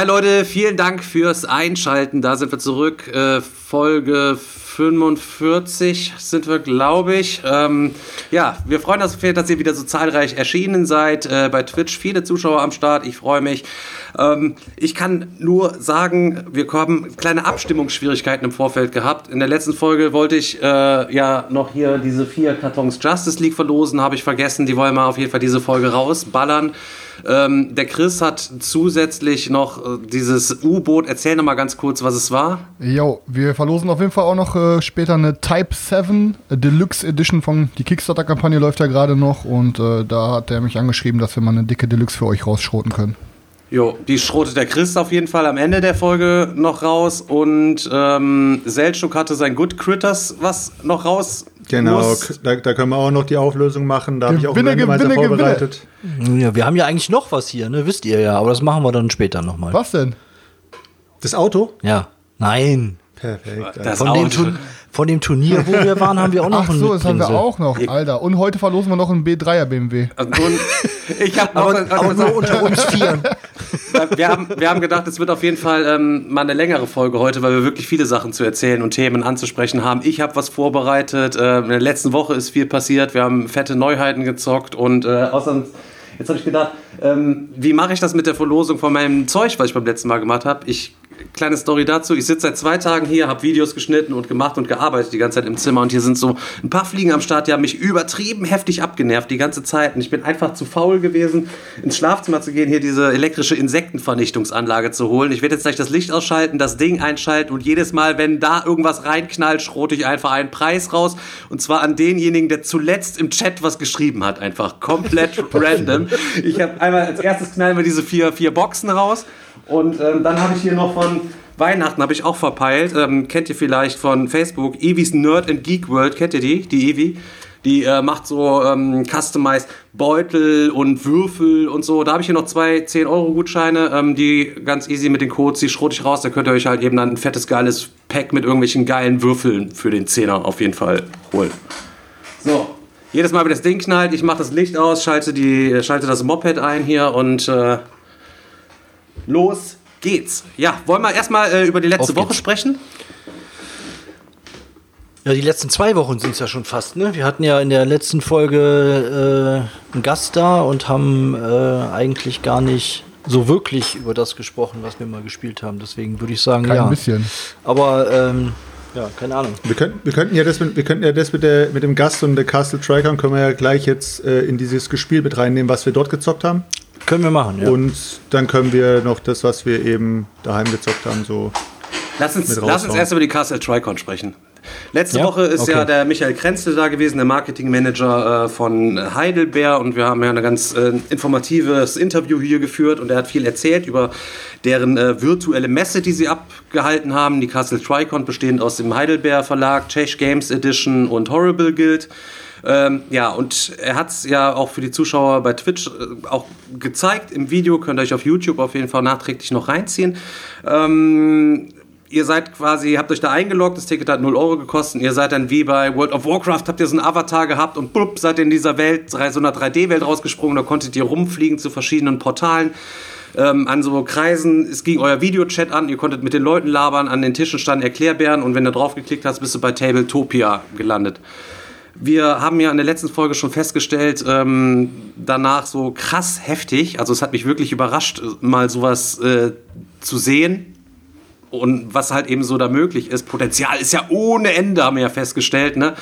Hi Leute, vielen Dank fürs Einschalten. Da sind wir zurück. Äh, Folge 45 sind wir, glaube ich. Ähm, ja, wir freuen uns, dass ihr wieder so zahlreich erschienen seid. Äh, bei Twitch viele Zuschauer am Start. Ich freue mich. Ähm, ich kann nur sagen, wir haben kleine Abstimmungsschwierigkeiten im Vorfeld gehabt. In der letzten Folge wollte ich äh, ja noch hier diese vier Kartons Justice League verlosen, habe ich vergessen. Die wollen wir auf jeden Fall diese Folge rausballern. Ähm, der Chris hat zusätzlich noch äh, dieses U-Boot. Erzähl noch mal ganz kurz, was es war. Jo, wir verlosen auf jeden Fall auch noch äh, später eine Type 7 Deluxe Edition von die Kickstarter-Kampagne läuft ja gerade noch und äh, da hat er mich angeschrieben, dass wir mal eine dicke Deluxe für euch rausschroten können. Jo, die schrotet der Chris auf jeden Fall am Ende der Folge noch raus und ähm, Selchuk hatte sein Good Critters was noch raus. Genau, da, da können wir auch noch die Auflösung machen. Da habe ich auch Gewinne, Gewinne, Gewinne. vorbereitet. Ja, wir haben ja eigentlich noch was hier, ne? Wisst ihr ja, aber das machen wir dann später nochmal. Was denn? Das Auto? Ja. Nein. Perfekt. Das Von dem, Auto. Turn von dem Turnier, wo wir waren, haben wir auch noch Ach einen so, das haben wir auch noch, Alter. Und heute verlosen wir noch einen B3er BMW. Und ich habe noch, Aber, aber nur unter uns vier. wir, haben, wir haben gedacht, es wird auf jeden Fall ähm, mal eine längere Folge heute, weil wir wirklich viele Sachen zu erzählen und Themen anzusprechen haben. Ich habe was vorbereitet. Äh, in der letzten Woche ist viel passiert. Wir haben fette Neuheiten gezockt und äh, außerdem. Jetzt habe ich gedacht, ähm, wie mache ich das mit der Verlosung von meinem Zeug, was ich beim letzten Mal gemacht habe? Ich kleine Story dazu. Ich sitze seit zwei Tagen hier, habe Videos geschnitten und gemacht und gearbeitet die ganze Zeit im Zimmer und hier sind so ein paar Fliegen am Start, die haben mich übertrieben heftig abgenervt die ganze Zeit und ich bin einfach zu faul gewesen, ins Schlafzimmer zu gehen, hier diese elektrische Insektenvernichtungsanlage zu holen. Ich werde jetzt gleich das Licht ausschalten, das Ding einschalten und jedes Mal, wenn da irgendwas reinknallt, schrote ich einfach einen Preis raus und zwar an denjenigen, der zuletzt im Chat was geschrieben hat, einfach komplett random. Ich habe einmal als erstes knallen wir diese vier, vier Boxen raus und ähm, dann habe ich hier noch von Weihnachten habe ich auch verpeilt. Ähm, kennt ihr vielleicht von Facebook? Evi's Nerd and Geek World. Kennt ihr die? Die Evi? Die äh, macht so ähm, customized Beutel und Würfel und so. Da habe ich hier noch zwei 10-Euro-Gutscheine, ähm, die ganz easy mit den Codes, die schrote ich raus. Da könnt ihr euch halt eben dann ein fettes, geiles Pack mit irgendwelchen geilen Würfeln für den Zehner auf jeden Fall holen. So, jedes Mal, wenn das Ding knallt, ich mache das Licht aus, schalte, die, schalte das Moped ein hier und äh, los geht's. Ja, wollen wir erstmal äh, über die letzte Auf Woche geht's. sprechen? Ja, die letzten zwei Wochen sind es ja schon fast, ne? Wir hatten ja in der letzten Folge äh, einen Gast da und haben äh, eigentlich gar nicht so wirklich über das gesprochen, was wir mal gespielt haben. Deswegen würde ich sagen, Kein ja. bisschen. Aber ähm, ja, keine Ahnung. Wir, könnten, wir könnten ja das, mit, wir könnten ja das mit, der, mit dem Gast und der Castle Tricon können wir ja gleich jetzt äh, in dieses Gespiel mit reinnehmen, was wir dort gezockt haben. Können wir machen, ja. Und dann können wir noch das, was wir eben daheim gezockt haben, so. Lass uns, Mit lass uns erst über die Castle Tricon sprechen. Letzte Ja? Woche ist ja Okay. der Michael Krenzle da gewesen, der Marketingmanager äh, von Heidelbeer und wir haben ja ein ganz äh, informatives Interview hier geführt und er hat viel erzählt über deren äh, virtuelle Messe, die sie abgehalten haben. Die Castle Tricon bestehend aus dem Heidelbeer Verlag, Czech Games Edition und Horrible Guild. Ähm, ja, und er hat es ja auch für die Zuschauer bei Twitch äh, auch gezeigt im Video, könnt ihr euch auf YouTube auf jeden Fall nachträglich noch reinziehen. Ähm, ihr seid quasi, habt euch da eingeloggt, das Ticket hat 0 Euro gekostet. Ihr seid dann wie bei World of Warcraft, habt ihr so einen Avatar gehabt und blub, seid ihr in dieser Welt, so einer 3D-Welt rausgesprungen. Da konntet ihr rumfliegen zu verschiedenen Portalen. Ähm, an so Kreisen, es ging euer Videochat an, ihr konntet mit den Leuten labern, an den Tischen standen Erklärbären und wenn du drauf geklickt hast, bist du bei Tabletopia gelandet. Wir haben ja in der letzten Folge schon festgestellt, ähm, danach so krass heftig, also es hat mich wirklich überrascht, mal sowas äh, zu sehen und was halt eben so da möglich ist. Potenzial ist ja ohne Ende, haben wir ja festgestellt, ne?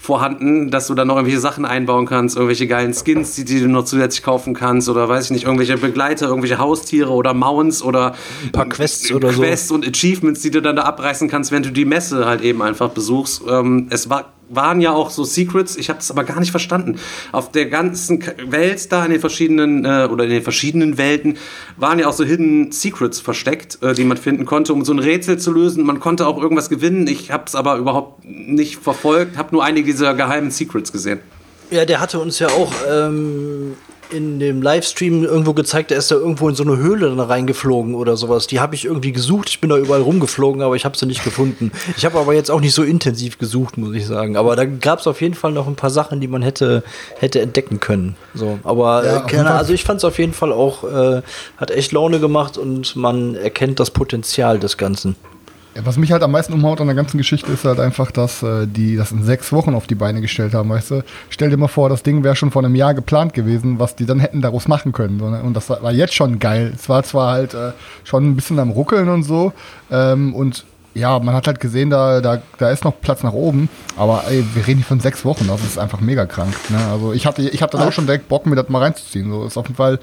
vorhanden, dass du da noch irgendwelche Sachen einbauen kannst, irgendwelche geilen Skins, die, die du noch zusätzlich kaufen kannst oder weiß ich nicht, irgendwelche Begleiter, irgendwelche Haustiere oder Mounts oder Ein paar Quests oder so. Quests und Achievements, die du dann da abreißen kannst, wenn du die Messe halt eben einfach besuchst. Ähm, es war waren ja auch so Secrets, ich habe das aber gar nicht verstanden. Auf der ganzen Welt da in den verschiedenen äh, oder in den verschiedenen Welten waren ja auch so Hidden Secrets versteckt, äh, die man finden konnte, um so ein Rätsel zu lösen. Man konnte auch irgendwas gewinnen. Ich habe es aber überhaupt nicht verfolgt, habe nur einige dieser geheimen Secrets gesehen. Ja, der hatte uns ja auch ähm, in dem Livestream irgendwo gezeigt, er ist da irgendwo in so eine Höhle dann reingeflogen oder sowas. Die habe ich irgendwie gesucht. Ich bin da überall rumgeflogen, aber ich habe sie nicht gefunden. Ich habe aber jetzt auch nicht so intensiv gesucht, muss ich sagen. Aber da gab es auf jeden Fall noch ein paar Sachen, die man hätte, hätte entdecken können. So, aber Ja, äh, auf keine, also ich fand es auf jeden Fall auch, äh, hat echt Laune gemacht und man erkennt das Potenzial des Ganzen. Was mich halt am meisten umhaut an der ganzen Geschichte ist halt einfach, dass äh, die das in sechs Wochen auf die Beine gestellt haben, weißt du? Stell dir mal vor, das Ding wäre schon vor einem Jahr geplant gewesen, was die dann hätten daraus machen können. So, ne? Und das war, jetzt schon geil. Es war zwar halt äh, schon ein bisschen am Ruckeln und so. Ähm, und ja, man hat halt gesehen, da, da, da ist noch Platz nach oben. Aber ey, wir reden hier von sechs Wochen, das ist einfach mega krank. Ne? Also ich hatte, ich hatte auch schon direkt Bock, mir das mal reinzuziehen. So ist auf jeden Fall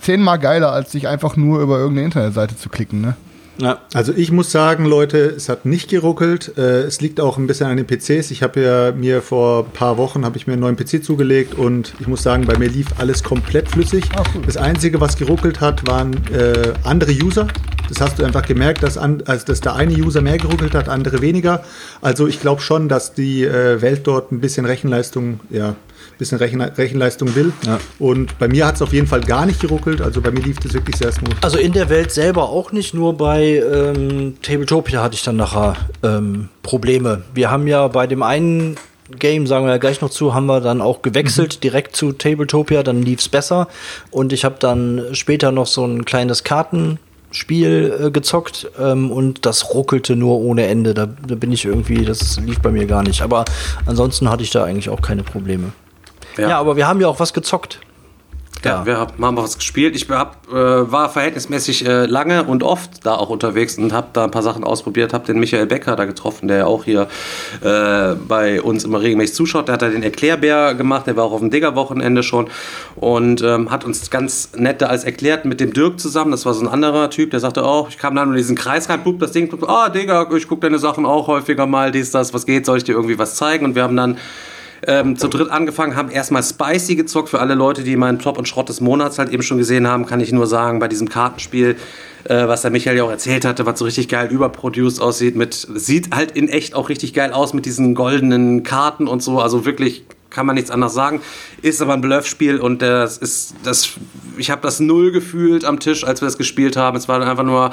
zehnmal geiler, als sich einfach nur über irgendeine Internetseite zu klicken, ne? Ja. Also ich muss sagen, Leute, es hat nicht geruckelt. Äh, es liegt auch ein bisschen an den PCs. Ich habe ja mir vor ein paar Wochen habe ich mir einen neuen PC zugelegt und ich muss sagen, bei mir lief alles komplett flüssig. Ah, cool. Das Einzige, was geruckelt hat, waren äh, andere User. Das hast du einfach gemerkt, dass, an, also dass der eine User mehr geruckelt hat, andere weniger. Also ich glaube schon, dass die äh, Welt dort ein bisschen Rechenleistung, ja, bisschen Rechen, Rechenleistung will. Ja. Und bei mir hat es auf jeden Fall gar nicht geruckelt. Also bei mir lief das wirklich sehr smooth. Also in der Welt selber auch nicht, nur bei ähm, Tabletopia hatte ich dann nachher ähm, Probleme. Wir haben ja bei dem einen Game, sagen wir ja gleich noch zu, haben wir dann auch gewechselt direkt zu Tabletopia, dann lief es besser. Und ich habe dann später noch so ein kleines Kartenspiel äh, gezockt ähm, und das ruckelte nur ohne Ende. Da, da bin ich irgendwie, das lief bei mir gar nicht. Aber ansonsten hatte ich da eigentlich auch keine Probleme. Ja, aber wir haben ja auch was gezockt. Ja, wir haben, haben was gespielt. Ich hab, äh, war verhältnismäßig äh, lange und oft da auch unterwegs und habe da ein paar Sachen ausprobiert. Habe den Michael Becker da getroffen, der ja auch hier äh, bei uns immer regelmäßig zuschaut. Der hat da den Erklärbär gemacht. Der war auch auf dem Digger-Wochenende schon und ähm, hat uns ganz nett da alles erklärt mit dem Dirk zusammen. Das war so ein anderer Typ, der sagte auch, ich kam dann in diesen Kreis rein, blub, das Ding, ah, Digga, ich gucke deine Sachen auch häufiger mal, dies, das, was geht, soll ich dir irgendwie was zeigen? Und wir haben dann ähm, zu dritt angefangen, haben erstmal Spicy gezockt. Für alle Leute, die meinen Top und Schrott des Monats halt eben schon gesehen haben, kann ich nur sagen, bei diesem Kartenspiel, äh, was der Michael ja auch erzählt hatte, was so richtig geil überproduced aussieht, mit, sieht halt in echt auch richtig geil aus mit diesen goldenen Karten und so. Also wirklich kann man nichts anderes sagen. Ist aber ein Bluffspiel und das ist das. Ich habe das null gefühlt am Tisch, als wir das gespielt haben. Es war einfach nur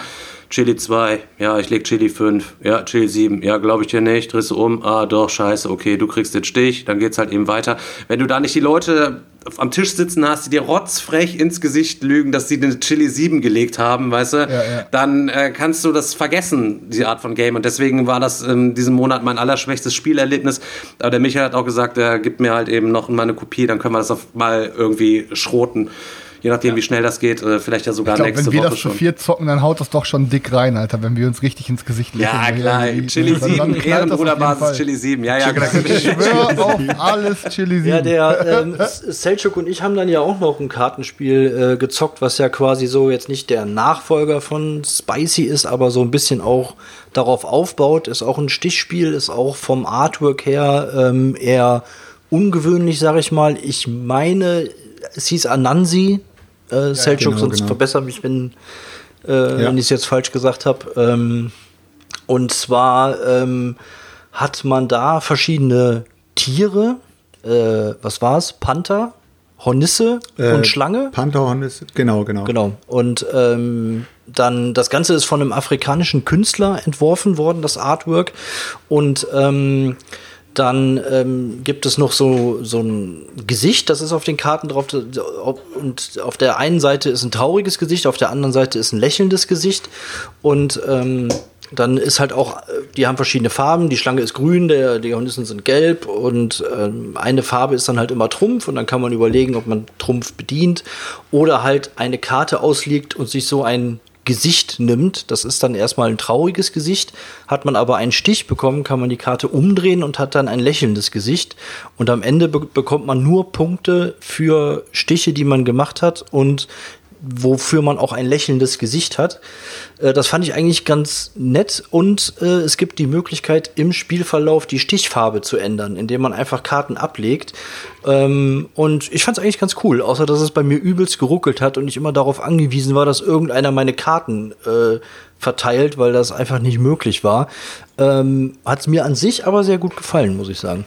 Chili 2, ja, ich leg Chili 5, ja, Chili 7, ja, glaube ich dir nicht, drehst du um, ah, doch, scheiße, okay, du kriegst den Stich, dann geht's halt eben weiter. Wenn du da nicht die Leute am Tisch sitzen hast, die dir rotzfrech ins Gesicht lügen, dass sie den Chili 7 gelegt haben, weißt du, Ja, ja. dann äh, kannst du das vergessen, diese Art von Game. Und deswegen war das in diesem Monat mein allerschwächstes Spielerlebnis. Aber der Michael hat auch gesagt, er gibt mir halt eben noch mal eine Kopie, dann können wir das auf mal irgendwie schroten. Je nachdem, wie schnell das geht, äh, vielleicht ja sogar Ich glaube, nächste wenn wir Woche das zu schon. vier zocken, dann haut das doch schon dick rein, Alter, wenn wir uns richtig ins Gesicht Ja, lächeln. klar. Chili Dann- dann 7, knallt das auf jeden Ehrenbruderbasis. Chili 7. Ja, ja, genau. Ich schwöre auf alles Chili 7. Ja, der ähm, Selchuk und ich haben dann ja auch noch ein Kartenspiel äh, gezockt, was ja quasi so jetzt nicht der Nachfolger von Spicy ist, aber so ein bisschen auch darauf aufbaut. Ist auch ein Stichspiel, ist auch vom Artwork her ähm, eher ungewöhnlich, sag ich mal. Ich meine, es hieß Anansi. Äh, Selchuk, genau, sonst genau. verbessere mich, wenn, äh, Ja. wenn ich es jetzt falsch gesagt habe. Ähm, und zwar ähm, hat man da verschiedene Tiere. Äh, was war's? Panther, Hornisse Äh, und Schlange. Pantherhorn ist, genau, genau. Genau. Und ähm, dann das Ganze ist von einem afrikanischen Künstler entworfen worden, das Artwork. Und ähm, dann ähm, gibt es noch so, so ein Gesicht, das ist auf den Karten drauf. Und auf der einen Seite ist ein trauriges Gesicht, auf der anderen Seite ist ein lächelndes Gesicht. Und ähm, dann ist halt auch, die haben verschiedene Farben. Die Schlange ist grün, der, die Hornissen sind gelb und ähm, eine Farbe ist dann halt immer Trumpf und dann kann man überlegen, ob man Trumpf bedient oder halt eine Karte auslegt und sich so ein Gesicht nimmt. Das ist dann erstmal ein trauriges Gesicht. Hat man aber einen Stich bekommen, kann man die Karte umdrehen und hat dann ein lächelndes Gesicht. Und am Ende be bekommt man nur Punkte für Stiche, die man gemacht hat und wofür man auch ein lächelndes Gesicht hat. Äh, das fand ich eigentlich ganz nett und äh, es gibt die Möglichkeit im Spielverlauf die Stichfarbe zu ändern, indem man einfach Karten ablegt. Ähm, und ich fand es eigentlich ganz cool, außer dass es bei mir übelst geruckelt hat und ich immer darauf angewiesen war, dass irgendeiner meine Karten äh, verteilt, weil das einfach nicht möglich war. Ähm, hat es mir an sich aber sehr gut gefallen, muss ich sagen.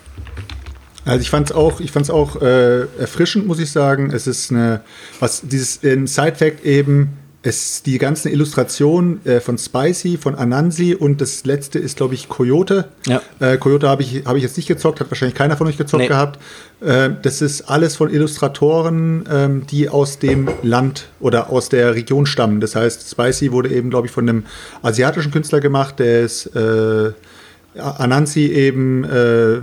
Also ich fand es auch, ich fand's auch äh, erfrischend, muss ich sagen. Es ist eine, was dieses in Side-Fact eben, es die ganzen Illustrationen äh, von Spicy, von Anansi und das letzte ist, glaube ich, Coyote. Ja. Äh, Coyote habe ich, hab ich jetzt nicht gezockt, hat wahrscheinlich keiner von euch gezockt Nee. gehabt. Äh, das ist alles von Illustratoren, ähm, die aus dem Land oder aus der Region stammen. Das heißt, Spicy wurde eben, glaube ich, von einem asiatischen Künstler gemacht, der ist äh, Anansi eben äh,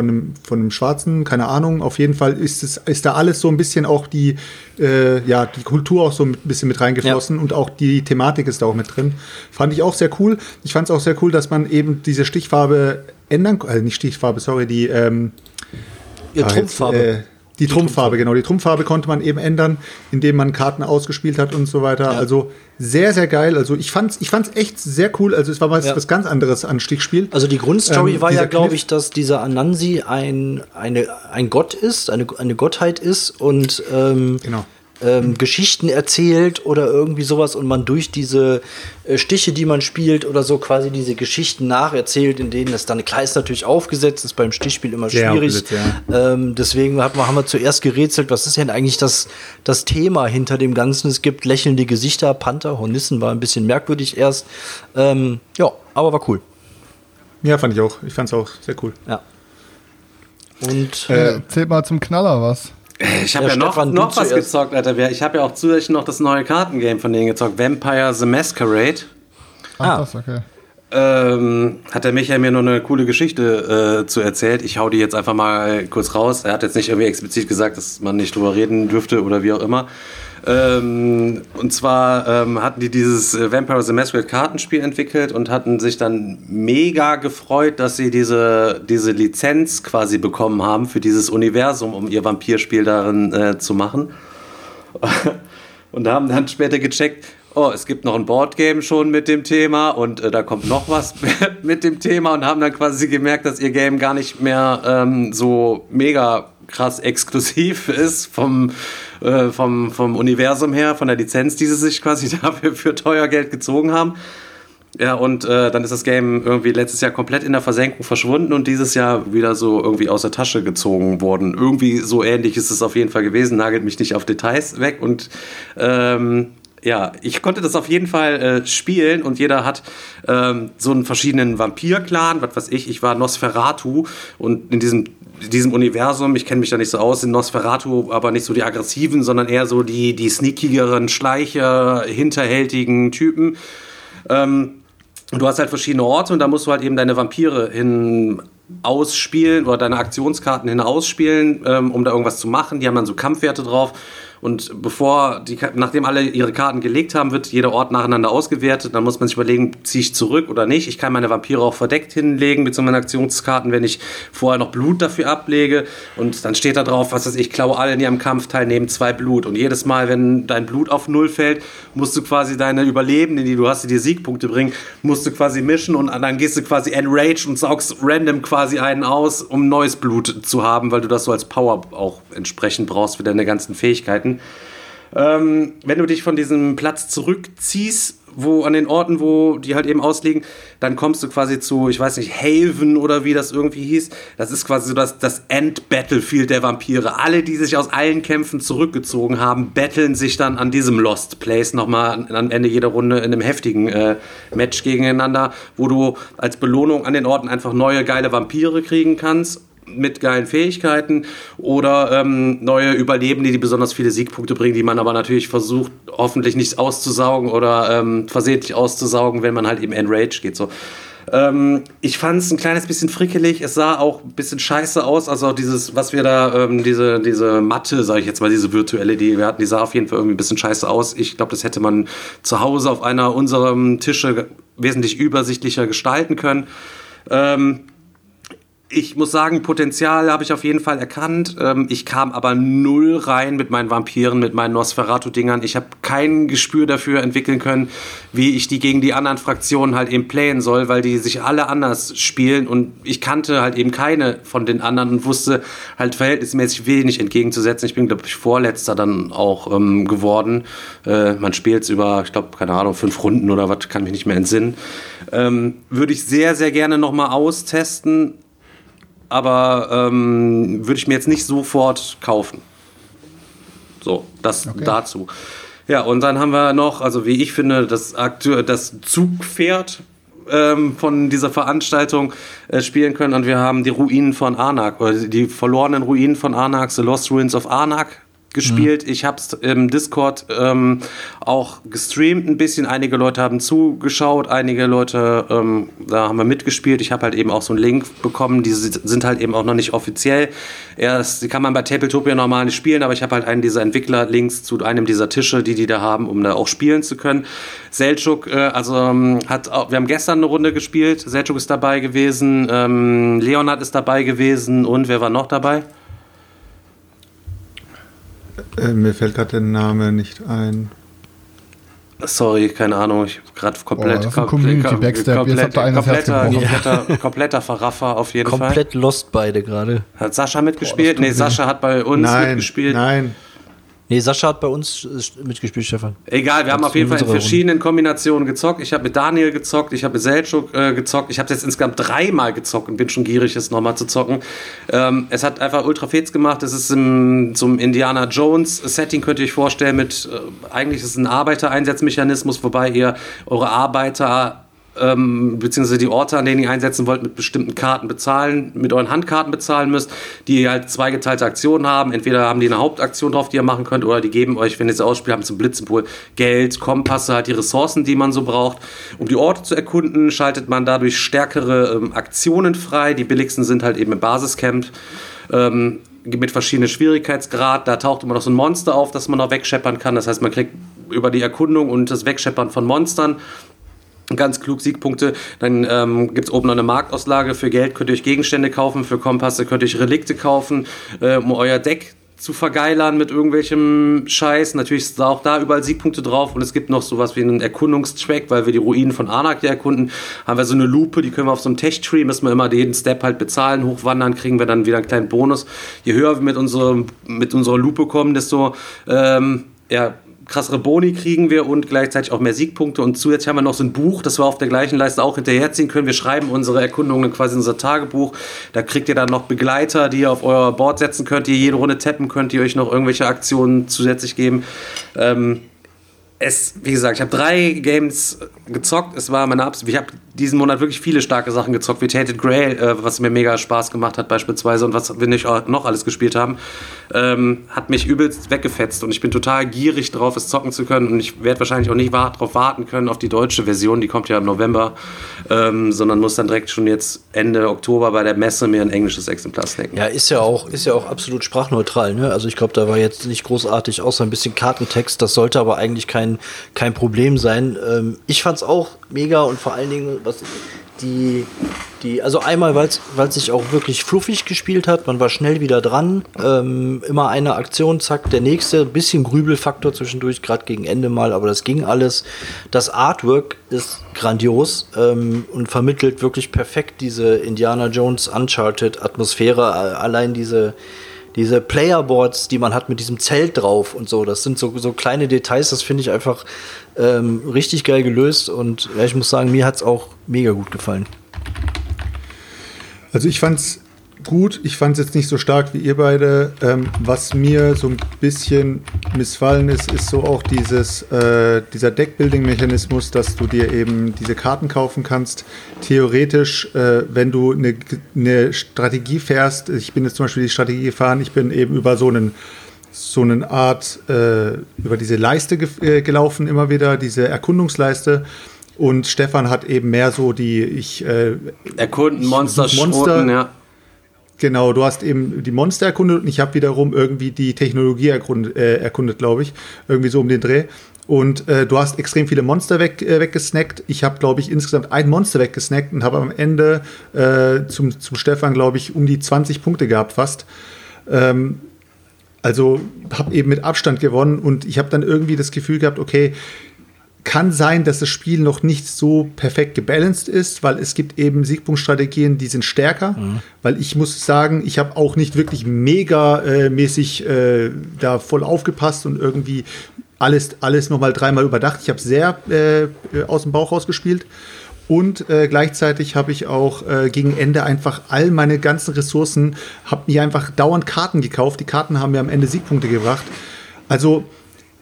von einem, von einem Schwarzen, keine Ahnung. Auf jeden Fall ist, es, ist da alles so ein bisschen auch die, äh, ja, die Kultur auch so ein bisschen mit reingeflossen und auch die Thematik ist da auch mit drin. Fand ich auch sehr cool. Ich fand es auch sehr cool, dass man eben diese Stichfarbe ändern, also nicht Stichfarbe, sorry, die ähm, Ihr Ah, Trumpffarbe. äh, die, Trumpffarbe, genau. Die Trumpffarbe konnte man eben ändern, indem man Karten ausgespielt hat und so weiter. Also sehr, sehr geil. Also ich fand's, ich fand's echt sehr cool. Also es war was, Ja. was ganz anderes an Stichspiel. Also die Grundstory Ähm, war ja, glaube ich, dass dieser Anansi ein, eine, ein Gott ist, eine, eine Gottheit ist und ähm, Genau. Ähm, Geschichten erzählt oder irgendwie sowas und man durch diese äh, Stiche, die man spielt oder so, quasi diese Geschichten nacherzählt, in denen das dann klar ist natürlich aufgesetzt, ist beim Stichspiel immer schwierig. aufgesetzt, ähm, deswegen hat man, haben wir zuerst gerätselt, was ist denn eigentlich das, das Thema hinter dem Ganzen? Es gibt lächelnde Gesichter, Panther, Hornissen war ein bisschen merkwürdig erst. Ähm, ja, aber war cool. Ja, fand ich auch. Ich fand's auch sehr cool. Ja. Und Äh, Erzählt mal zum Knaller was. Ich habe Ja, ja, noch, Stefan, noch was zuerst. gezockt, Alter. Ich habe ja auch zusätzlich noch das neue Kartengame von denen gezockt. Vampire the Masquerade. Ach, Ah. das, okay. Ähm, hat der Michael mir noch eine coole Geschichte äh, zu erzählt. Ich hau die jetzt einfach mal kurz raus. Er hat jetzt nicht irgendwie explizit gesagt, dass man nicht drüber reden dürfte oder wie auch immer. Ähm, und zwar ähm, hatten die dieses äh, Vampire the Masquerade Kartenspiel entwickelt und hatten sich dann mega gefreut, dass sie diese, diese Lizenz quasi bekommen haben für dieses Universum, um ihr Vampirspiel darin äh, zu machen. und haben dann später gecheckt, oh, es gibt noch ein Boardgame schon mit dem Thema und äh, da kommt noch was mit dem Thema und haben dann quasi gemerkt, dass ihr Game gar nicht mehr ähm, so mega krass exklusiv ist vom, äh, vom, vom Universum her, von der Lizenz, die sie sich quasi dafür für teuer Geld gezogen haben. Ja, und äh, dann ist das Game irgendwie letztes Jahr komplett in der Versenkung verschwunden und dieses Jahr wieder so irgendwie aus der Tasche gezogen worden. Irgendwie so ähnlich ist es auf jeden Fall gewesen, nagelt mich nicht auf Details weg und ähm, ja, ich konnte das auf jeden Fall äh, spielen und jeder hat ähm, so einen verschiedenen Vampir-Clan, was weiß ich, ich war Nosferatu und in diesem, diesem Universum, ich kenne mich da nicht so aus, sind Nosferatu aber nicht so die aggressiven, sondern eher so die, die sneakigeren, Schleicher, hinterhältigen Typen. Ähm, du hast halt verschiedene Orte und da musst du halt eben deine Vampire hin ausspielen oder deine Aktionskarten hin ausspielen, ähm, um da irgendwas zu machen. Die haben dann so Kampfwerte drauf. Und bevor die, nachdem alle ihre Karten gelegt haben, wird jeder Ort nacheinander ausgewertet. Dann muss man sich überlegen, ziehe ich zurück oder nicht. Ich kann meine Vampire auch verdeckt hinlegen mit so meinen Aktionskarten, wenn ich vorher noch Blut dafür ablege. Und dann steht da drauf, was weiß ich, klaue alle, die am Kampf teilnehmen, zwei Blut. Und jedes Mal, wenn dein Blut auf Null fällt, musst du quasi deine Überlebenden, die du hast, die dir Siegpunkte bringen, musst du quasi mischen und dann gehst du quasi enrage und saugst random quasi einen aus, um neues Blut zu haben, weil du das so als Power auch entsprechend brauchst für deine ganzen Fähigkeiten. Ähm, wenn du dich von diesem Platz zurückziehst, wo an den Orten, wo die halt eben ausliegen, dann kommst du quasi zu, ich weiß nicht, Haven oder wie das irgendwie hieß. Das ist quasi so das, das End-Battlefield der Vampire. Alle, die sich aus allen Kämpfen zurückgezogen haben, betteln sich dann an diesem Lost Place nochmal am Ende jeder Runde in einem heftigen äh, Match gegeneinander, wo du als Belohnung an den Orten einfach neue geile Vampire kriegen kannst mit geilen Fähigkeiten oder ähm, neue Überlebende, die besonders viele Siegpunkte bringen, die man aber natürlich versucht, hoffentlich nicht auszusaugen oder ähm, versehentlich auszusaugen, wenn man halt eben Enrage geht. So. Ähm, ich fand es ein kleines bisschen frickelig. Es sah auch ein bisschen scheiße aus. Also auch dieses, was wir da, ähm, diese, diese Matte, sage ich jetzt mal, diese virtuelle, die wir hatten, die sah auf jeden Fall irgendwie ein bisschen scheiße aus. Ich glaube, das hätte man zu Hause auf einer unserem Tische wesentlich übersichtlicher gestalten können. Ähm, ich muss sagen, Potenzial habe ich auf jeden Fall erkannt. Ähm, ich kam aber null rein mit meinen Vampiren, mit meinen Nosferatu-Dingern. Ich habe kein Gespür dafür entwickeln können, wie ich die gegen die anderen Fraktionen halt eben playen soll, weil die sich alle anders spielen und ich kannte halt eben keine von den anderen und wusste halt verhältnismäßig wenig entgegenzusetzen. Ich bin, glaube ich, Vorletzter dann auch ähm, geworden. Äh, man spielt es über, ich glaube, keine Ahnung, fünf Runden oder was, kann mich nicht mehr entsinnen. Ähm, Würde ich sehr, sehr gerne nochmal austesten aber ähm, würde ich mir jetzt nicht sofort kaufen. So, das okay. dazu. Ja, und dann haben wir noch, also wie ich finde, das, Aktu das Zugpferd ähm, von dieser Veranstaltung äh, spielen können. Und wir haben die Ruinen von Arnak, oder die verlorenen Ruinen von Arnak, The Lost Ruins of Arnak gespielt. Mhm. Ich habe es im Discord ähm, auch gestreamt ein bisschen. Einige Leute haben zugeschaut, einige Leute, ähm, da haben wir mitgespielt. Ich habe halt eben auch so einen Link bekommen. Die sind halt eben auch noch nicht offiziell. Erst, die kann man bei Tabletopia normal nicht spielen, aber ich habe halt einen dieser Entwickler-Links zu einem dieser Tische, die die da haben, um da auch spielen zu können. Selchuk, äh, also ähm, hat, wir haben gestern eine Runde gespielt. Selchuk ist dabei gewesen, ähm, Leonard ist dabei gewesen und wer war noch dabei? Äh, mir fällt gerade der Name nicht ein. Sorry, keine Ahnung, ich gerade komplett, oh, komplett, komplett, komplett kompletter, kompletter, kompletter Verraffer auf jeden komplett Fall. Komplett lost beide gerade. Hat Sascha mitgespielt? Boah, nee, Sascha hat bei uns nein, mitgespielt. Nein, Nee, Sascha hat bei uns mitgespielt, Stefan. Egal, wir haben auf jeden Fall in verschiedenen. Kombinationen gezockt. Ich habe mit Daniel gezockt, ich habe mit Selchuk äh, gezockt. Ich habe jetzt insgesamt dreimal gezockt und bin schon gierig, es nochmal zu zocken. Ähm, es hat einfach ultra fets gemacht. Es ist im, so Indiana Jones Setting, könnt ihr euch vorstellen, mit äh, eigentlich ist es ein Arbeitereinsatzmechanismus, wobei ihr eure Arbeiter ähm, beziehungsweise die Orte, an denen ihr einsetzen wollt, mit bestimmten Karten bezahlen, mit euren Handkarten bezahlen müsst, die halt zweigeteilte Aktionen haben. Entweder haben die eine Hauptaktion drauf, die ihr machen könnt, oder die geben euch, wenn ihr sie ausspielt, haben zum Blitzenpool Geld, Kompasse, halt die Ressourcen, die man so braucht. Um die Orte zu erkunden, schaltet man dadurch stärkere ähm, Aktionen frei. Die billigsten sind halt eben im Basiscamp. Ähm, mit verschiedenen Schwierigkeitsgrad. Da taucht immer noch so ein Monster auf, das man noch wegscheppern kann. Das heißt, man kriegt über die Erkundung und das Wegscheppern von Monstern ganz klug Siegpunkte. Dann ähm, gibt es oben noch eine Marktauslage. Für Geld könnt ihr euch Gegenstände kaufen, für Kompasse könnt ihr euch Relikte kaufen, äh, um euer Deck zu vergeilern mit irgendwelchem Scheiß. Natürlich ist auch da überall Siegpunkte drauf und es gibt noch sowas wie einen Erkundungstrack, weil wir die Ruinen von Anak ja erkunden. Haben wir so eine Lupe, die können wir auf so einem Tech-Tree, müssen wir immer jeden Step halt bezahlen, hochwandern, kriegen wir dann wieder einen kleinen Bonus. Je höher wir mit, unserer mit unserer Lupe kommen, desto ähm, ja, krassere Boni kriegen wir und gleichzeitig auch mehr Siegpunkte. Und zusätzlich haben wir noch so ein Buch, das wir auf der gleichen Leiste auch hinterherziehen können. Wir schreiben unsere Erkundungen quasi in unser Tagebuch. Da kriegt ihr dann noch Begleiter, die ihr auf euer Board setzen könnt, die ihr jede Runde tappen könnt, die euch noch irgendwelche Aktionen zusätzlich geben. Ähm, es, wie gesagt, ich habe drei Games gezockt. Es war meine Absicht. Ich habe diesen Monat wirklich viele starke Sachen gezockt, wie Tainted Grail, äh, was mir mega Spaß gemacht hat beispielsweise und was wir nicht noch alles gespielt haben, ähm, hat mich übelst weggefetzt und ich bin total gierig drauf, es zocken zu können und ich werde wahrscheinlich auch nicht darauf warten können auf die deutsche Version, die kommt ja im November, ähm, sondern muss dann direkt schon jetzt Ende Oktober bei der Messe mir ein englisches Exemplar snacken. Ja, ist ja auch, ist ja auch absolut sprachneutral. Ne? Also ich glaube, da war jetzt nicht großartig, außer ein bisschen Kartentext. Das sollte aber eigentlich kein, kein Problem sein. Ähm, ich fand es auch mega und vor allen Dingen, was die, die, also einmal, weil es sich auch wirklich fluffig gespielt hat, man war schnell wieder dran, ähm, immer eine Aktion, zack, der nächste, bisschen Grübelfaktor zwischendurch, gerade gegen Ende mal, aber das ging alles. Das Artwork ist grandios ähm, und vermittelt wirklich perfekt diese Indiana Jones Uncharted Atmosphäre, allein diese diese Playerboards, die man hat mit diesem Zelt drauf und so, das sind so, so kleine Details, das finde ich einfach ähm, richtig geil gelöst und ja, ich muss sagen, mir hat es auch mega gut gefallen. Also ich fand es gut, ich fand es jetzt nicht so stark wie ihr beide. Ähm, was mir so ein bisschen missfallen ist, ist so auch dieses, äh, dieser Deckbuilding-Mechanismus, dass du dir eben diese Karten kaufen kannst. Theoretisch, äh, wenn du eine, eine Strategie fährst, ich bin jetzt zum Beispiel die Strategie gefahren, ich bin eben über so einen so eine Art äh, über diese Leiste ge äh, gelaufen, immer wieder, diese Erkundungsleiste. Und Stefan hat eben mehr so die ich äh, Erkunden, Monster, Monster, Schroten, ja Genau, du hast eben die Monster erkundet und ich habe wiederum irgendwie die Technologie erkundet, äh, erkundet glaube ich. Irgendwie so um den Dreh. Und äh, du hast extrem viele Monster weg, äh, weggesnackt. Ich habe, glaube ich, insgesamt ein Monster weggesnackt und habe am Ende äh, zum, zum Stefan, glaube ich, um die 20 Punkte gehabt fast. Ähm, also habe eben mit Abstand gewonnen und ich habe dann irgendwie das Gefühl gehabt, okay, kann sein, dass das Spiel noch nicht so perfekt gebalanced ist, weil es gibt eben Siegpunktstrategien, die sind stärker. Mhm. Weil ich muss sagen, ich habe auch nicht wirklich mega äh, mäßig äh, da voll aufgepasst und irgendwie alles, alles nochmal dreimal überdacht. Ich habe sehr äh, aus dem Bauch rausgespielt. Und äh, gleichzeitig habe ich auch äh, gegen Ende einfach all meine ganzen Ressourcen, habe mir einfach dauernd Karten gekauft. Die Karten haben mir am Ende Siegpunkte gebracht. Also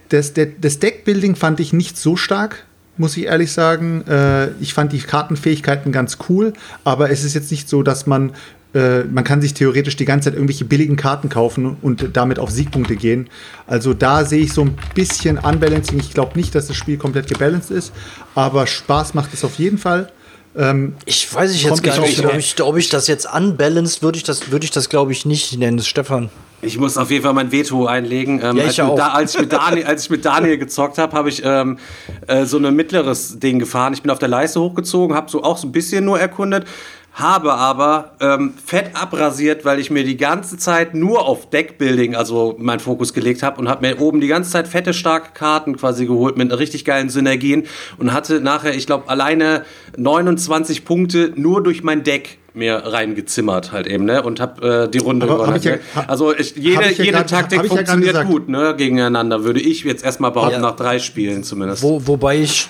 das, das Deckbuilding fand ich nicht so stark, muss ich ehrlich sagen. Äh, ich fand die Kartenfähigkeiten ganz cool, aber es ist jetzt nicht so, dass man äh, man kann sich theoretisch die ganze Zeit irgendwelche billigen Karten kaufen und damit auf Siegpunkte gehen. Also da sehe ich so ein bisschen Unbalancing. Ich glaube nicht, dass das Spiel komplett gebalanced ist, aber Spaß macht es auf jeden Fall. Ähm, ich weiß ich jetzt gar nicht, ob ich, ob ich, das jetzt unbalanced würde ich das, würde ich das glaube ich nicht nennen, Stefan. Ich muss auf jeden Fall mein Veto einlegen. Ähm, ja, als, ich auch. Da, als, ich mit Daniel, als ich mit Daniel gezockt habe, habe ich ähm, äh, so ein mittleres Ding gefahren. Ich bin auf der Leiste hochgezogen, habe so auch so ein bisschen nur erkundet habe aber ähm, fett abrasiert, weil ich mir die ganze Zeit nur auf Deckbuilding, also meinen Fokus gelegt habe und habe mir oben die ganze Zeit fette, starke Karten quasi geholt mit richtig geilen Synergien und hatte nachher, ich glaube, alleine 29 Punkte nur durch mein Deck mir reingezimmert halt eben, ne? Und habe äh, die Runde gewonnen. Ja, also ich, jede, ich jede grad, Taktik funktioniert ja gut, ne? Gegeneinander, würde ich jetzt erstmal behaupten, ja. nach drei Spielen zumindest. Wo, wobei ich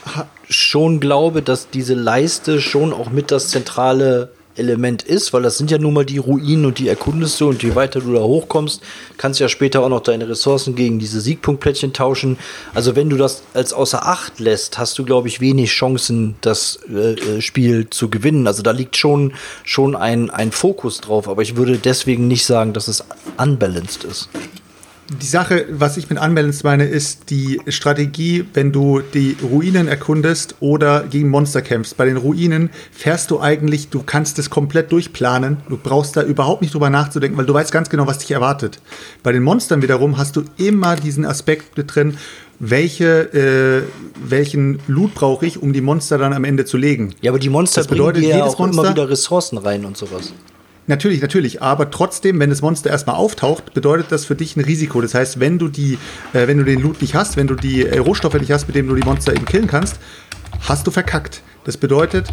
schon glaube, dass diese Leiste schon auch mit das zentrale Element ist, weil das sind ja nun mal die Ruinen und die erkundest du und je weiter du da hochkommst, kannst du ja später auch noch deine Ressourcen gegen diese Siegpunktplättchen tauschen. Also wenn du das als außer Acht lässt, hast du, glaube ich, wenig Chancen, das äh, äh, Spiel zu gewinnen. Also da liegt schon, schon ein, ein Fokus drauf, aber ich würde deswegen nicht sagen, dass es unbalanced ist die Sache, was ich mit Unbalanced meine, ist die Strategie, wenn du die Ruinen erkundest oder gegen Monster kämpfst. Bei den Ruinen fährst du eigentlich, du kannst das komplett durchplanen. Du brauchst da überhaupt nicht drüber nachzudenken, weil du weißt ganz genau, was dich erwartet. Bei den Monstern wiederum hast du immer diesen Aspekt mit drin, welche, äh, welchen Loot brauche ich, um die Monster dann am Ende zu legen. Ja, aber die Monster das bedeutet, bringen dir ja auch Monster, immer wieder Ressourcen rein und sowas. Natürlich, natürlich. Aber trotzdem, wenn das Monster erstmal auftaucht, bedeutet das für dich ein Risiko. Das heißt, wenn du die, äh, wenn du den Loot nicht hast, wenn du die äh, Rohstoffe nicht hast, mit denen du die Monster eben killen kannst, hast du verkackt. Das bedeutet,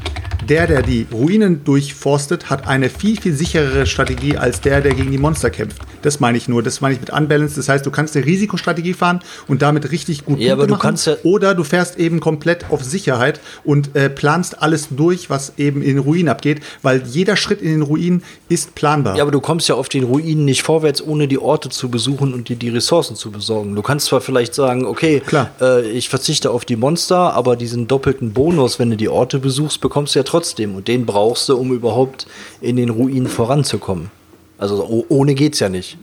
der, der die Ruinen durchforstet, hat eine viel, viel sicherere Strategie als der, der gegen die Monster kämpft. Das meine ich nur. Das meine ich mit Unbalance. Das heißt, du kannst eine Risikostrategie fahren und damit richtig gut ja, aber du machen. Kannst ja oder du fährst eben komplett auf Sicherheit und äh, planst alles durch, was eben in den Ruinen abgeht, weil jeder Schritt in den Ruinen ist planbar. Ja, aber du kommst ja auf den Ruinen nicht vorwärts, ohne die Orte zu besuchen und dir die Ressourcen zu besorgen. Du kannst zwar vielleicht sagen, okay, äh, ich verzichte auf die Monster, aber diesen doppelten Bonus, wenn du die Orte Orte besuchst, bekommst du ja trotzdem. Und den brauchst du, um überhaupt in den Ruinen voranzukommen. Also ohne geht's ja nicht.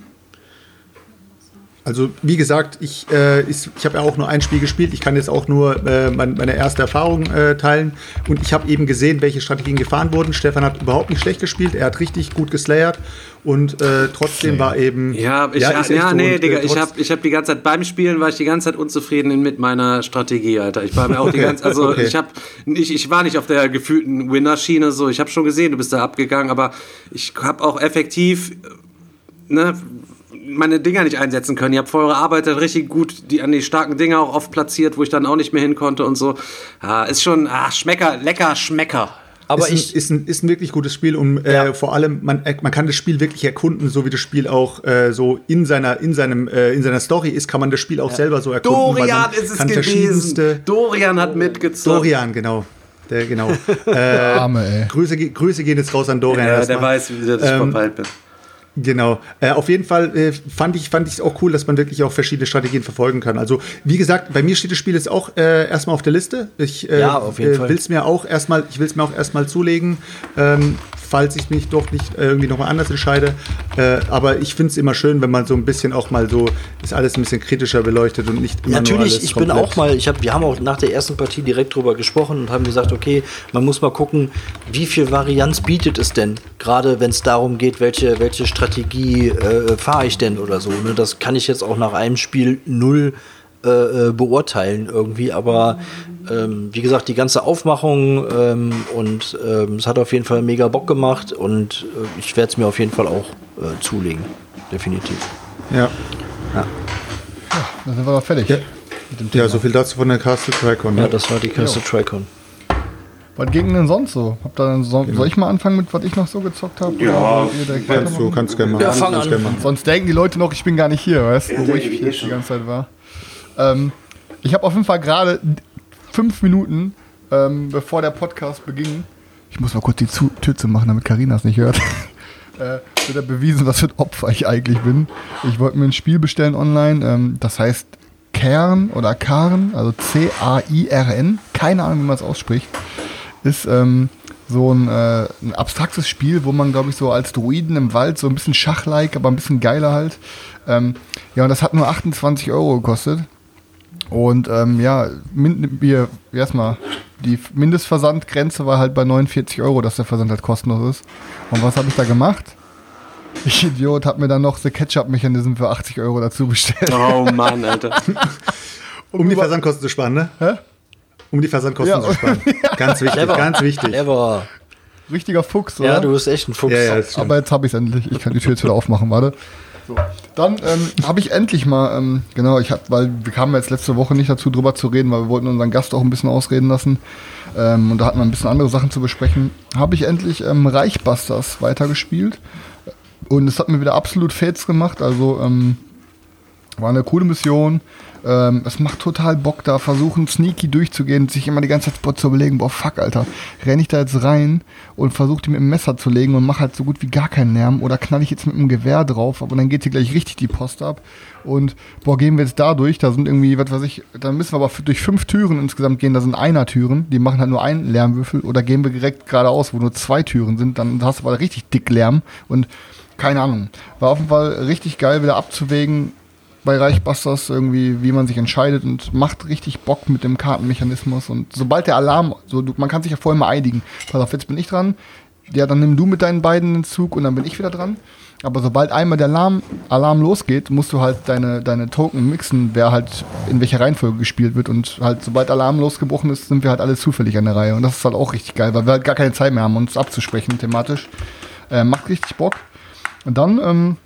Also wie gesagt, ich, äh, ich, ich habe ja auch nur ein Spiel gespielt. Ich kann jetzt auch nur äh, meine, meine erste Erfahrung äh, teilen. Und ich habe eben gesehen, welche Strategien gefahren wurden. Stefan hat überhaupt nicht schlecht gespielt. Er hat richtig gut geslayert. Und äh, trotzdem war eben. Ja, ich, ja, ja so. nee, und, Digga, ich habe ich hab die ganze Zeit beim Spielen war ich die ganze Zeit unzufrieden mit meiner Strategie, Alter. Ich war mir auch die ganze also okay. ich habe ich, ich war nicht auf der gefühlten Winner-Schiene so. Ich habe schon gesehen, du bist da abgegangen, aber ich habe auch effektiv ne, meine Dinger nicht einsetzen können. Ihr habt vor eurer Arbeit richtig gut die, an die starken Dinger auch oft platziert, wo ich dann auch nicht mehr hin konnte und so. Ja, ist schon ah, Schmecker, lecker Schmecker. Aber ist, ich, ein, ist, ein, ist ein wirklich gutes Spiel und äh, ja. vor allem, man, äh, man kann das Spiel wirklich erkunden, so wie das Spiel auch äh, so in seiner, in, seinem, äh, in seiner Story ist, kann man das Spiel auch ja. selber so erkunden. Dorian ist es gewesen. Dorian hat mitgezogen. Dorian, genau. Der, genau. Der Arme, ey. Grüße, Grüße gehen jetzt raus an Dorian. Ja, der weiß, wie das ähm, verpeilt bin. Genau. Äh, auf jeden Fall äh, fand ich fand ich es auch cool, dass man wirklich auch verschiedene Strategien verfolgen kann. Also wie gesagt, bei mir steht das Spiel jetzt auch äh, erstmal auf der Liste. Ich äh, ja, äh, will es mir auch erstmal, ich will es mir auch erstmal zulegen. Ähm, falls ich mich doch nicht äh, irgendwie nochmal anders entscheide. Äh, aber ich finde es immer schön, wenn man so ein bisschen auch mal so ist alles ein bisschen kritischer beleuchtet und nicht immer nur Natürlich, ich bin auch mal, ich hab, wir haben auch nach der ersten Partie direkt drüber gesprochen und haben gesagt, okay, man muss mal gucken, wie viel Varianz bietet es denn, gerade wenn es darum geht, welche, welche Strategie äh, fahre ich denn oder so. Ne? Das kann ich jetzt auch nach einem Spiel null äh, äh, beurteilen irgendwie, aber ähm, wie gesagt, die ganze Aufmachung ähm, und ähm, es hat auf jeden Fall mega Bock gemacht und äh, ich werde es mir auf jeden Fall auch äh, zulegen, definitiv. Ja. Dann sind wir doch fertig. Ja. ja, so viel dazu von der Castle Tricon. Ja, Ne? das war die Castle Tricon. Was ging denn sonst so? Denn so soll ich mal anfangen mit, was ich noch so gezockt habe? Ja, Kannst du, kannst gerne machen. Ja, fang an. gerne machen. Sonst denken die Leute noch, ich bin gar nicht hier, weißt du, wo ich jetzt die ganze Zeit war. Ähm, ich habe auf jeden Fall gerade fünf Minuten, ähm, bevor der Podcast beging, ich muss mal kurz die Zu Tür zu machen, damit Karina es nicht hört, äh, wieder bewiesen, was für ein Opfer ich eigentlich bin. Ich wollte mir ein Spiel bestellen online, ähm, das heißt Kern oder Karen, also C-A-I-R-N, keine Ahnung, wie man es ausspricht, ist ähm, so ein, äh, ein abstraktes Spiel, wo man, glaube ich, so als Druiden im Wald so ein bisschen Schach-like, aber ein bisschen geiler halt. Ähm, ja, und das hat nur 28 Euro gekostet. Und ähm, ja, wir erstmal, die Mindestversandgrenze war halt bei 49 Euro, dass der Versand halt kostenlos ist. Und was habe ich da gemacht? Ich Idiot, hab mir dann noch The Ketchup-Mechanism für 80 Euro dazu bestellt. Oh Mann, Alter. Um die Versandkosten zu sparen, ne? Hä? Um die Versandkosten Ja. zu sparen. Ganz wichtig, Clever. ganz wichtig. Clever. Richtiger Fuchs, oder? Ja, du bist echt ein Fuchs. Ja. Aber jetzt habe ich es endlich. Ich kann die Tür jetzt wieder aufmachen, warte. So. Dann ähm, habe ich endlich mal, ähm, genau, ich hab, weil wir kamen jetzt letzte Woche nicht dazu, drüber zu reden, weil wir wollten unseren Gast auch ein bisschen ausreden lassen. Ähm, und da hatten wir ein bisschen andere Sachen zu besprechen. Habe ich endlich ähm, Reichbusters weitergespielt. Und es hat mir wieder absolut Fates gemacht. Also ähm, war eine coole Mission. Ähm, es macht total Bock, da versuchen sneaky durchzugehen, sich immer die ganze Zeit zu überlegen, boah, fuck, Alter, renn ich da jetzt rein und versuche die mit dem Messer zu legen und mache halt so gut wie gar keinen Lärm oder knall ich jetzt mit dem Gewehr drauf, aber dann geht hier gleich richtig die Post ab und boah, gehen wir jetzt da durch, da sind irgendwie, was weiß ich, da müssen wir aber durch fünf Türen insgesamt gehen, da sind einer Türen, die machen halt nur einen Lärmwürfel oder gehen wir direkt geradeaus, wo nur zwei Türen sind, dann hast du aber richtig dick Lärm und keine Ahnung. War auf jeden Fall richtig geil, wieder abzuwägen, bei Reichbusters irgendwie, wie man sich entscheidet und macht richtig Bock mit dem Kartenmechanismus. Und sobald der Alarm, so du, man kann sich ja vorher mal einigen, pass auf, jetzt bin ich dran, ja, dann nimm du mit deinen beiden den Zug und dann bin ich wieder dran. Aber sobald einmal der Alarm, Alarm losgeht, musst du halt deine, deine Token mixen, wer halt in welcher Reihenfolge gespielt wird. Und halt, sobald Alarm losgebrochen ist, sind wir halt alle zufällig an der Reihe. Und das ist halt auch richtig geil, weil wir halt gar keine Zeit mehr haben, uns abzusprechen thematisch. Äh, macht richtig Bock. Und dann ähm,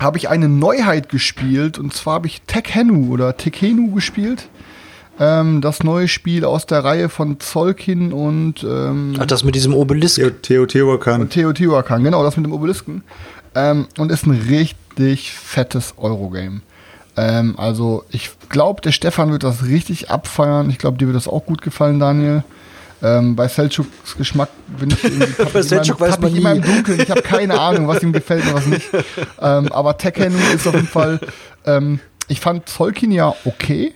habe ich eine Neuheit gespielt und zwar habe ich Tekhenu oder Tekhenu gespielt. Ähm, das neue Spiel aus der Reihe von Zolkin und, ähm, Ach, das mit diesem Obelisk. Theo- Teotihuacan. Teotihuacan, genau, das mit dem Obelisken. Ähm, und ist ein richtig fettes Eurogame. Ähm, also ich glaube, der Stefan wird das richtig abfeiern. Ich glaube, dir wird das auch gut gefallen, Daniel. Ähm, bei Selçuks Geschmack bin ich irgendwie Bei ich immer im- Selçuk weiß man ich immer im. Dunkeln. Ich habe keine Ahnung, was ihm gefällt und was nicht. Ähm, aber Tekken ist auf jeden Fall. Ähm, ich fand Zolkin ja okay.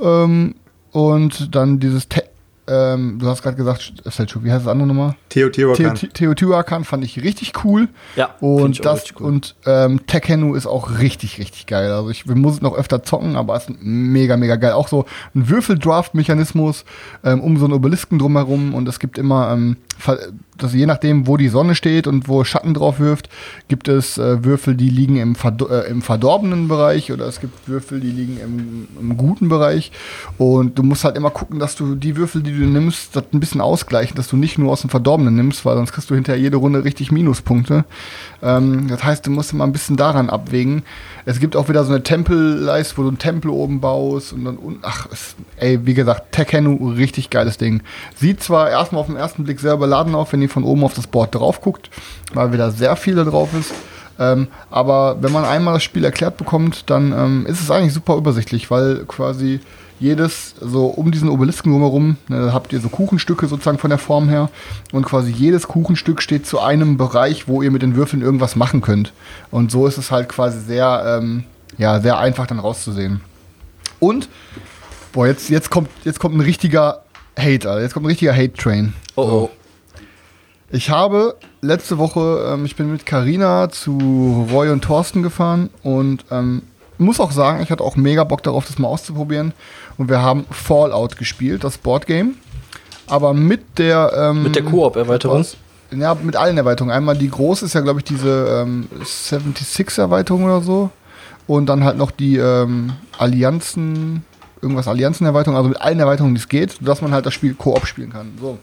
Ähm, und dann dieses Te ähm, du hast gerade gesagt, Selçuk, wie heißt das andere nochmal? Teotihuacan. Teo- Teotihuacan fand ich richtig cool. Ja, Und ich auch das richtig cool. und ähm, Tekkenu ist auch richtig, richtig geil. Also ich wir müssen noch öfter zocken, aber es ist mega, mega geil. Auch so ein Würfeldraft-Mechanismus ähm, um so einen Obelisken drumherum und es gibt immer, ähm, ver- das, je nachdem, wo die Sonne steht und wo Schatten drauf wirft, gibt es äh, Würfel, die liegen im, Verdo äh, im verdorbenen Bereich oder es gibt Würfel, die liegen im, im guten Bereich. Und du musst halt immer gucken, dass du die Würfel, die du nimmst, das ein bisschen ausgleichen, dass du nicht nur aus dem Verdorbenen nimmst, weil sonst kriegst du hinterher jede Runde richtig Minuspunkte. Ähm, das heißt, du musst immer ein bisschen daran abwägen. Es gibt auch wieder so eine Tempelleiste, wo du einen Tempel oben baust und dann unten, ach, es, ey, wie gesagt, Tekkenu, richtig geiles Ding. Sieht zwar erstmal auf den ersten Blick sehr überladen auf, wenn ihr von oben auf das Board drauf guckt, weil wieder sehr viel da drauf ist. Ähm, aber wenn man einmal das Spiel erklärt bekommt, dann ähm, ist es eigentlich super übersichtlich, weil quasi jedes, so um diesen Obelisken drumherum, ne, habt ihr so Kuchenstücke sozusagen von der Form her und quasi jedes Kuchenstück steht zu einem Bereich, wo ihr mit den Würfeln irgendwas machen könnt. Und so ist es halt quasi sehr, ähm, ja, sehr einfach dann rauszusehen. Und, boah, jetzt, jetzt, kommt, jetzt kommt ein richtiger Hate, Alter. Jetzt kommt ein richtiger Hate-Train. Oh, oh. Ich habe letzte Woche, ähm, ich bin mit Karina zu Roy und Thorsten gefahren und ähm, muss auch sagen, ich hatte auch mega Bock darauf, das mal auszuprobieren. Und wir haben Fallout gespielt, das Boardgame. Aber mit der ähm, Mit der Koop-Erweiterung? Ja, mit allen Erweiterungen. Einmal die große ist ja, glaube ich, diese ähm, 76-Erweiterung oder so. Und dann halt noch die ähm, Allianzen, irgendwas Allianzen-Erweiterung, also mit allen Erweiterungen, die es geht, sodass man halt das Spiel Koop spielen kann. So.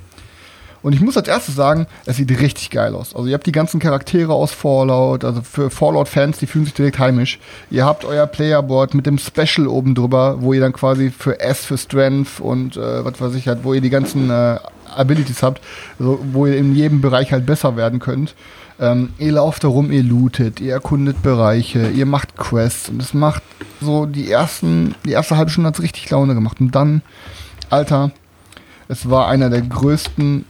Und ich muss als erstes sagen, es sieht richtig geil aus. Also ihr habt die ganzen Charaktere aus Fallout, also für Fallout-Fans, die fühlen sich direkt heimisch. Ihr habt euer Playerboard mit dem Special oben drüber, wo ihr dann quasi für S für Strength und äh, was weiß ich halt, wo ihr die ganzen äh, Abilities habt, also wo ihr in jedem Bereich halt besser werden könnt. Ähm, ihr lauft da rum, ihr lootet, ihr erkundet Bereiche, ihr macht Quests und es macht so die ersten, die erste halbe Stunde hat es richtig Laune gemacht. Und dann, Alter, es war einer der größten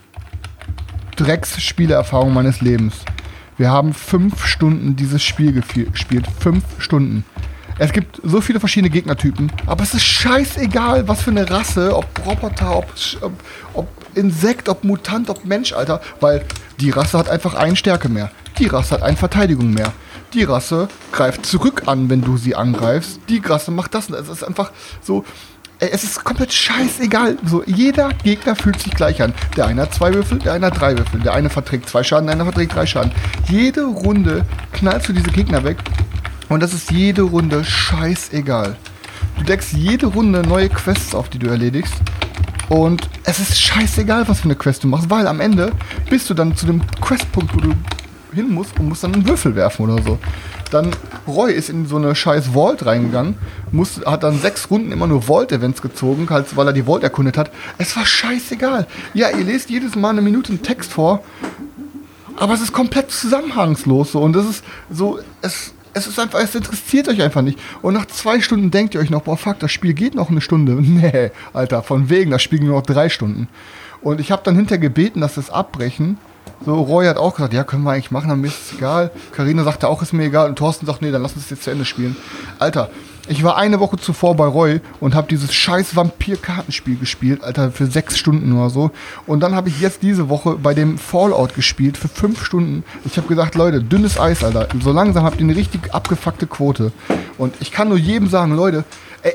Drecksspielerfahrung meines Lebens. Wir haben fünf Stunden dieses Spiel gespielt. Fünf Stunden. Es gibt so viele verschiedene Gegnertypen, aber es ist scheißegal, was für eine Rasse, ob Roboter, ob, ob, Insekt, ob Mutant, ob Mensch, Alter, weil die Rasse hat einfach eine Stärke mehr. Die Rasse hat eine Verteidigung mehr. Die Rasse greift zurück an, wenn du sie angreifst. Die Rasse macht das. Es ist einfach so, es ist komplett scheißegal. So, jeder Gegner fühlt sich gleich an. Der eine hat zwei Würfel, der eine hat drei Würfel. Der eine verträgt zwei Schaden, der andere verträgt drei Schaden. Jede Runde knallst du diese Gegner weg. Und das ist jede Runde scheißegal. Du deckst jede Runde neue Quests auf, die du erledigst. Und es ist scheißegal, was für eine Quest du machst, weil am Ende bist du dann zu dem Questpunkt, wo du hin musst und musst dann einen Würfel werfen oder so. Dann Roy ist in so eine scheiß Vault reingegangen, muss, hat dann sechs Runden immer nur Vault-Events gezogen, halt, weil er die Vault erkundet hat. Es war scheißegal. Ja, ihr lest jedes Mal eine Minute einen Text vor, aber es ist komplett zusammenhangslos so und das ist so, es, es ist einfach, es interessiert euch einfach nicht. Und nach zwei Stunden denkt ihr euch noch, boah, fuck, das Spiel geht noch eine Stunde. Nee, Alter, von wegen, das Spiel geht nur noch drei Stunden. Und ich habe dann hinterher gebeten, dass wir es abbrechen. So, Roy hat auch gesagt, ja, können wir eigentlich machen, dann ist es egal. Karina sagte auch, ist mir egal. Und Thorsten sagt, nee, dann lass uns jetzt zu Ende spielen. Alter, ich war eine Woche zuvor bei Roy und habe dieses scheiß Vampir-Kartenspiel gespielt, Alter, für sechs Stunden oder so. Und dann habe ich jetzt diese Woche bei dem Fallout gespielt für fünf Stunden. Ich habe gesagt, Leute, dünnes Eis, Alter. So langsam habt ihr eine richtig abgefuckte Quote. Und ich kann nur jedem sagen, Leute,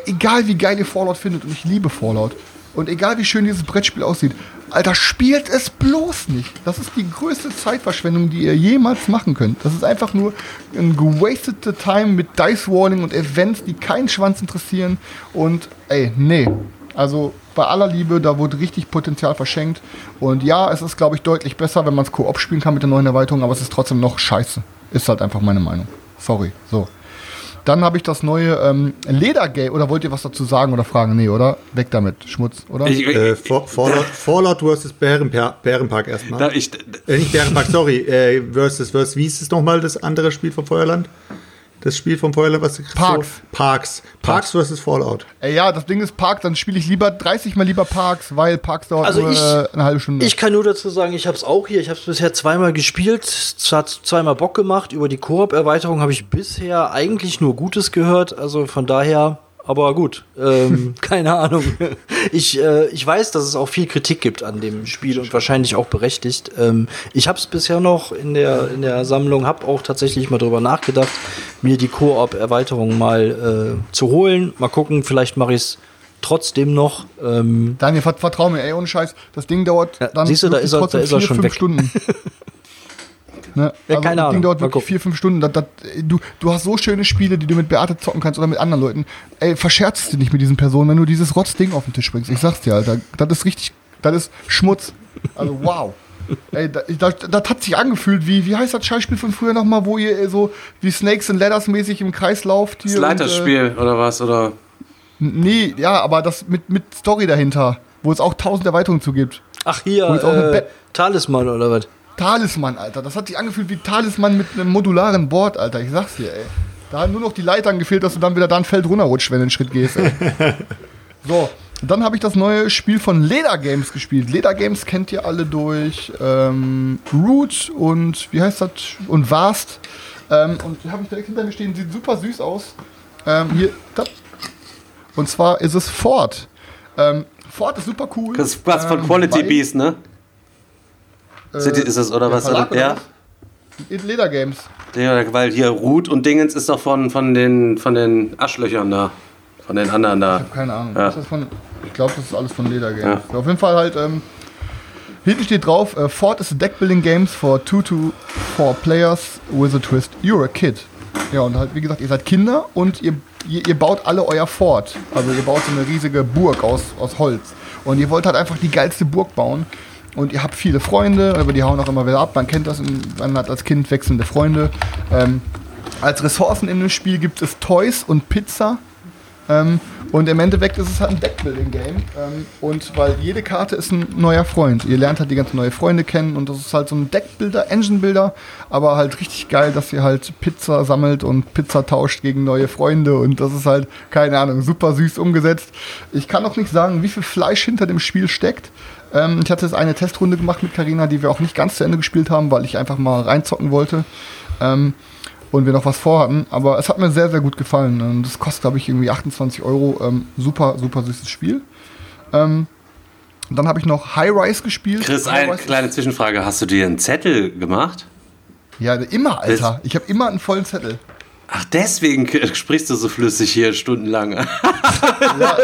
egal wie geil ihr Fallout findet, und ich liebe Fallout, und egal wie schön dieses Brettspiel aussieht, Alter, spielt es bloß nicht. Das ist die größte Zeitverschwendung, die ihr jemals machen könnt. Das ist einfach nur ein gewastete Time mit Dice Rolling und Events, die keinen Schwanz interessieren. Und ey, nee. Also bei aller Liebe, da wurde richtig Potenzial verschenkt. Und ja, es ist, glaube ich, deutlich besser, wenn man es Koop spielen kann mit der neuen Erweiterung, aber es ist trotzdem noch scheiße. Ist halt einfach meine Meinung. Sorry. So. Dann habe ich das neue ähm, Ledergame. Oder wollt ihr was dazu sagen oder fragen? Nee, oder? Weg damit. Schmutz, oder? Ich, Äh, Fa- Fallout, Fallout versus Bärenpa Bärenpark erstmal. da, ich, Äh, nicht Bärenpark, sorry. Äh, versus, versus, wie ist es nochmal, das andere Spiel vom Feuerland? Das Spiel vom Feuerland, was Parks. So, Parks. Parks versus Fallout. Ey, ja, das Ding ist Park, dann spiele ich lieber 30 mal lieber Parks, weil Parks dauert Also nur ich- äh, eine halbe Stunde. Ich kann nur dazu sagen, ich habe es auch hier. Ich habe es bisher zweimal gespielt. Es hat zweimal Bock gemacht. Über die Koop-Erweiterung habe ich bisher eigentlich nur Gutes gehört. Also von daher, aber gut. Ähm, keine Ahnung. Ich, äh, ich weiß, dass es auch viel Kritik gibt an dem Spiel und wahrscheinlich auch berechtigt. Ähm, ich habe es bisher noch in der, in der Sammlung, habe auch tatsächlich mal drüber nachgedacht, mir die Koop-Erweiterung mal äh, zu holen. Mal gucken, vielleicht mache ich es trotzdem noch. Ähm, Daniel, vert- vertrau mir, ey, ohne Scheiß. Das Ding dauert Ja, dann siehst du, da ist er- da ist er vier, schon fünf weg. Stunden. ne? Ja, keine das Ahnung. Ding dauert wirklich gucken. vier, fünf Stunden. Das, das, du, du hast so schöne Spiele, die du mit Beate zocken kannst oder mit anderen Leuten. Ey, verscherzt dich nicht mit diesen Personen, wenn du dieses Rotzding auf den Tisch bringst. Ich sag's dir, Alter. Das ist richtig, das ist Schmutz. Also, wow. Ey, das, das, das hat sich angefühlt wie, wie heißt das Scheißspiel von früher nochmal, wo ihr so wie Snakes and Ladders mäßig im Kreis lauft hier. das und, äh, Leiterspiel oder was? Oder Nee, ja, aber das mit, mit Story dahinter, wo es auch tausend Erweiterungen zu gibt. Ach hier, äh, Talisman oder was? Talisman, Alter. Das hat sich angefühlt wie Talisman mit einem modularen Board, Alter. Ich sag's dir, ey. Da haben nur noch die Leitern gefehlt, dass du dann wieder da ein Feld runterrutscht, wenn du einen Schritt gehst, ey. so, dann habe ich das neue Spiel von Leder Games gespielt. Leder Games kennt ihr alle durch ähm, Root und wie heißt das? Und Vast. Ähm, und die habe ich direkt hinter mir stehen. Sieht super süß aus. Ähm, hier, da. Und zwar ist es Ford. Ähm, Ford ist super cool. das ist was von ähm, Quality weil- Beast, ne? City ist es oder der was? Verlag oder ja. was? Leder Games. ja, weil hier Ruth und Dingens ist doch von, von, den, von den Aschlöchern da. Von den anderen da. Ich habe keine Ahnung. Ja. Von, ich glaube, das ist alles von Leder Games. Auf jeden Fall halt, ähm, hinten steht drauf, äh, Ford is a deck building games for two to four players with a twist. You're a kid. Ja, und halt, wie gesagt, ihr seid Kinder und ihr, ihr, ihr baut alle euer Fort. Also ihr baut so eine riesige Burg aus, aus Holz. Und ihr wollt halt einfach die geilste Burg bauen. Und ihr habt viele Freunde, aber die hauen auch immer wieder ab. Man kennt das, man hat als Kind wechselnde Freunde. Ähm, als Ressourcen in dem Spiel gibt es Toys und Pizza. Ähm, und im Endeffekt ist es halt ein Deckbuilding-Game. Ähm, und weil jede Karte ist ein neuer Freund. Ihr lernt halt die ganzen neue Freunde kennen und das ist halt so ein Deckbuilder, Engine-Builder, aber halt richtig geil, dass ihr halt Pizza sammelt und Pizza tauscht gegen neue Freunde und das ist halt, keine Ahnung, super süß umgesetzt. Ich kann auch nicht sagen, wie viel Fleisch hinter dem Spiel steckt. Ähm, ich hatte jetzt eine Testrunde gemacht mit Karina, die wir auch nicht ganz zu Ende gespielt haben, weil ich einfach mal reinzocken wollte. Ähm, und wir noch was vorhatten. Aber es hat mir sehr, sehr gut gefallen. Und das kostet, glaube ich, irgendwie 28 Euro. Ähm, super, super süßes Spiel. Ähm, dann habe ich noch High Rise gespielt. Chris, High eine Rise kleine Zwischenfrage. Hast du dir einen Zettel gemacht? Ja, immer, Alter. Ich habe immer einen vollen Zettel. Ach, deswegen sprichst du so flüssig hier stundenlang. Ja,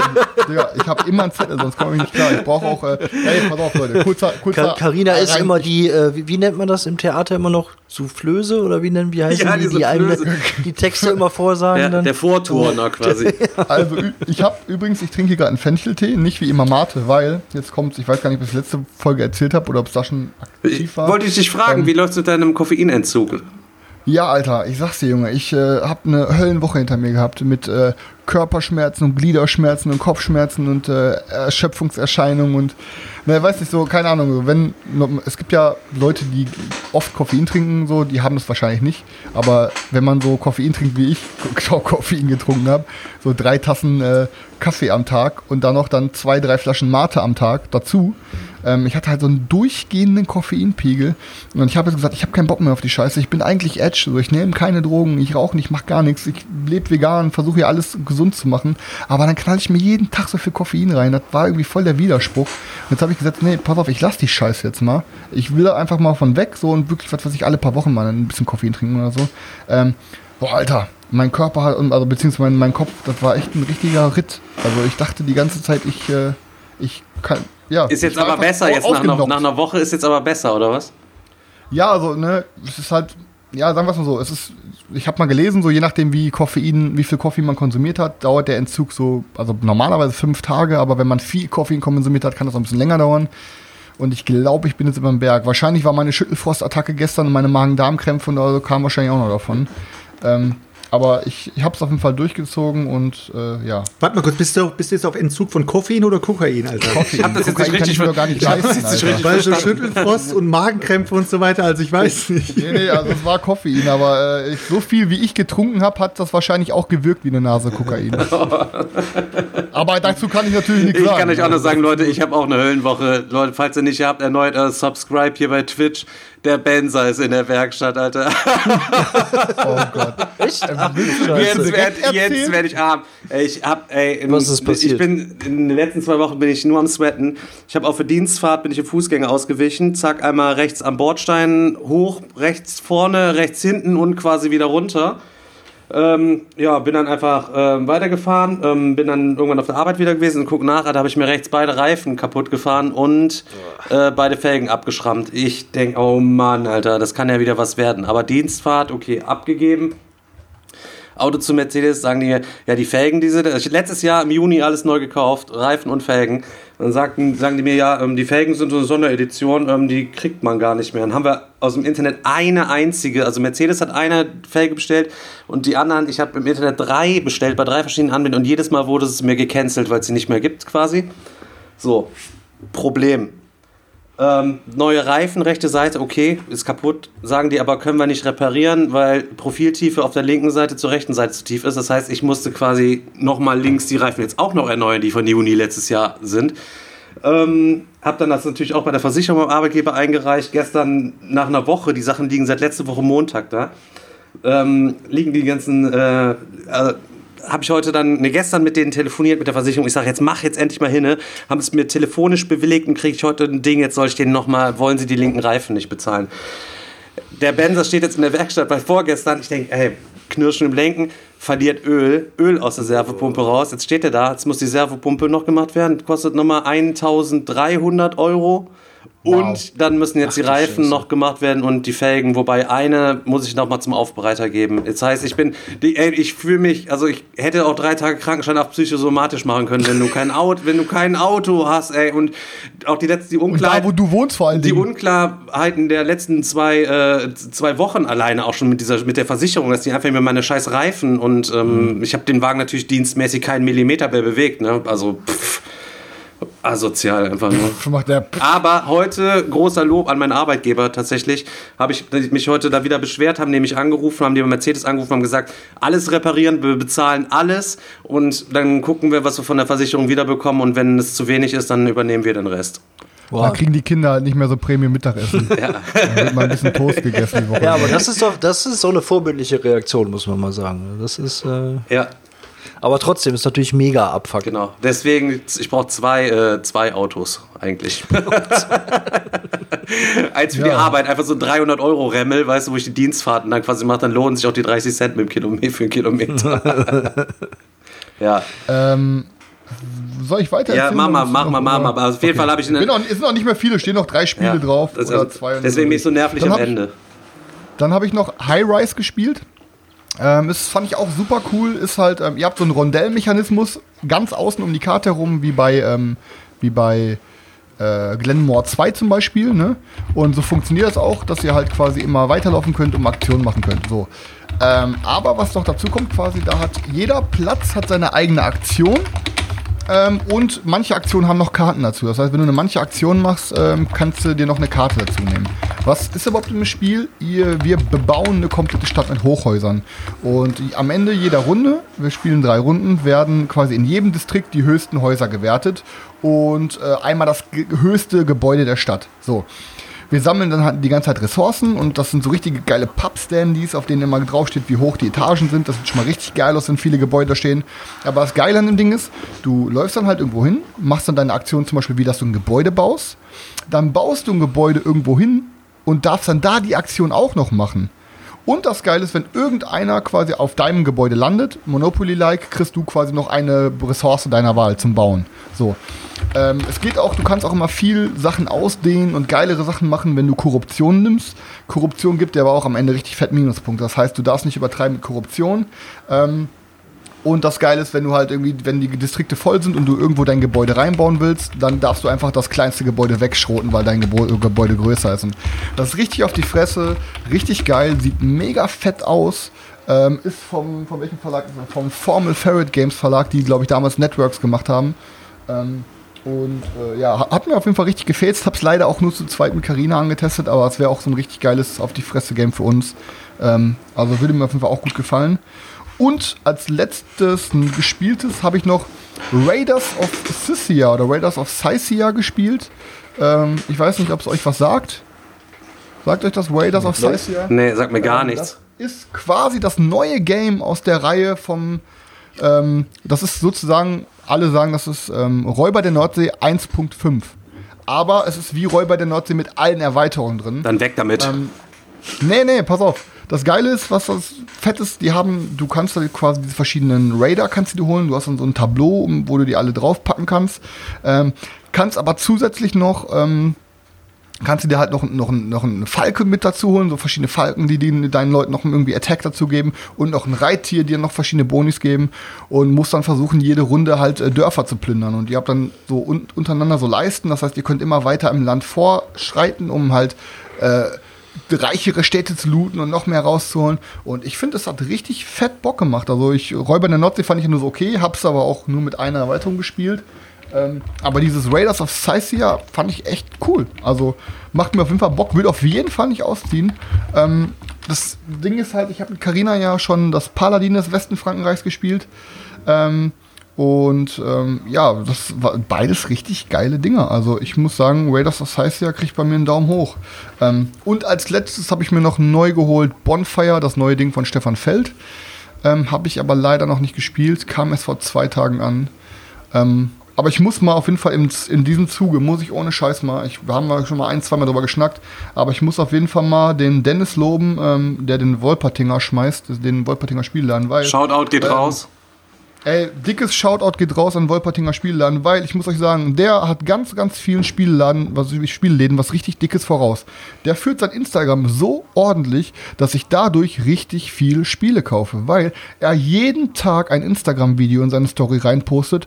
Digga, ich habe immer einen Zettel, sonst komme ich nicht klar. Ich brauche auch, äh, ey, pass auf, Leute, kurzer, kurzer. Carina ist rein- immer die, äh, wie, wie nennt man das im Theater immer noch? Soufflöse oder wie nennen, wie heißen Ja, die, die die einem die Texte immer vorsagen? Der, dann? der Vorturner quasi. Also, ich habe übrigens, ich trinke hier gerade einen Fencheltee, nicht wie immer Mate, weil, jetzt kommt's, ich weiß gar nicht, ob ich das letzte Folge erzählt habe oder ob es da schon aktiv Ich war. wollte ich dich fragen, Ähm, wie läuft's mit deinem Koffeinentzug? Ja, Alter, ich sag's dir, Junge, ich äh, habe eine Höllenwoche hinter mir gehabt mit äh, Körperschmerzen und Gliederschmerzen und Kopfschmerzen und äh, Erschöpfungserscheinungen und, ne, weiß nicht so, keine Ahnung, wenn, es gibt ja Leute, die oft Koffein trinken, so, die haben das wahrscheinlich nicht, aber wenn man so Koffein trinkt wie ich, auch Koffein getrunken habe, so drei Tassen äh, Kaffee am Tag und dann noch dann zwei, drei Flaschen Mate am Tag dazu, ähm, ich hatte halt so einen durchgehenden Koffeinpegel und ich habe gesagt, ich habe keinen Bock mehr auf die Scheiße. Ich bin eigentlich Edge, so ich nehme keine Drogen, ich rauche nicht, mach gar nichts, ich lebe vegan, versuche hier alles gesund zu machen, aber dann knall ich mir jeden Tag so viel Koffein rein. Das war irgendwie voll der Widerspruch. Und jetzt habe ich gesagt, nee, pass auf, ich lass die Scheiße jetzt mal. Ich will da einfach mal von weg, so und wirklich, was weiß ich, alle paar Wochen mal ein bisschen Koffein trinken oder so. Ähm, boah, Alter, mein Körper hat, also beziehungsweise mein, mein Kopf, das war echt ein richtiger Ritt. Also ich dachte die ganze Zeit, ich, äh, ich kann, ja. Ist jetzt aber besser, jetzt nach einer, nach einer Woche ist jetzt aber besser, oder was? Ja, also, ne, es ist halt, ja, sagen wir es mal so, es ist, ich habe mal gelesen, so je nachdem, wie Koffein, wie viel Koffein man konsumiert hat, dauert der Entzug so, also normalerweise fünf Tage, aber wenn man viel Koffein konsumiert hat, kann das auch ein bisschen länger dauern. Und ich glaube, ich bin jetzt über den Berg. Wahrscheinlich war meine Schüttelfrostattacke gestern und meine Magen-Darm-Krämpfe und also kam wahrscheinlich auch noch davon. Ähm, aber ich, ich habe es auf jeden Fall durchgezogen und äh, ja. Warte mal kurz, bist du, bist du jetzt auf Entzug von Koffein oder Kokain, Alter? Koffein. Ich hab das jetzt Kokain nicht kann richtig ich mir doch gar nicht ich das leisten, jetzt nicht Weil so. Schüttelfrost und Magenkrämpfe und so weiter, also ich weiß nicht. Nee, nee, also es war Koffein, aber äh, ich, so viel wie ich getrunken habe, hat das wahrscheinlich auch gewirkt wie eine Nase Kokain. aber dazu kann ich natürlich nichts Ich sagen. kann euch auch noch sagen, Leute, ich habe auch eine Höllenwoche. Leute, falls ihr nicht habt, erneut äh, subscribe hier bei Twitch. Der Benzer ist in der Werkstatt, Alter. Oh Gott. Echt? Ach, Jetzt werde jetzt werd ich arm. Ich hab, ey, im, Was ist passiert? Ich bin in den letzten zwei Wochen bin ich nur am Sweaten. Ich habe auf der Dienstfahrt bin ich im Fußgänger ausgewichen. Zack, einmal rechts am Bordstein hoch, rechts vorne, rechts hinten und quasi wieder runter. Ähm, ja, bin dann einfach ähm, weitergefahren, ähm, bin dann irgendwann auf der Arbeit wieder gewesen und guck nach, da habe ich mir rechts beide Reifen kaputt gefahren und äh, beide Felgen abgeschrammt. Ich denk, oh Mann, Alter, das kann ja wieder was werden. Aber Dienstfahrt, okay, abgegeben. Auto zu Mercedes, sagen die mir, ja, die Felgen, diese, hab letztes Jahr im Juni alles neu gekauft, Reifen und Felgen. Dann sagten, sagen die mir, ja, ähm, die Felgen sind so eine Sonderedition, ähm, die kriegt man gar nicht mehr. Dann haben wir aus dem Internet eine einzige, also Mercedes hat eine Felge bestellt und die anderen, ich habe im Internet drei bestellt, bei drei verschiedenen Anbietern und jedes Mal wurde es mir gecancelt, weil es sie nicht mehr gibt quasi. So, Problem. Ähm, neue Reifen, rechte Seite, okay, ist kaputt. Sagen die aber, können wir nicht reparieren, weil Profiltiefe auf der linken Seite zur rechten Seite zu tief ist. Das heißt, ich musste quasi nochmal links die Reifen jetzt auch noch erneuern, die von Juni letztes Jahr sind. Ähm, hab dann das natürlich auch bei der Versicherung beim Arbeitgeber eingereicht. Gestern nach einer Woche, die Sachen liegen seit letzter Woche Montag da, ähm, liegen die ganzen äh, äh, habe ich heute dann, ne, gestern mit denen telefoniert, mit der Versicherung. Ich sage, jetzt mach jetzt endlich mal hin. Haben es mir telefonisch bewilligt und kriege ich heute ein Ding. Jetzt soll ich denen nochmal, wollen sie die linken Reifen nicht bezahlen? Der Benzer steht jetzt in der Werkstatt bei vorgestern. Ich denke, ey, Knirschen im Lenken, verliert Öl, Öl aus der Servopumpe raus. Jetzt steht er da, jetzt muss die Servopumpe noch gemacht werden. Kostet nochmal 1300 Euro. Und dann müssen jetzt Ach die Reifen Scheiße. noch gemacht werden und die Felgen, wobei eine muss ich noch mal zum Aufbereiter geben. Das heißt, ich bin, die, ey, ich fühle mich, also ich hätte auch drei Tage Krankenschein auf psychosomatisch machen können, wenn du kein Auto, wenn du kein Auto hast, ey, und auch die letzten, die Und Unklarheit, da, wo du wohnst vor allen die Dingen. Unklarheiten der letzten zwei, äh, zwei Wochen alleine auch schon mit dieser, mit der Versicherung, dass die einfach mir meine scheiß Reifen und ähm, ich habe den Wagen natürlich dienstmäßig keinen Millimeter mehr bewegt, ne, also pff, asozial einfach nur. Aber heute großer Lob an meinen Arbeitgeber tatsächlich. Habe ich mich heute da wieder beschwert, haben nämlich angerufen, haben die bei Mercedes angerufen, haben gesagt, alles reparieren, wir bezahlen alles und dann gucken wir, was wir von der Versicherung wiederbekommen und wenn es zu wenig ist, dann übernehmen wir den Rest. Da kriegen die Kinder halt nicht mehr so Premium-Mittagessen. ja. Da wird mal ein bisschen Toast gegessen die Woche. Ja, aber das ist doch, das ist so eine vorbildliche Reaktion, muss man mal sagen. Das ist, äh, Ja, aber trotzdem ist natürlich mega abfuck. genau. Deswegen, ich brauche zwei, äh, zwei Autos eigentlich. Eins für die Ja. Arbeit, einfach so ein 300 Euro Remmel, weißt du, wo ich die Dienstfahrten dann quasi mache, dann lohnen sich auch die 30 Cent mit dem Kilometer für einen Kilometer. ja. Ähm, soll ich weiter Ja, mach mal, mach mal, mach mal. Also auf jeden Fall habe ich eine- Bin noch, es sind noch nicht mehr viele, stehen noch drei Spiele Ja, drauf. oder also, zwei. deswegen bin ich so nervlich Dann am hab ich- Ende. Dann habe ich noch High Rise gespielt. Ähm, das fand ich auch super cool. Ist halt, ähm, ihr habt so einen Rondellmechanismus ganz außen um die Karte herum, wie bei, ähm, wie bei äh, Glenmore 2 zum Beispiel. Ne? Und so funktioniert das auch, dass ihr halt quasi immer weiterlaufen könnt und Aktionen machen könnt. So. Ähm, aber was noch dazu kommt, quasi, da hat jeder Platz hat seine eigene Aktion. Ähm, und manche Aktionen haben noch Karten dazu. Das heißt, wenn du eine manche Aktion machst, ähm, kannst du dir noch eine Karte dazu nehmen. Was ist überhaupt im Spiel? Ihr, wir bebauen eine komplette Stadt mit Hochhäusern. Und am Ende jeder Runde, wir spielen drei Runden, werden quasi in jedem Distrikt die höchsten Häuser gewertet und äh, einmal das höchste Gebäude der Stadt. So. Wir sammeln dann halt die ganze Zeit Ressourcen und das sind so richtige geile Pub-Standys, auf denen immer draufsteht, wie hoch die Etagen sind. Das sieht schon mal richtig geil aus, wenn viele Gebäude stehen. Aber das Geile an dem Ding ist, du läufst dann halt irgendwo hin, machst dann deine Aktion zum Beispiel, wie dass du ein Gebäude baust. Dann baust du ein Gebäude irgendwo hin und darfst dann da die Aktion auch noch machen. Und das Geile ist, wenn irgendeiner quasi auf deinem Gebäude landet, Monopoly-like, kriegst du quasi noch eine Ressource deiner Wahl zum Bauen. So. Ähm, es geht auch, du kannst auch immer viel Sachen ausdehnen und geilere Sachen machen, wenn du Korruption nimmst. Korruption gibt dir aber auch am Ende richtig fett Minuspunkte. Das heißt, du darfst nicht übertreiben mit Korruption. Ähm, und das Geile ist, wenn du halt irgendwie, wenn die Distrikte voll sind und du irgendwo dein Gebäude reinbauen willst, dann darfst du einfach das kleinste Gebäude wegschroten, weil dein Gebäude, größer ist. Und das ist richtig auf die Fresse, richtig geil, sieht mega fett aus. Ähm, ist vom, von welchem Verlag? Vom Formal Ferret Games Verlag, die, glaube ich, damals Networks gemacht haben. Ähm, und äh, ja, ha- hat mir auf jeden Fall richtig gefällt. Hab's leider auch nur zu zweit mit Karina angetestet, aber es wäre auch so ein richtig geiles auf die Fresse Game für uns. Ähm, also würde mir auf jeden Fall auch gut gefallen. Und als letztes gespieltes habe ich noch Raiders of Scythia oder Raiders of Scythia gespielt. Ähm, ich weiß nicht, ob es euch was sagt. Sagt euch das Raiders of Scythia? Nee, sagt mir gar Ähm, nichts. Das ist quasi das neue Game aus der Reihe vom. Ähm, das ist sozusagen, alle sagen, das ist ähm, Räuber der Nordsee 1.5. Aber es ist wie Räuber der Nordsee mit allen Erweiterungen drin. Dann weg damit. Ähm, nee, nee, pass auf. Das Geile ist, was das Fett ist, die haben, du kannst da quasi diese verschiedenen Raider kannst du dir holen. Du hast dann so ein Tableau, wo du die alle draufpacken kannst. Ähm, kannst aber zusätzlich noch, ähm, kannst du dir halt noch, noch, noch einen Falke mit dazu holen, so verschiedene Falken, die, die deinen Leuten noch irgendwie Attack dazu geben und noch ein Reittier, die dir noch verschiedene Bonis geben und musst dann versuchen, jede Runde halt äh, Dörfer zu plündern. Und ihr habt dann so un untereinander so Leisten, das heißt, ihr könnt immer weiter im Land vorschreiten, um halt äh, reichere Städte zu looten und noch mehr rauszuholen. Und ich finde, es hat richtig fett Bock gemacht. Also ich Räuber in der Nordsee fand ich nur so okay, hab's aber auch nur mit einer Erweiterung gespielt. Ähm, aber dieses Raiders of Scythia fand ich echt cool. Also macht mir auf jeden Fall Bock, will auf jeden Fall nicht ausziehen. Ähm, das Ding ist halt, ich habe mit Carina ja schon das Paladin des Westen Frankenreichs gespielt. Ähm, und ähm, ja, das war beides richtig geile Dinge. Also ich muss sagen, Raiders of Scythia kriegt bei mir einen Daumen hoch. Ähm, und als letztes habe ich mir noch neu geholt Bonfire, das neue Ding von Stefan Feld. Ähm, Habe ich aber leider noch nicht gespielt, kam erst vor zwei Tagen an. Ähm, aber ich muss mal auf jeden Fall in, in diesem Zuge, muss ich ohne Scheiß mal, ich, wir haben mal schon mal ein, zwei Mal drüber geschnackt, aber ich muss auf jeden Fall mal den Dennis loben, ähm, der den Wolpertinger schmeißt, den Wolpertinger Spielladen, weil. Shoutout geht ähm, raus. Ey, dickes Shoutout geht raus an Wolpertinger Spielladen, weil ich muss euch sagen, der hat ganz, ganz vielen Spielladen, was Spielläden, was richtig dickes voraus. Der führt sein Instagram so ordentlich, dass ich dadurch richtig viel Spiele kaufe, weil er jeden Tag ein Instagram-Video in seine Story reinpostet,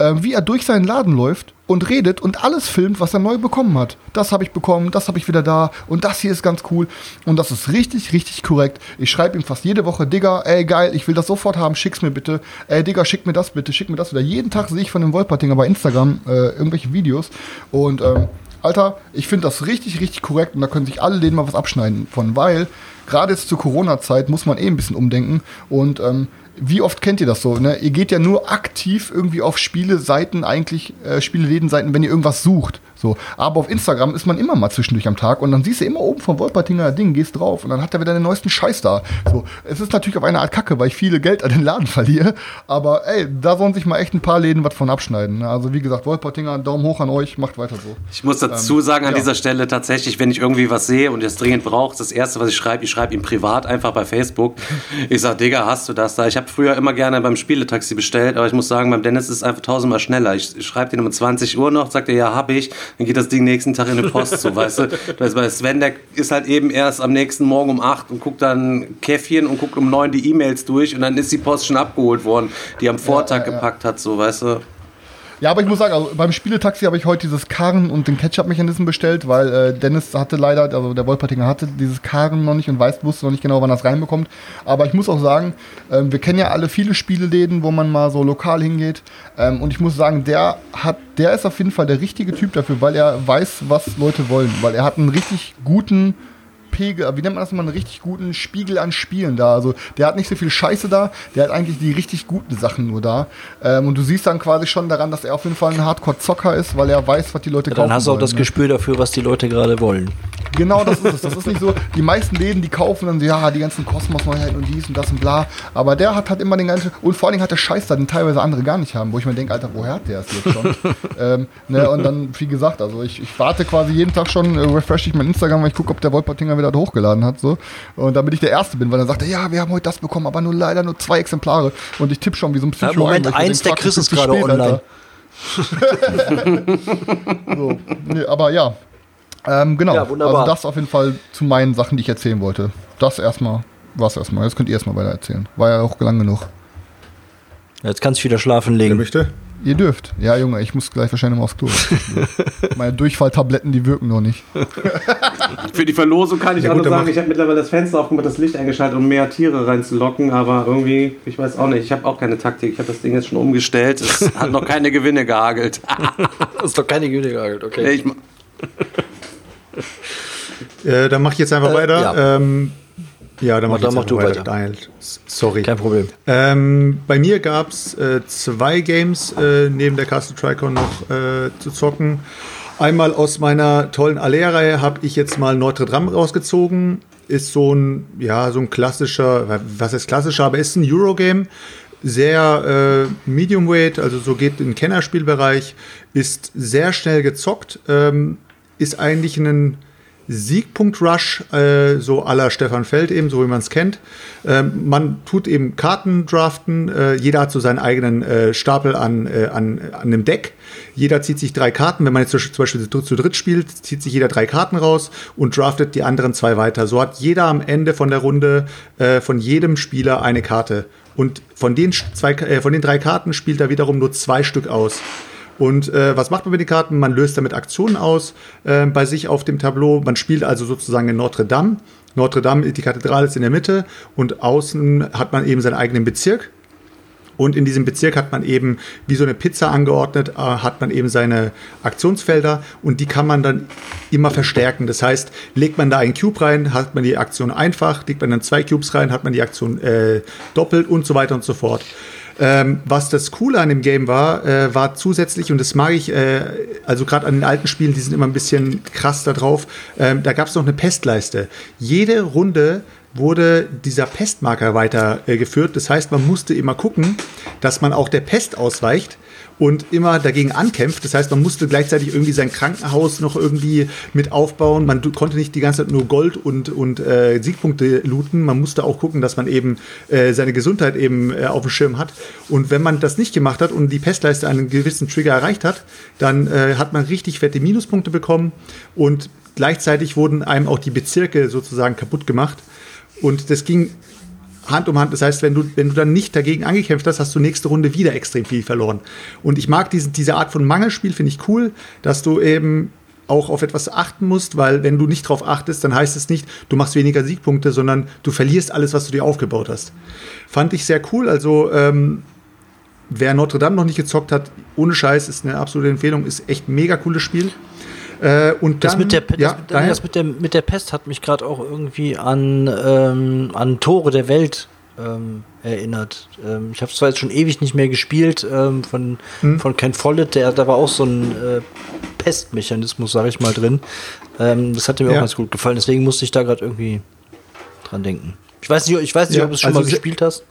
äh, wie er durch seinen Laden läuft und redet und alles filmt, was er neu bekommen hat. Das habe ich bekommen, das habe ich wieder da und das hier ist ganz cool. Und das ist richtig, richtig korrekt. Ich schreibe ihm fast jede Woche, Digga, ey geil, ich will das sofort haben, schick's mir bitte. Ey Digga, schick mir das bitte, schick mir das wieder. Jeden Tag sehe ich von dem Wolpertinger bei Instagram äh, irgendwelche Videos und ähm, Alter, ich finde das richtig, richtig korrekt und da können sich alle denen mal was abschneiden von, weil gerade jetzt zur Corona-Zeit muss man eh ein bisschen umdenken und ähm, wie oft kennt ihr das so? Ne? Ihr geht ja nur aktiv irgendwie auf Spieleseiten, eigentlich äh, Spielelädenseiten, wenn ihr irgendwas sucht. So. Aber auf Instagram ist man immer mal zwischendurch am Tag und dann siehst du immer oben vom Wolpertinger Ding, gehst drauf und dann hat er wieder den neuesten Scheiß da. So. Es ist natürlich auf eine Art Kacke, weil ich viele Geld an den Laden verliere. Aber ey, da sollen sich mal echt ein paar Läden was von abschneiden. Ne? Also wie gesagt, Wolpertinger, Daumen hoch an euch, macht weiter so. Ich muss dazu ähm, sagen an ja. dieser Stelle tatsächlich, wenn ich irgendwie was sehe und es dringend braucht, das erste, was ich schreibe, ich schreibe ihm privat einfach bei Facebook. Ich sag, Digga, hast du das da? Ich habe früher immer gerne beim Spieletaxi bestellt, aber ich muss sagen, beim Dennis ist es einfach tausendmal schneller. Ich, ich schreibe den um 20 Uhr noch, sagt er, ja, hab ich. Dann geht das Ding nächsten Tag in die Post, so, weißt du. Bei Sven, der ist halt eben erst am nächsten Morgen um 8 und guckt dann Käffchen und guckt um 9 die E-Mails durch und dann ist die Post schon abgeholt worden, die am Vortag ja, ja. gepackt hat, so, weißt du. Ja, aber ich muss sagen, also beim Spieletaxi habe ich heute dieses Karren und den Ketchup-Mechanismus bestellt, weil äh, Dennis hatte leider, also der Wolpertinger hatte dieses Karren noch nicht und weiß, wusste noch nicht genau, wann es reinbekommt. Aber ich muss auch sagen, ähm, wir kennen ja alle viele Spieleläden, wo man mal so lokal hingeht. Ähm, und ich muss sagen, der hat, der ist auf jeden Fall der richtige Typ dafür, weil er weiß, was Leute wollen. Weil er hat einen richtig guten Pegel, wie nennt man das mal, einen richtig guten Spiegel an Spielen da. Also der hat nicht so viel Scheiße da, der hat eigentlich die richtig guten Sachen nur da. Ähm, und du siehst dann quasi schon daran, dass er auf jeden Fall ein Hardcore-Zocker ist, weil er weiß, was die Leute Ja, kaufen dann hast du auch wollen, das ne? Gespür dafür, was die Leute gerade wollen. Genau, das ist es. Das ist nicht so, die meisten Läden, die kaufen dann so, ja, die ganzen Kosmos-Neuheiten und dies und das und bla. Aber der hat halt immer den ganzen, und vor allen Dingen hat der Scheiß da, den teilweise andere gar nicht haben, wo ich mir denke, Alter, woher hat der es jetzt schon? ähm, ne, und dann, wie gesagt, also ich, ich warte quasi jeden Tag schon, äh, refresh ich mein Instagram, weil ich gucke, ob der Wolpertinger wieder hochgeladen hat, so. Und damit ich der Erste bin, weil dann sagt er, ja, wir haben heute das bekommen, aber nur leider nur zwei Exemplare. Und ich tippe schon wie so ein Psycho Ja, Moment, ein, eins, der Chris ist gerade online. Alter. so, nee, aber ja, ähm, genau. Ja, wunderbar. Also das auf jeden Fall zu meinen Sachen, die ich erzählen wollte. Das erstmal, was erstmal. Jetzt könnt ihr erstmal weiter erzählen. War ja auch lang genug. Jetzt kannst du wieder schlafen Wer legen. möchte? Ihr dürft. Ja, Junge, ich muss gleich wahrscheinlich mal aufs Klo. Meine Durchfalltabletten, die wirken noch nicht. Für die Verlosung kann ich Ja, auch gut, nur sagen, ich habe mittlerweile das Fenster aufgemacht, das Licht eingeschaltet, um mehr Tiere reinzulocken, aber irgendwie, ich weiß auch nicht, ich habe auch keine Taktik. Ich habe das Ding jetzt schon umgestellt. Es hat noch keine Gewinne gehagelt. Das ist doch keine Güte gehalten, okay. Ich, Äh, dann mache ich jetzt einfach Äh, weiter. ja. Ähm, ja, dann mach ich dann mach du weiter. weiter. Sorry. Kein Problem. Ähm, bei mir gab es äh, zwei Games äh, neben der Castle Tricon noch äh, zu zocken. Einmal aus meiner tollen Alea-Reihe habe ich jetzt mal Notre Dame rausgezogen. Ist so ein, ja, so ein klassischer, was ist klassischer, aber ist ein Eurogame. Sehr äh, Medium Weight, also so geht in den Kennerspielbereich, ist sehr schnell gezockt, ähm, ist eigentlich ein Siegpunkt-Rush, äh, so aller Stefan Feld eben, so wie man es kennt. Ähm, man tut eben Karten draften, äh, jeder hat so seinen eigenen äh, Stapel an, äh, an, an einem Deck. Jeder zieht sich drei Karten. Wenn man jetzt zum Beispiel zu, zu dritt spielt, zieht sich jeder drei Karten raus und draftet die anderen zwei weiter. So hat jeder am Ende von der Runde äh, von jedem Spieler eine Karte. Und von den, zwei, äh, von den drei Karten spielt er wiederum nur zwei Stück aus. Und äh, was macht man mit den Karten? Man löst damit Aktionen aus äh, bei sich auf dem Tableau. Man spielt also sozusagen in Notre Dame. Notre Dame, die Kathedrale ist in der Mitte und außen hat man eben seinen eigenen Bezirk. Und in diesem Bezirk hat man eben wie so eine Pizza angeordnet, äh, hat man eben seine Aktionsfelder und die kann man dann immer verstärken. Das heißt, legt man da einen Cube rein, hat man die Aktion einfach, legt man dann zwei Cubes rein, hat man die Aktion äh, doppelt und so weiter und so fort. Ähm, was das Coole an dem Game war, äh, war zusätzlich, und das mag ich, äh, also gerade an den alten Spielen, die sind immer ein bisschen krass da drauf, ähm, da gab es noch eine Pestleiste. Jede Runde wurde dieser Pestmarker weitergeführt. das heißt, man musste immer gucken, dass man auch der Pest ausweicht und immer dagegen ankämpft. Das heißt, man musste gleichzeitig irgendwie sein Krankenhaus noch irgendwie mit aufbauen. Man konnte nicht die ganze Zeit nur Gold und, und äh, Siegpunkte looten. Man musste auch gucken, dass man eben äh, seine Gesundheit eben äh, auf dem Schirm hat. Und wenn man das nicht gemacht hat und die Pestleiste einen gewissen Trigger erreicht hat, dann äh, hat man richtig fette Minuspunkte bekommen und gleichzeitig wurden einem auch die Bezirke sozusagen kaputt gemacht. Und das ging Hand um Hand. Das heißt, wenn du, wenn du dann nicht dagegen angekämpft hast, hast du nächste Runde wieder extrem viel verloren. Und ich mag diese, diese Art von Mangelspiel, finde ich cool, dass du eben auch auf etwas achten musst, weil wenn du nicht darauf achtest, dann heißt es nicht, du machst weniger Siegpunkte, sondern du verlierst alles, was du dir aufgebaut hast. Fand ich sehr cool. Also ähm, wer Notre Dame noch nicht gezockt hat, ohne Scheiß, ist eine absolute Empfehlung, ist echt ein mega cooles Spiel. Äh, und das, dann, mit der, ja, das, das, mit der, mit der Pest hat mich gerade auch irgendwie an, ähm, an Tore der Welt ähm, erinnert. Ähm, ich habe zwar jetzt schon ewig nicht mehr gespielt ähm, von, hm. von Ken Follett, der, da war auch so ein äh, Pestmechanismus, sage ich mal, drin. Ähm, das hat mir ja. auch ganz gut gefallen, deswegen musste ich da gerade irgendwie dran denken. Ich weiß nicht, ich weiß nicht ja, ob du es schon also mal gespielt hast.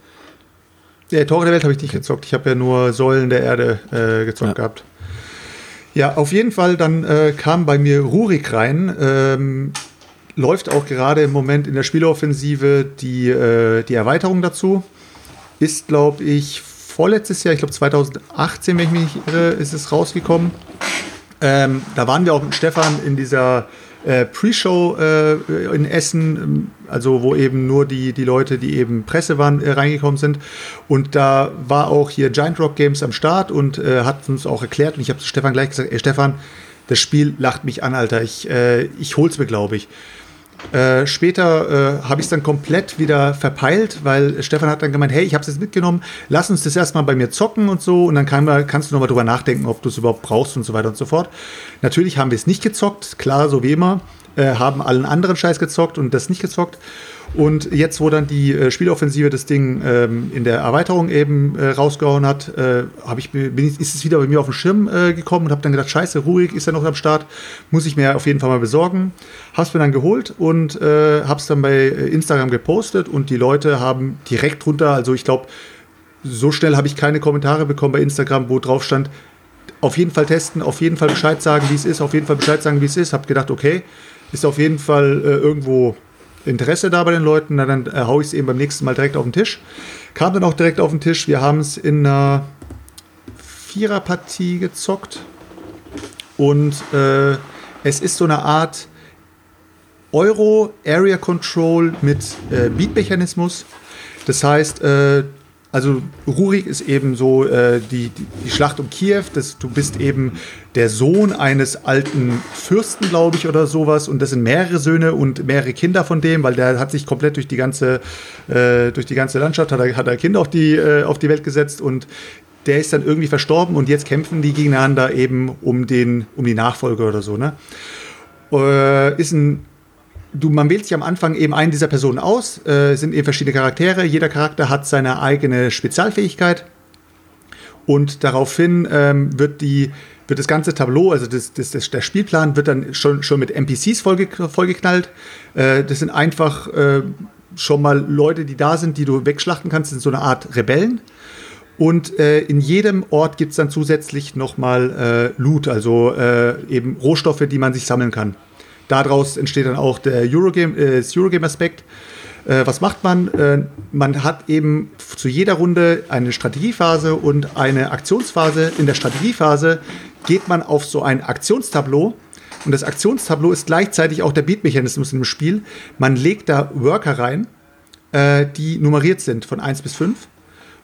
Ja, Tore der Welt habe ich nicht gezockt. Ich habe ja nur Säulen der Erde äh, gezockt ja. gehabt. Ja, auf jeden Fall, dann äh, kam bei mir Rurik rein. Ähm, läuft auch gerade im Moment in der Spieloffensive die, äh, die Erweiterung dazu. Ist, glaube ich, vorletztes Jahr, ich glaube 2018, wenn ich mich nicht irre, ist es rausgekommen. Ähm, da waren wir auch mit Stefan in dieser äh, Pre-Show äh, in Essen, ähm, also wo eben nur die, die Leute, die eben Presse waren, äh, reingekommen sind. Und da war auch hier Giant Rock Games am Start und äh, hat uns auch erklärt. Und ich habe zu Stefan gleich gesagt, ey Stefan, das Spiel lacht mich an, Alter. Ich, äh, ich hol's mir, glaube ich. Äh, später äh, habe ich es dann komplett wieder verpeilt, weil Stefan hat dann gemeint, hey, ich habe es jetzt mitgenommen, lass uns das erstmal bei mir zocken und so und dann kann kannst du nochmal drüber nachdenken, ob du es überhaupt brauchst und so weiter und so fort. Natürlich haben wir es nicht gezockt, klar, so wie immer, äh, haben allen anderen Scheiß gezockt und das nicht gezockt. Und jetzt, wo dann die äh, Spieloffensive das Ding ähm, in der Erweiterung eben äh, rausgehauen hat, äh, ich, bin ich, ist es wieder bei mir auf den Schirm äh, gekommen und habe dann gedacht, scheiße, ruhig ist er noch am Start, muss ich mir auf jeden Fall mal besorgen. Hab's mir dann geholt und äh, hab's dann bei äh, Instagram gepostet und die Leute haben direkt drunter, also ich glaube, so schnell habe ich keine Kommentare bekommen bei Instagram, wo drauf stand, auf jeden Fall testen, auf jeden Fall Bescheid sagen, wie es ist, auf jeden Fall Bescheid sagen, wie es ist. Hab gedacht, okay, ist auf jeden Fall äh, irgendwo Interesse da bei den Leuten, na, dann äh, haue ich es eben beim nächsten Mal direkt auf den Tisch. Kam dann auch direkt auf den Tisch. Wir haben es in einer Viererpartie gezockt. Und äh, es ist so eine Art Euro Area Control mit äh, Beat-Mechanismus. Das heißt, äh, also Rurik ist eben so äh, die, die, die, Schlacht um Kiew. Das, du bist eben der Sohn eines alten Fürsten, glaube ich, oder sowas. Und das sind mehrere Söhne und mehrere Kinder von dem, weil der hat sich komplett durch die ganze, äh, durch die ganze Landschaft, hat er, hat er Kinder auf die, äh, auf die Welt gesetzt und der ist dann irgendwie verstorben und jetzt kämpfen die gegeneinander eben um, den, um die Nachfolge oder so. Ne? Äh, ist ein du, man wählt sich am Anfang eben einen dieser Personen aus, äh, sind eben verschiedene Charaktere. Jeder Charakter hat seine eigene Spezialfähigkeit. Und daraufhin ähm, wird, die, wird das ganze Tableau, also das, das, das, der Spielplan, wird dann schon, schon mit NPCs vollge, vollgeknallt. Äh, das sind einfach äh, schon mal Leute, die da sind, die du wegschlachten kannst. Das sind so eine Art Rebellen. Und äh, in jedem Ort gibt es dann zusätzlich nochmal äh, Loot, also äh, eben Rohstoffe, die man sich sammeln kann. Daraus entsteht dann auch der Eurogame, äh, das Eurogame-Aspekt. Äh, was macht man? Äh, man hat eben zu jeder Runde eine Strategiephase und eine Aktionsphase. In der Strategiephase geht man auf so ein Aktionstableau. Und das Aktionstableau ist gleichzeitig auch der Beat-Mechanismus im Spiel. Man legt da Worker rein, äh, die nummeriert sind von 1 bis 5.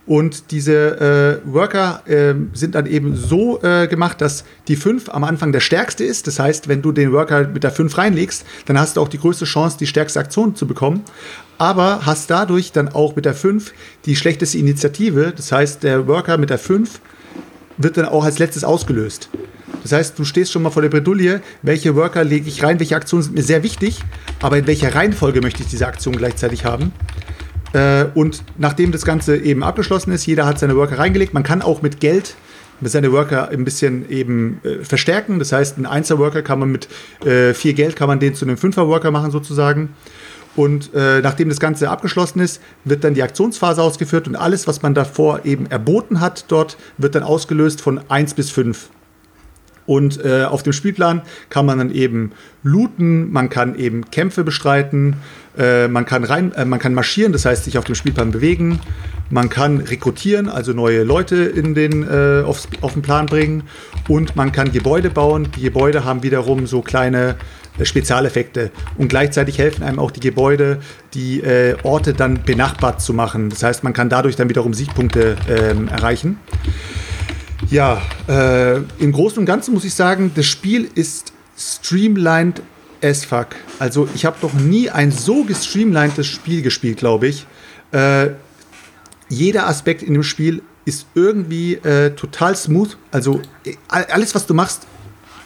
Und diese äh, Worker äh, sind dann eben so äh, gemacht, dass die 5 am Anfang der stärkste ist. Das heißt, wenn du den Worker mit der 5 reinlegst, dann hast du auch die größte Chance, die stärkste Aktion zu bekommen. Aber hast dadurch dann auch mit der 5 die schlechteste Initiative. Das heißt, der Worker mit der 5 wird dann auch als letztes ausgelöst. Das heißt, du stehst schon mal vor der Bredouille, welche Worker lege ich rein, welche Aktionen sind mir sehr wichtig, aber in welcher Reihenfolge möchte ich diese Aktion gleichzeitig haben. Äh, und nachdem das Ganze eben abgeschlossen ist, jeder hat seine Worker reingelegt. Man kann auch mit Geld seine Worker ein bisschen eben äh, verstärken. Das heißt, ein Einser-Worker kann man mit äh, viel Geld kann man den zu einem Fünfer-Worker machen sozusagen. Und äh, nachdem das Ganze abgeschlossen ist, wird dann die Aktionsphase ausgeführt und alles, was man davor eben erboten hat, dort wird dann ausgelöst von 1 bis 5. Und äh, auf dem Spielplan kann man dann eben looten, man kann eben Kämpfe bestreiten, äh, man, kann rein, äh, man kann marschieren, das heißt sich auf dem Spielplan bewegen, man kann rekrutieren, also neue Leute in den, äh, aufs, auf den Plan bringen und man kann Gebäude bauen. Die Gebäude haben wiederum so kleine äh, Spezialeffekte und gleichzeitig helfen einem auch die Gebäude, die äh, Orte dann benachbart zu machen. Das heißt, man kann dadurch dann wiederum Siegpunkte ähm, erreichen. Ja, äh, im Großen und Ganzen muss ich sagen, das Spiel ist streamlined as fuck. Also ich habe noch nie ein so gestreamlinedes Spiel gespielt, glaube ich. Äh, jeder Aspekt in dem Spiel ist irgendwie äh, total smooth. Also äh, alles, was du machst,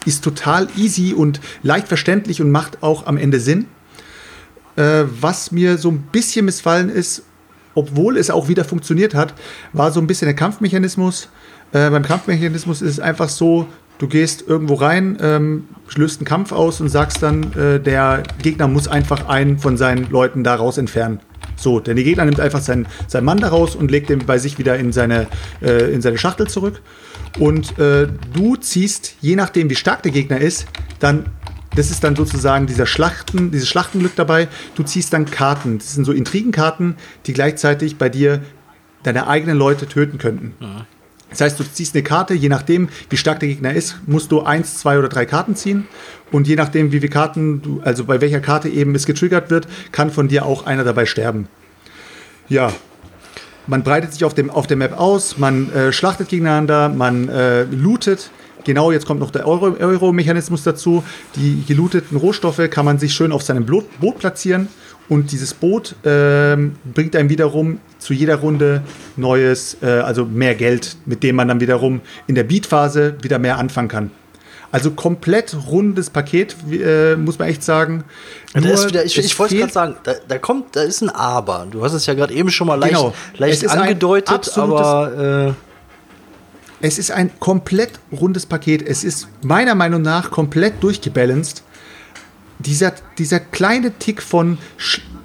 ist total easy und leicht verständlich und macht auch am Ende Sinn. Äh, was mir so ein bisschen missfallen ist, obwohl es auch wieder funktioniert hat, war so ein bisschen der Kampfmechanismus. Äh, beim Kampfmechanismus ist es einfach so, du gehst irgendwo rein, ähm, löst einen Kampf aus und sagst dann, äh, der Gegner muss einfach einen von seinen Leuten daraus entfernen. So, denn der Gegner nimmt einfach seinen, seinen Mann daraus und legt den bei sich wieder in seine, äh, in seine Schachtel zurück. Und äh, du ziehst, je nachdem wie stark der Gegner ist, dann das ist dann sozusagen dieser Schlachten, dieses Schlachtenglück dabei. Du ziehst dann Karten. Das sind so Intrigenkarten, die gleichzeitig bei dir deine eigenen Leute töten könnten. Ja. Das heißt, du ziehst eine Karte, je nachdem, wie stark der Gegner ist, musst du eins, zwei oder drei Karten ziehen. Und je nachdem, wie viele Karten du, also bei welcher Karte eben es getriggert wird, kann von dir auch einer dabei sterben. Ja. Man breitet sich auf, dem, auf der Map aus, man äh, schlachtet gegeneinander, man äh, lootet. Genau, jetzt kommt noch der Euro-Mechanismus Euro dazu. Die gelooteten Rohstoffe kann man sich schön auf seinem Boot platzieren und dieses Boot ähm, bringt einem wiederum zu jeder Runde neues, äh, also mehr Geld, mit dem man dann wiederum in der Beat-Phase wieder mehr anfangen kann. Also komplett rundes Paket, äh, muss man echt sagen. Wieder, ich, ich wollte gerade sagen, da, da, kommt, da ist ein Aber. Du hast es ja gerade eben schon mal leicht, genau. leicht angedeutet, aber. Äh es ist ein komplett rundes Paket. Es ist meiner Meinung nach komplett durchgebalanced dieser, dieser kleine Tick von,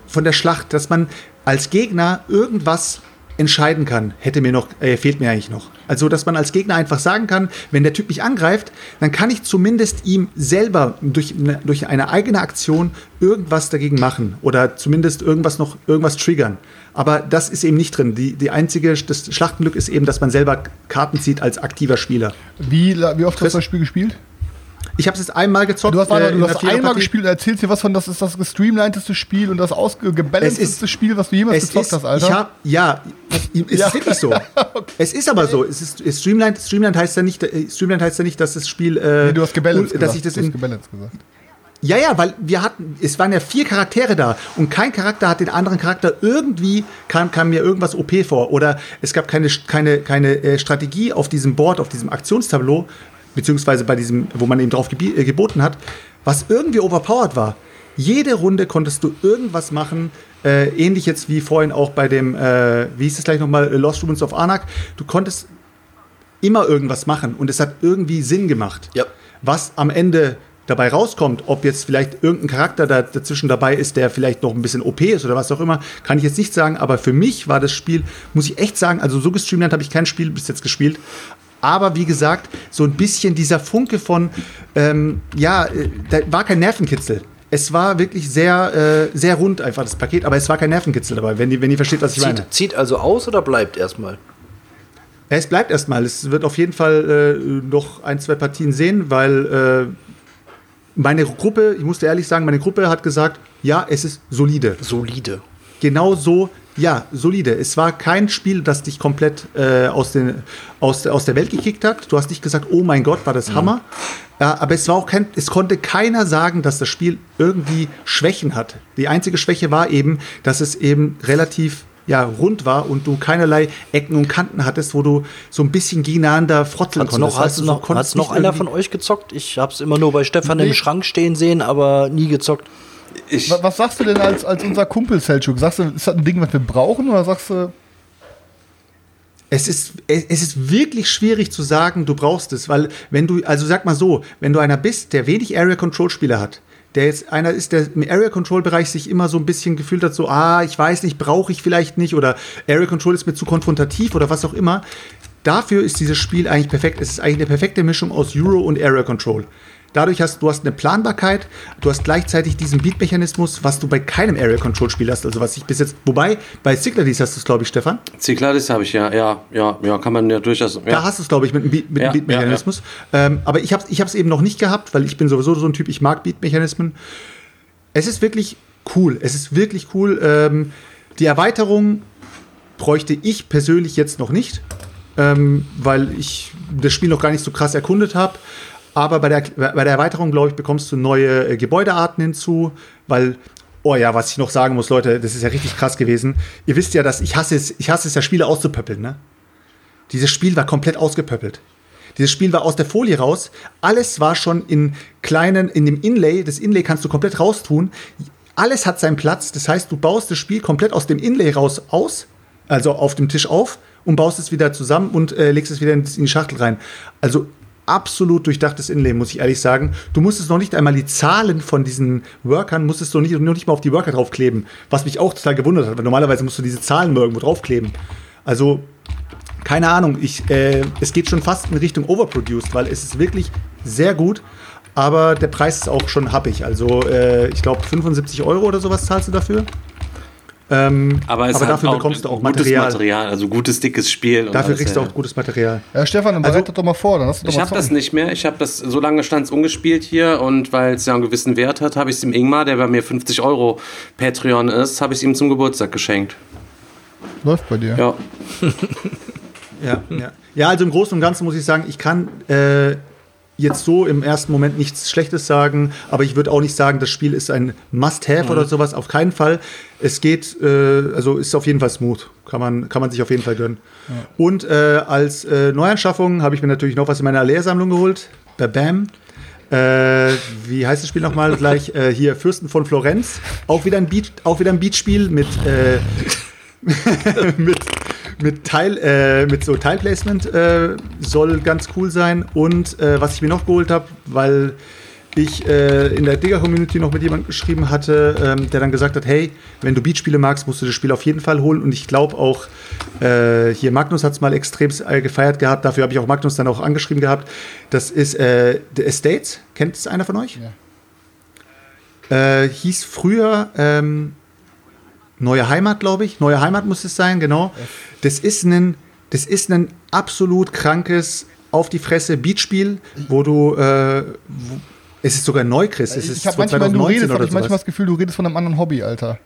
von der Schlacht, dass man als Gegner irgendwas entscheiden kann, hätte mir noch, äh, fehlt mir eigentlich noch. Also, dass man als Gegner einfach sagen kann, wenn der Typ mich angreift, dann kann ich zumindest ihm selber durch, ne, durch eine eigene Aktion irgendwas dagegen machen oder zumindest irgendwas noch, irgendwas triggern. Aber das ist eben nicht drin. Die, die einzige, das Schlachtenglück ist eben, dass man selber Karten zieht als aktiver Spieler. Wie, wie oft hast du das Spiel gespielt? Ich habe es jetzt einmal gezockt. Du hast, äh, du hast einmal gespielt und erzählst dir was von, das ist das gestreamlinedeste Spiel und das ausgebalancedeste Spiel, was du jemals gezockt ist, hast, Alter. Ich hab, ja, es ja. ist wirklich so. okay. Es ist aber so. Es ist, es Streamlined, Streamlined heißt ja nicht, äh, Streamlined heißt ja nicht, dass das Spiel. Äh, nee, du hast gebalanced dass ich das in, gesagt. Ja, ja, weil wir hatten, es waren ja vier Charaktere da und kein Charakter hat den anderen Charakter irgendwie, kam, kam mir irgendwas OP vor oder es gab keine, keine, keine äh, Strategie auf diesem Board, auf diesem Aktionstableau, beziehungsweise bei diesem, wo man eben drauf äh, geboten hat, was irgendwie overpowered war. Jede Runde konntest du irgendwas machen, äh, ähnlich jetzt wie vorhin auch bei dem, äh, wie hieß es gleich nochmal, Lost Ruins of Anak. Du konntest immer irgendwas machen und es hat irgendwie Sinn gemacht. Ja. Was am Ende dabei rauskommt, ob jetzt vielleicht irgendein Charakter da dazwischen dabei ist, der vielleicht noch ein bisschen OP ist oder was auch immer, kann ich jetzt nicht sagen. Aber für mich war das Spiel, muss ich echt sagen, also so gestreamt habe ich kein Spiel bis jetzt gespielt, aber wie gesagt, so ein bisschen dieser Funke von, ähm, ja, äh, da war kein Nervenkitzel. Es war wirklich sehr, äh, sehr rund einfach das Paket, aber es war kein Nervenkitzel dabei, wenn ihr, wenn versteht, was ich zieht, meine. Zieht also aus oder bleibt erstmal? Es bleibt erstmal. Es wird auf jeden Fall äh, noch ein, zwei Partien sehen, weil äh, meine Gruppe, ich musste ehrlich sagen, meine Gruppe hat gesagt, ja, es ist solide. Solide. Genau so ja, solide. Es war kein Spiel, das dich komplett äh, aus, den, aus, aus der Welt gekickt hat. Du hast nicht gesagt, oh mein Gott, war das mhm. Hammer. Ja, aber es war auch kein, es konnte keiner sagen, dass das Spiel irgendwie Schwächen hat. Die einzige Schwäche war eben, dass es eben relativ ja, rund war und du keinerlei Ecken und Kanten hattest, wo du so ein bisschen gegeneinander frotzeln hat's konntest. Noch, hast du noch, hat's noch einer von euch gezockt? Ich habe es immer nur bei Stefan nee. im Schrank stehen sehen, aber nie gezockt. Ich, Wa- Was sagst du denn als, als unser Kumpel Selchuk? Sagst du, ist das ein Ding, was wir brauchen oder sagst du, Es ist, es es ist wirklich schwierig zu sagen, du brauchst es, weil wenn du, also sag mal so, wenn du einer bist, der wenig Area Control Spieler hat, der jetzt einer ist, der im Area Control Bereich sich immer so ein bisschen gefühlt hat, so, ah, ich weiß nicht, brauche ich vielleicht nicht oder Area Control ist mir zu konfrontativ oder was auch immer. Dafür ist dieses Spiel eigentlich perfekt. Es ist eigentlich eine perfekte Mischung aus Euro und Area Control. Dadurch hast du hast eine Planbarkeit, du hast gleichzeitig diesen Beat-Mechanismus, was du bei keinem Area Control Spiel hast. Also was ich bis jetzt, wobei bei Cyclades hast du es, glaube ich, Stefan. Cyclades habe ich ja, ja, ja, ja, kann man ja durchaus. Ja. Da hast du es, glaube ich, mit einem Beat- mit Ja, Beat-Mechanismus. Ähm, aber ich habe es ich hab's eben noch nicht gehabt, weil ich bin sowieso so ein Typ, ich mag Beat-Mechanismen. Es ist wirklich cool. Es ist wirklich cool. Ähm, die Erweiterung bräuchte ich persönlich jetzt noch nicht, ähm, weil ich das Spiel noch gar nicht so krass erkundet habe. Aber bei der, bei der Erweiterung, glaube ich, bekommst du neue äh, Gebäudearten hinzu, weil, oh ja, was ich noch sagen muss, Leute, das ist ja richtig krass gewesen. Ihr wisst ja, dass ich hasse es, ich hasse es ja, Spiele auszupöppeln, ne? Dieses Spiel war komplett ausgepöppelt. Dieses Spiel war aus der Folie raus. Alles war schon in kleinen, in dem Inlay. Das Inlay kannst du komplett raustun. Alles hat seinen Platz. Das heißt, du baust das Spiel komplett aus dem Inlay raus aus, also auf dem Tisch auf und baust es wieder zusammen und äh, legst es wieder in, in die Schachtel rein. Also absolut durchdachtes Inlay, muss ich ehrlich sagen. Du musstest noch nicht einmal die Zahlen von diesen Workern, musstest du nicht, noch nicht mal auf die Worker draufkleben, was mich auch total gewundert hat, weil normalerweise musst du diese Zahlen irgendwo draufkleben. Also keine Ahnung, ich, äh, es geht schon fast in Richtung Overproduced, weil es ist wirklich sehr gut, aber der Preis ist auch schon happig. Also äh, ich glaube 75 Euro oder sowas zahlst du dafür. Ähm, aber, es aber dafür bekommst du auch gutes Material. Material, also gutes, dickes Spiel. und Dafür alles, kriegst du auch gutes Material. ja, Stefan, dann Also- doch mal vor, dann hast du doch Ich habe das nicht mehr. Ich habe das, so lange stand es ungespielt hier und weil es ja einen gewissen Wert hat, habe ich es dem Ingmar, der bei mir 50 Euro Patreon ist, habe ich es ihm zum Geburtstag geschenkt. Läuft bei dir. Ja. Ja, ja. ja, also im Großen und Ganzen muss ich sagen, ich kann äh, jetzt so im ersten Moment nichts Schlechtes sagen, aber ich würde auch nicht sagen, das Spiel ist ein Must-Have oder sowas, auf keinen Fall. Es geht, äh, also ist auf jeden Fall smooth, kann man, kann man sich auf jeden Fall gönnen. Und äh, als äh, Neuanschaffung habe ich mir natürlich noch was in meiner Lehrsammlung geholt, Babam. Äh, wie heißt das Spiel nochmal gleich? Äh, hier, Fürsten von Florenz. Auch wieder ein Beat, auch wieder ein Beatspiel mit, äh, mit, mit Teil, äh, mit so Teilplacement äh, soll ganz cool sein. Und äh, was ich mir noch geholt habe, weil ich äh, in der Digger-Community noch mit jemandem geschrieben hatte, ähm, der dann gesagt hat, hey, wenn du Beatspiele magst, musst du das Spiel auf jeden Fall holen. Und ich glaube auch, äh, hier Magnus hat es mal extrem äh, gefeiert gehabt, dafür habe ich auch Magnus dann auch angeschrieben gehabt. Das ist äh, The Estates. Kennt es einer von euch? Äh, hieß früher ähm, Neue Heimat, glaube ich. Neue Heimat muss es sein, genau. Das ist ein, das ist ein absolut krankes auf die Fresse Beatspiel, wo du äh, wo, es ist sogar neu, Chris. Es ist Ich habe von manchmal, wenn du 2019 redest, habe oder ich manchmal das Gefühl, du redest von einem anderen Hobby, Alter.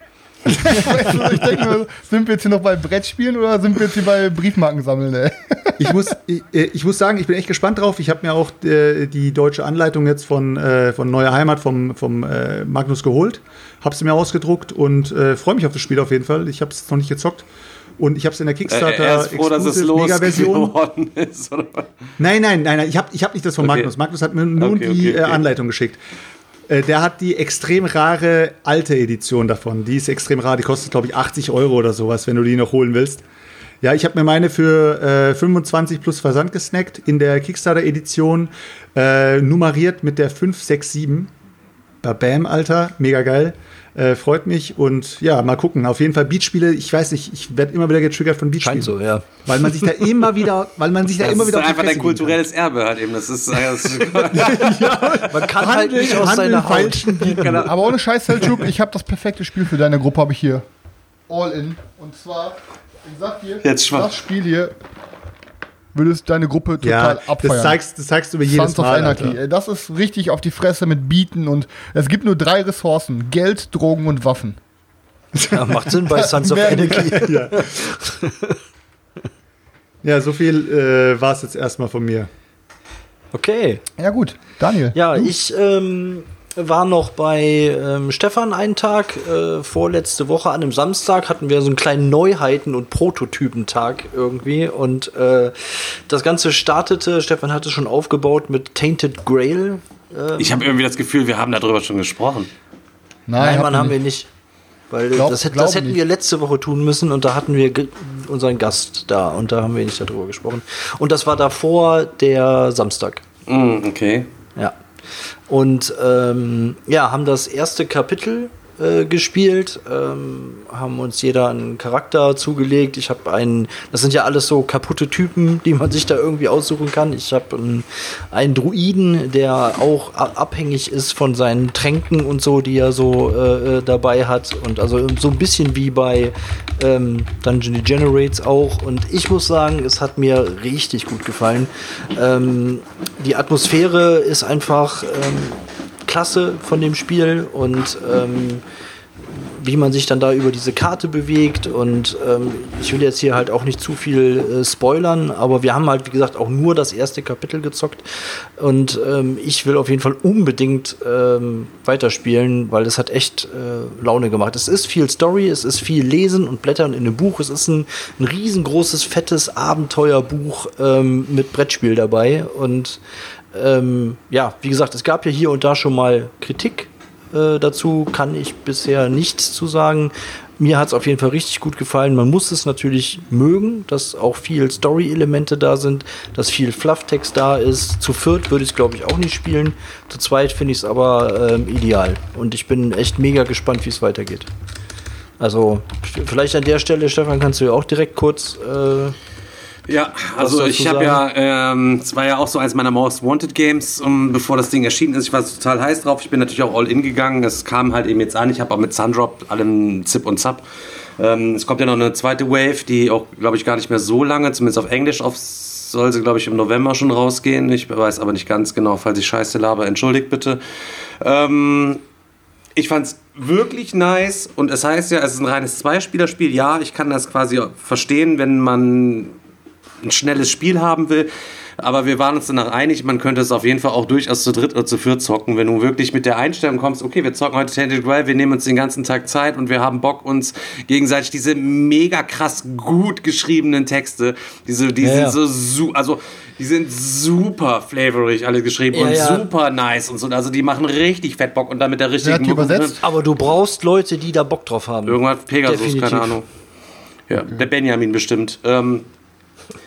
Ich denke mir, sind wir jetzt hier noch bei Brettspielen oder sind wir jetzt hier bei Briefmarken sammeln, ey? ich, muss, ich, äh, ich muss sagen, ich bin echt gespannt drauf. Ich habe mir auch äh, die deutsche Anleitung jetzt von, äh, von Neue Heimat vom, vom äh, Magnus geholt, habe sie mir ausgedruckt und äh, freue mich auf das Spiel auf jeden Fall. Ich habe es noch nicht gezockt. Und ich habe es in der Äh, Kickstarter er ist froh, dass es Exclusive Mega-Version. losgeworden ist. Nein, nein, nein, nein. Ich habe ich hab nicht das von Okay. Magnus. Magnus hat mir nur Okay, die okay. Äh, Anleitung geschickt. Äh, der hat die extrem rare alte Edition davon. Die ist extrem rar. Die kostet, glaube ich, 80 Euro oder sowas, wenn du die noch holen willst. Ja, ich habe mir meine für äh, 25 plus Versand gesnackt in der Kickstarter-Edition, äh, nummeriert mit der 567. Bam, Alter, mega geil. Äh, freut mich und ja, mal gucken. Auf jeden Fall Beatspiele. Ich weiß nicht, ich werde immer wieder getriggert von Beatspielen. Scheint so, ja. Weil man sich da immer wieder, weil man sich da Das immer ist wieder auf die einfach dein kulturelles Erbe halt eben. Das ist, das ist Man kann halt Handeln, nicht aus handeln, seiner Haut. falschen Bieten. Aber ohne Scheiß, Selchuk, ich habe das perfekte Spiel für deine Gruppe, habe ich hier. All in. Und zwar, ich sag dir, Jetzt schwach. das Spiel hier würdest deine Gruppe Ja, total abfeiern. das zeigst, das zeigst du mir jedes Sons of Mal. Anarchy. Alter. Ey, Das ist richtig auf die Fresse mit Bieten und es gibt nur drei Ressourcen: Geld, Drogen und Waffen. Ja, macht Sinn bei Sons of Anarchy. Ja. ja, so viel äh, war es jetzt erstmal von mir. Okay. Ja, gut. Daniel. Ja, ich ähm, war noch bei ähm, Stefan einen Tag. Äh, vorletzte Woche an einem Samstag hatten wir so einen kleinen Neuheiten- und Prototypentag irgendwie. Und äh, das Ganze startete, Stefan hatte schon aufgebaut mit Tainted Grail. ich habe irgendwie das Gefühl, wir haben darüber schon gesprochen. Nein, Mann, ihr haben wir nicht. Weil Glaub- das, hätt- das hätten nicht. wir letzte Woche tun müssen und da hatten wir unseren Gast da und da haben wir nicht darüber gesprochen. Und das war davor der Samstag. Mm, okay. Ja. Und ähm, ja, haben das erste Kapitel äh, gespielt, ähm, haben uns jeder einen Charakter zugelegt. Ich habe einen, das sind ja alles so kaputte Typen, die man sich da irgendwie aussuchen kann. Ich habe einen, einen Druiden, der auch abhängig ist von seinen Tränken und so, die er so äh, äh, dabei hat. Und also so ein bisschen wie bei ähm, Dungeon Degenerates auch. Und ich muss sagen, es hat mir richtig gut gefallen. Ähm, die Atmosphäre ist einfach ähm, klasse von dem Spiel und ähm, wie man sich dann da über diese Karte bewegt und ähm, ich will jetzt hier halt auch nicht zu viel äh, spoilern, aber wir haben halt wie gesagt auch nur das erste Kapitel gezockt und ähm, ich will auf jeden Fall unbedingt ähm, weiterspielen, weil es hat echt äh, Laune gemacht. Es ist viel Story, es ist viel Lesen und Blättern in einem Buch, es ist ein, ein riesengroßes, fettes Abenteuerbuch ähm, mit Brettspiel dabei und ähm, ja, wie gesagt, es gab ja hier und da schon mal Kritik äh, dazu, kann ich bisher nichts zu sagen. Mir hat es auf jeden Fall richtig gut gefallen. Man muss es natürlich mögen, dass auch viel Story-Elemente da sind, dass viel Flufftext da ist. Zu viert würde ich es, glaube ich, auch nicht spielen. Zu zweit finde ich es aber ähm, ideal. Und ich bin echt mega gespannt, wie es weitergeht. Also, vielleicht an der Stelle, Stefan, kannst du ja auch direkt kurz. Äh, Ja, also ich habe ja, ähm, es war ja auch so eins meiner Most Wanted Games, um, bevor das Ding erschienen ist. Ich war total heiß drauf. Ich bin natürlich auch all in gegangen. Es kam halt eben jetzt an. Ich habe auch mit Sundrop allem Zip und Zap. Ähm, es kommt ja noch eine zweite Wave, die auch, glaube ich, gar nicht mehr so lange, zumindest auf Englisch, auf, soll sie, glaube ich, im November schon rausgehen. Ich weiß aber nicht ganz genau, falls ich Scheiße laber, entschuldigt bitte. Ähm, ich fand's wirklich nice und es heißt ja, es ist ein reines Zweispielerspiel. Ja, ich kann das quasi verstehen, wenn man ein schnelles Spiel haben will. Aber wir waren uns danach einig, man könnte es auf jeden Fall auch durchaus zu dritt oder zu viert zocken, wenn du wirklich mit der Einstellung kommst, okay, wir zocken heute Tentacle Drive, wir nehmen uns den ganzen Tag Zeit und wir haben Bock, uns gegenseitig diese mega krass gut geschriebenen Texte, diese, die Ja, sind ja. so, also die sind super flavorig alle geschrieben Ja, und super nice und so. Also die machen richtig fett Bock und dann mit der richtigen hat die übersetzt? aber du brauchst Leute, die da Bock drauf haben. Irgendwas Pegasus, Definitiv. keine Ahnung. Ja, der Benjamin bestimmt. Ähm,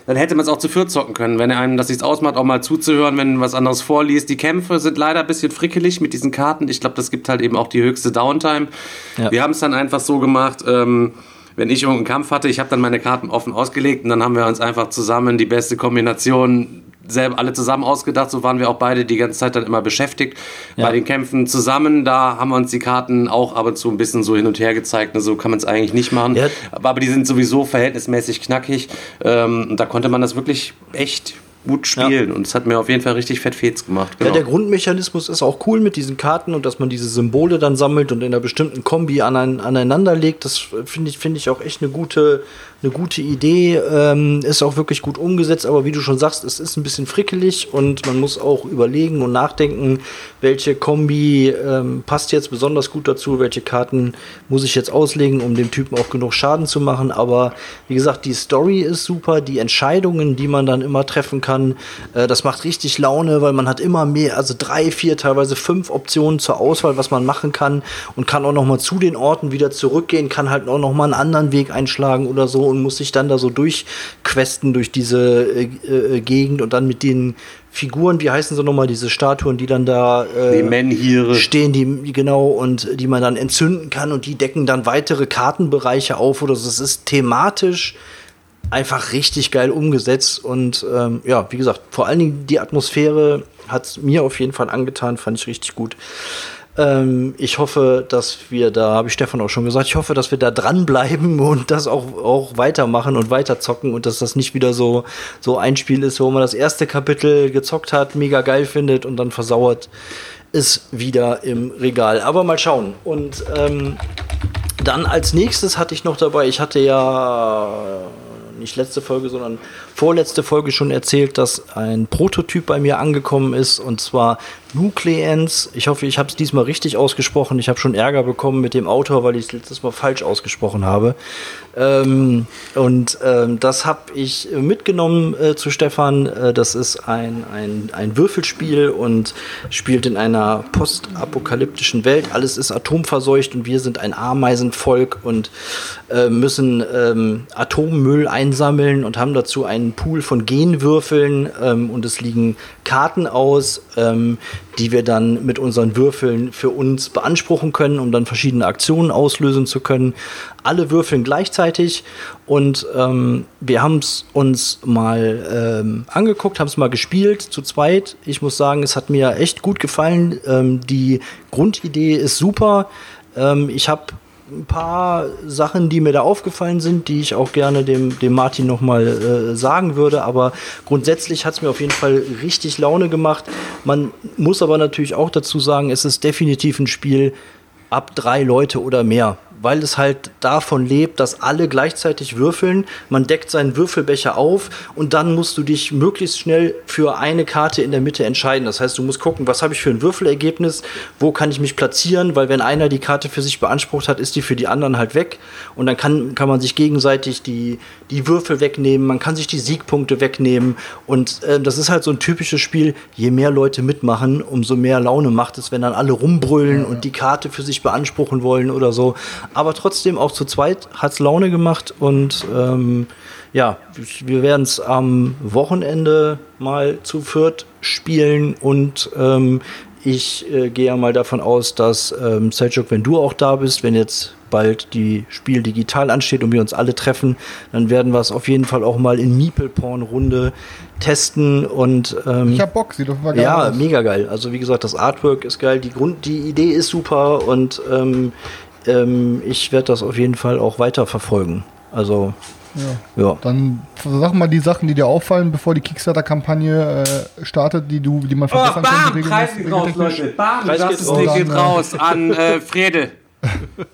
dann hätte man es auch zu viert zocken können, wenn er einem das nichts ausmacht, auch mal zuzuhören, wenn was anderes vorliest. Die Kämpfe sind leider ein bisschen frickelig mit diesen Karten. Ich glaube, das gibt halt eben auch die höchste Downtime. Ja. Wir haben es dann einfach so gemacht, ähm, wenn ich irgendeinen Kampf hatte, ich habe dann meine Karten offen ausgelegt und dann haben wir uns einfach zusammen die beste Kombination selber alle zusammen ausgedacht. So waren wir auch beide die ganze Zeit dann immer beschäftigt Ja. bei den Kämpfen zusammen. Da haben wir uns die Karten auch ab und zu ein bisschen so hin und her gezeigt. Ne, So kann man es eigentlich nicht machen. Ja. Aber, aber die sind sowieso verhältnismäßig knackig. Ähm, da konnte man das wirklich echt gut spielen. Und es hat mir auf jeden Fall richtig fett Fets gemacht. Ja, Genau. der Grundmechanismus ist auch cool mit diesen Karten und dass man diese Symbole dann sammelt und in einer bestimmten Kombi anein, aneinander legt. Das finde ich, finde ich auch echt eine gute, eine gute Idee. Ähm, ist auch wirklich gut umgesetzt, aber wie du schon sagst, es ist ein bisschen frickelig und man muss auch überlegen und nachdenken, welche Kombi ähm, passt jetzt besonders gut dazu, welche Karten muss ich jetzt auslegen, um dem Typen auch genug Schaden zu machen. Aber wie gesagt, die Story ist super, die Entscheidungen, die man dann immer treffen kann, äh, das macht richtig Laune, weil man hat immer mehr, also drei, vier, teilweise fünf Optionen zur Auswahl, was man machen kann und kann auch noch mal zu den Orten wieder zurückgehen, kann halt auch noch mal einen anderen Weg einschlagen oder so und muss sich dann da so durchquesten durch diese äh, äh, Gegend und dann mit den Figuren, wie heißen sie nochmal, diese Statuen, die dann da äh, Die stehen, die genau und die man dann entzünden kann und die decken dann weitere Kartenbereiche auf oder so. Es ist thematisch einfach richtig geil umgesetzt und ähm, ja, wie gesagt, vor allen Dingen die Atmosphäre hat mir auf jeden Fall angetan, fand ich richtig gut. Ähm, ich hoffe, dass wir da, habe ich Stefan auch schon gesagt, ich hoffe, dass wir da dranbleiben und das auch, auch weitermachen und weiterzocken und dass das nicht wieder so, so ein Spiel ist, wo man das erste Kapitel gezockt hat, mega geil findet und dann versauert ist wieder im Regal. Aber mal schauen. Und ähm, dann als nächstes hatte ich noch dabei, ich hatte ja nicht letzte Folge, sondern vorletzte Folge schon erzählt, dass ein Prototyp bei mir angekommen ist und zwar Nucleans. Ich hoffe, ich habe es diesmal richtig ausgesprochen. Ich habe schon Ärger bekommen mit dem Autor, weil ich es letztes Mal falsch ausgesprochen habe. Ähm, und ähm, das habe ich mitgenommen äh, zu Stefan. Äh, das ist ein, ein, ein Würfelspiel und spielt in einer postapokalyptischen Welt. Alles ist atomverseucht und wir sind ein Ameisenvolk und äh, müssen ähm, Atommüll einsammeln und haben dazu einen Pool von Genwürfeln ähm, und es liegen Karten aus, ähm, die wir dann mit unseren Würfeln für uns beanspruchen können, um dann verschiedene Aktionen auslösen zu können. Alle würfeln gleichzeitig und ähm, wir haben es uns mal ähm, angeguckt, haben es mal gespielt zu zweit. Ich muss sagen, es hat mir echt gut gefallen. Ähm, die Grundidee ist super. Ähm, ich habe ein paar Sachen, die mir da aufgefallen sind, die ich auch gerne dem, dem Martin nochmal äh, sagen würde. Aber grundsätzlich hat es mir auf jeden Fall richtig Laune gemacht. Man muss aber natürlich auch dazu sagen, es ist definitiv ein Spiel ab drei Leute oder mehr weil es halt davon lebt, dass alle gleichzeitig würfeln. Man deckt seinen Würfelbecher auf und dann musst du dich möglichst schnell für eine Karte in der Mitte entscheiden. Das heißt, du musst gucken, was habe ich für ein Würfelergebnis, wo kann ich mich platzieren, weil wenn einer die Karte für sich beansprucht hat, ist die für die anderen halt weg. Und dann kann, kann man sich gegenseitig die, die Würfel wegnehmen, man kann sich die Siegpunkte wegnehmen. Und äh, das ist halt so ein typisches Spiel, je mehr Leute mitmachen, umso mehr Laune macht es, wenn dann alle rumbrüllen und die Karte für sich beanspruchen wollen oder so aber trotzdem auch zu zweit hat es Laune gemacht und ähm, ja, wir werden es am Wochenende mal zu viert spielen und ähm, ich äh, gehe ja mal davon aus, dass ähm, Seljuk, wenn du auch da bist, wenn jetzt bald die Spiel digital ansteht und wir uns alle treffen, dann werden wir es auf jeden Fall auch mal in Meeple-Porn-Runde testen und ähm, ich hab Bock, sieht doch mal geil Ja, aus. mega geil. Also wie gesagt, das Artwork ist geil, die Grund, die Idee ist super und ähm, ähm, ich werde das auf jeden Fall auch weiter verfolgen. Also ja. ja. Dann sag mal die Sachen, die dir auffallen, bevor die Kickstarter-Kampagne äh, startet, die du, die man oh, verbessern oh, bam, kann. Preis geht raus, Leute. Bam, Preis das Ding geht raus an äh, Frede.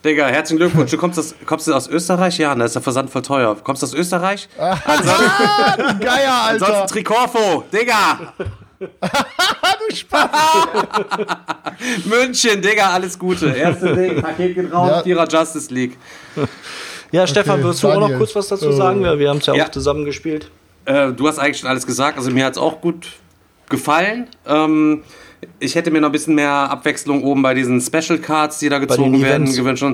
Digga, herzlichen Glückwunsch. Du kommst, aus, kommst du aus Österreich? Ja, da ist der Versand voll teuer. Kommst du aus Österreich? Ansonsten, Geier, Alter. Ansonsten Tricorfo, Digga. Du Spaß. München, Digga, alles Gute. Erste Ding, Paket geht raus, ja. Vierer Justice League. Ja, Stefan, okay, willst du Daniel. auch noch kurz was dazu sagen? Wir haben es ja, ja, auch zusammen gespielt. Äh, du hast eigentlich schon alles gesagt. Also mir hat es auch gut gefallen. Ähm, ich hätte mir noch ein bisschen mehr Abwechslung oben bei diesen Special Cards, die da gezogen werden, gewünscht.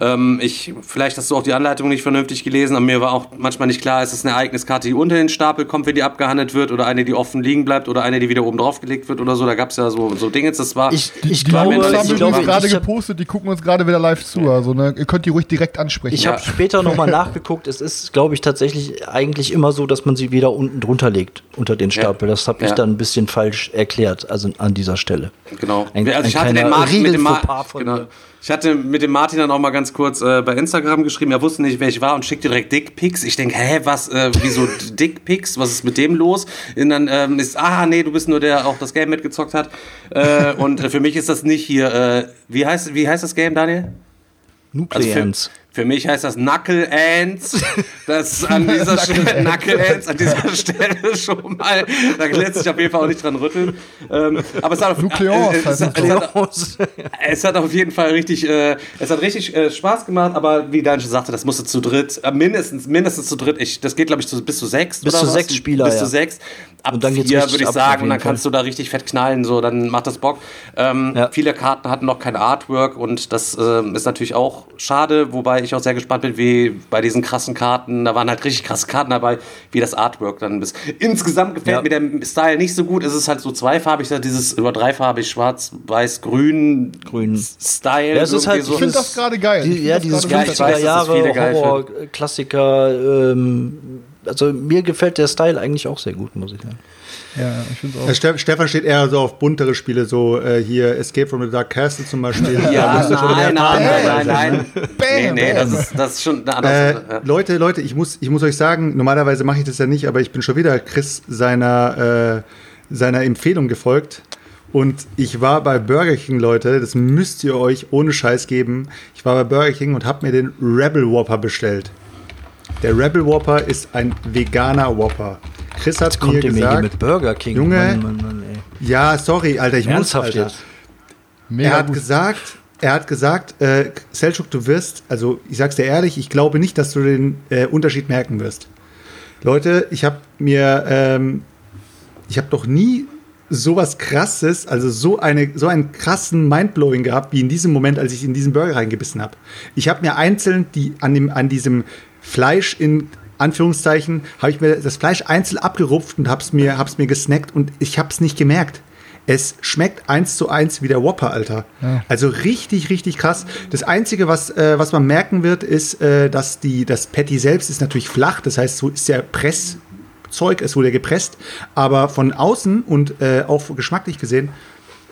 Ähm, ich, vielleicht hast du auch die Anleitung nicht vernünftig gelesen, aber mir war auch manchmal nicht klar, ist es eine Ereigniskarte, die unter den Stapel kommt, wenn die abgehandelt wird, oder eine, die offen liegen bleibt, oder eine, die wieder oben drauf gelegt wird oder so. Da gab es ja so, so Dinge. Das war. Ich, ich die glaube, Jungs haben glaube, gerade gepostet, die gucken uns gerade wieder live zu. Also ne, ihr könnt die ruhig direkt ansprechen. Ich ja. habe später nochmal nachgeguckt. Es ist, glaube ich, tatsächlich eigentlich immer so, dass man sie wieder unten drunter legt, unter den Stapel. Ja. Das habe ich dann ein bisschen falsch erklärt, also an dieser Stelle. Genau. Ein, also ich hatte den Martin mit dem Martin. Genau. Ich hatte mit dem Martin dann auch mal ganz kurz äh, bei Instagram geschrieben, er wusste nicht, wer ich war und schickte direkt Dickpics. Ich denke, hä, was, äh, wieso Dickpics? Was ist mit dem los? Und dann ähm, ist, ah, nee, du bist nur der, der auch das Game mitgezockt hat. Äh, und äh, für mich ist das nicht hier, äh, wie, heißt, wie heißt das Game, Daniel? Nucleans. Also für mich heißt das Knuckle Ants. Das an dieser Stelle, Knuckle Ants an dieser Stelle schon mal. Da lässt sich auf jeden Fall auch nicht dran rütteln. Ähm, aber es hat, auf, äh, es, es, hat, es, hat, auf jeden Fall richtig, äh, es hat richtig äh, Spaß gemacht, aber wie Dan schon sagte, das musste zu dritt, äh, mindestens, mindestens zu dritt. Ich, das geht, glaube ich, zu, bis zu sechs. Bis zu was? sechs Spieler. Bis ja. zu sechs. Ab und dann vier würde ich sagen, und dann kannst du da richtig fett knallen, so, dann macht das Bock. Ähm, ja. Viele Karten hatten noch kein Artwork und das ähm, ist natürlich auch schade, wobei ich auch sehr gespannt bin, wie bei diesen krassen Karten, da waren halt richtig krasse Karten dabei, wie das Artwork dann ist. Insgesamt gefällt ja. mir der Style nicht so gut. Es ist halt so zweifarbig, dieses über dreifarbig, schwarz, weiß, grün, grün Style. Ja, es ist halt, so. Ich finde das gerade geil. Die, ja, dieses 50er Jahre Horror-Klassiker. Ähm, also mir gefällt der Style eigentlich auch sehr gut, muss ich sagen. Ja, ich finde auch. Ste Stefan steht eher so auf buntere Spiele, so äh, hier Escape from the Dark Castle zum Beispiel. ja, nein, nein, nein, nein, nein, Nee, nee, das ist, das ist schon eine andere äh, ja. Leute, Leute, ich muss, ich muss euch sagen, normalerweise mache ich das ja nicht, aber ich bin schon wieder Chris seiner, äh, seiner Empfehlung gefolgt. Und ich war bei Burger King, Leute, das müsst ihr euch ohne Scheiß geben. Ich war bei Burger King und habe mir den Rebel Whopper bestellt. Der Rebel Whopper ist ein veganer Whopper. Chris hat mir gesagt, mit Burger King. Junge, Mann, Mann, Mann, Ja, sorry, Alter, ich Ernsthaft muss, Alter. jetzt? Mega er hat gut. gesagt, er hat gesagt, äh, Selchuk, du wirst, also ich sag's dir ehrlich, ich glaube nicht, dass du den äh, Unterschied merken wirst. Leute, ich habe mir, ähm, ich habe doch nie sowas krasses, also so eine so einen krassen Mindblowing gehabt wie in diesem Moment, als ich in diesen Burger reingebissen habe. Ich habe mir einzeln die an dem an diesem Fleisch in Anführungszeichen habe ich mir das Fleisch einzeln abgerupft und hab's mir hab's mir gesnackt und ich hab's nicht gemerkt. Es schmeckt eins zu eins wie der Whopper, Alter. Also richtig, richtig krass. Das Einzige, was, äh, was man merken wird, ist, äh, dass die, das Patty selbst ist natürlich flach. Das heißt, so ist der Presszeug, es wurde gepresst. Aber von außen und äh, auch geschmacklich gesehen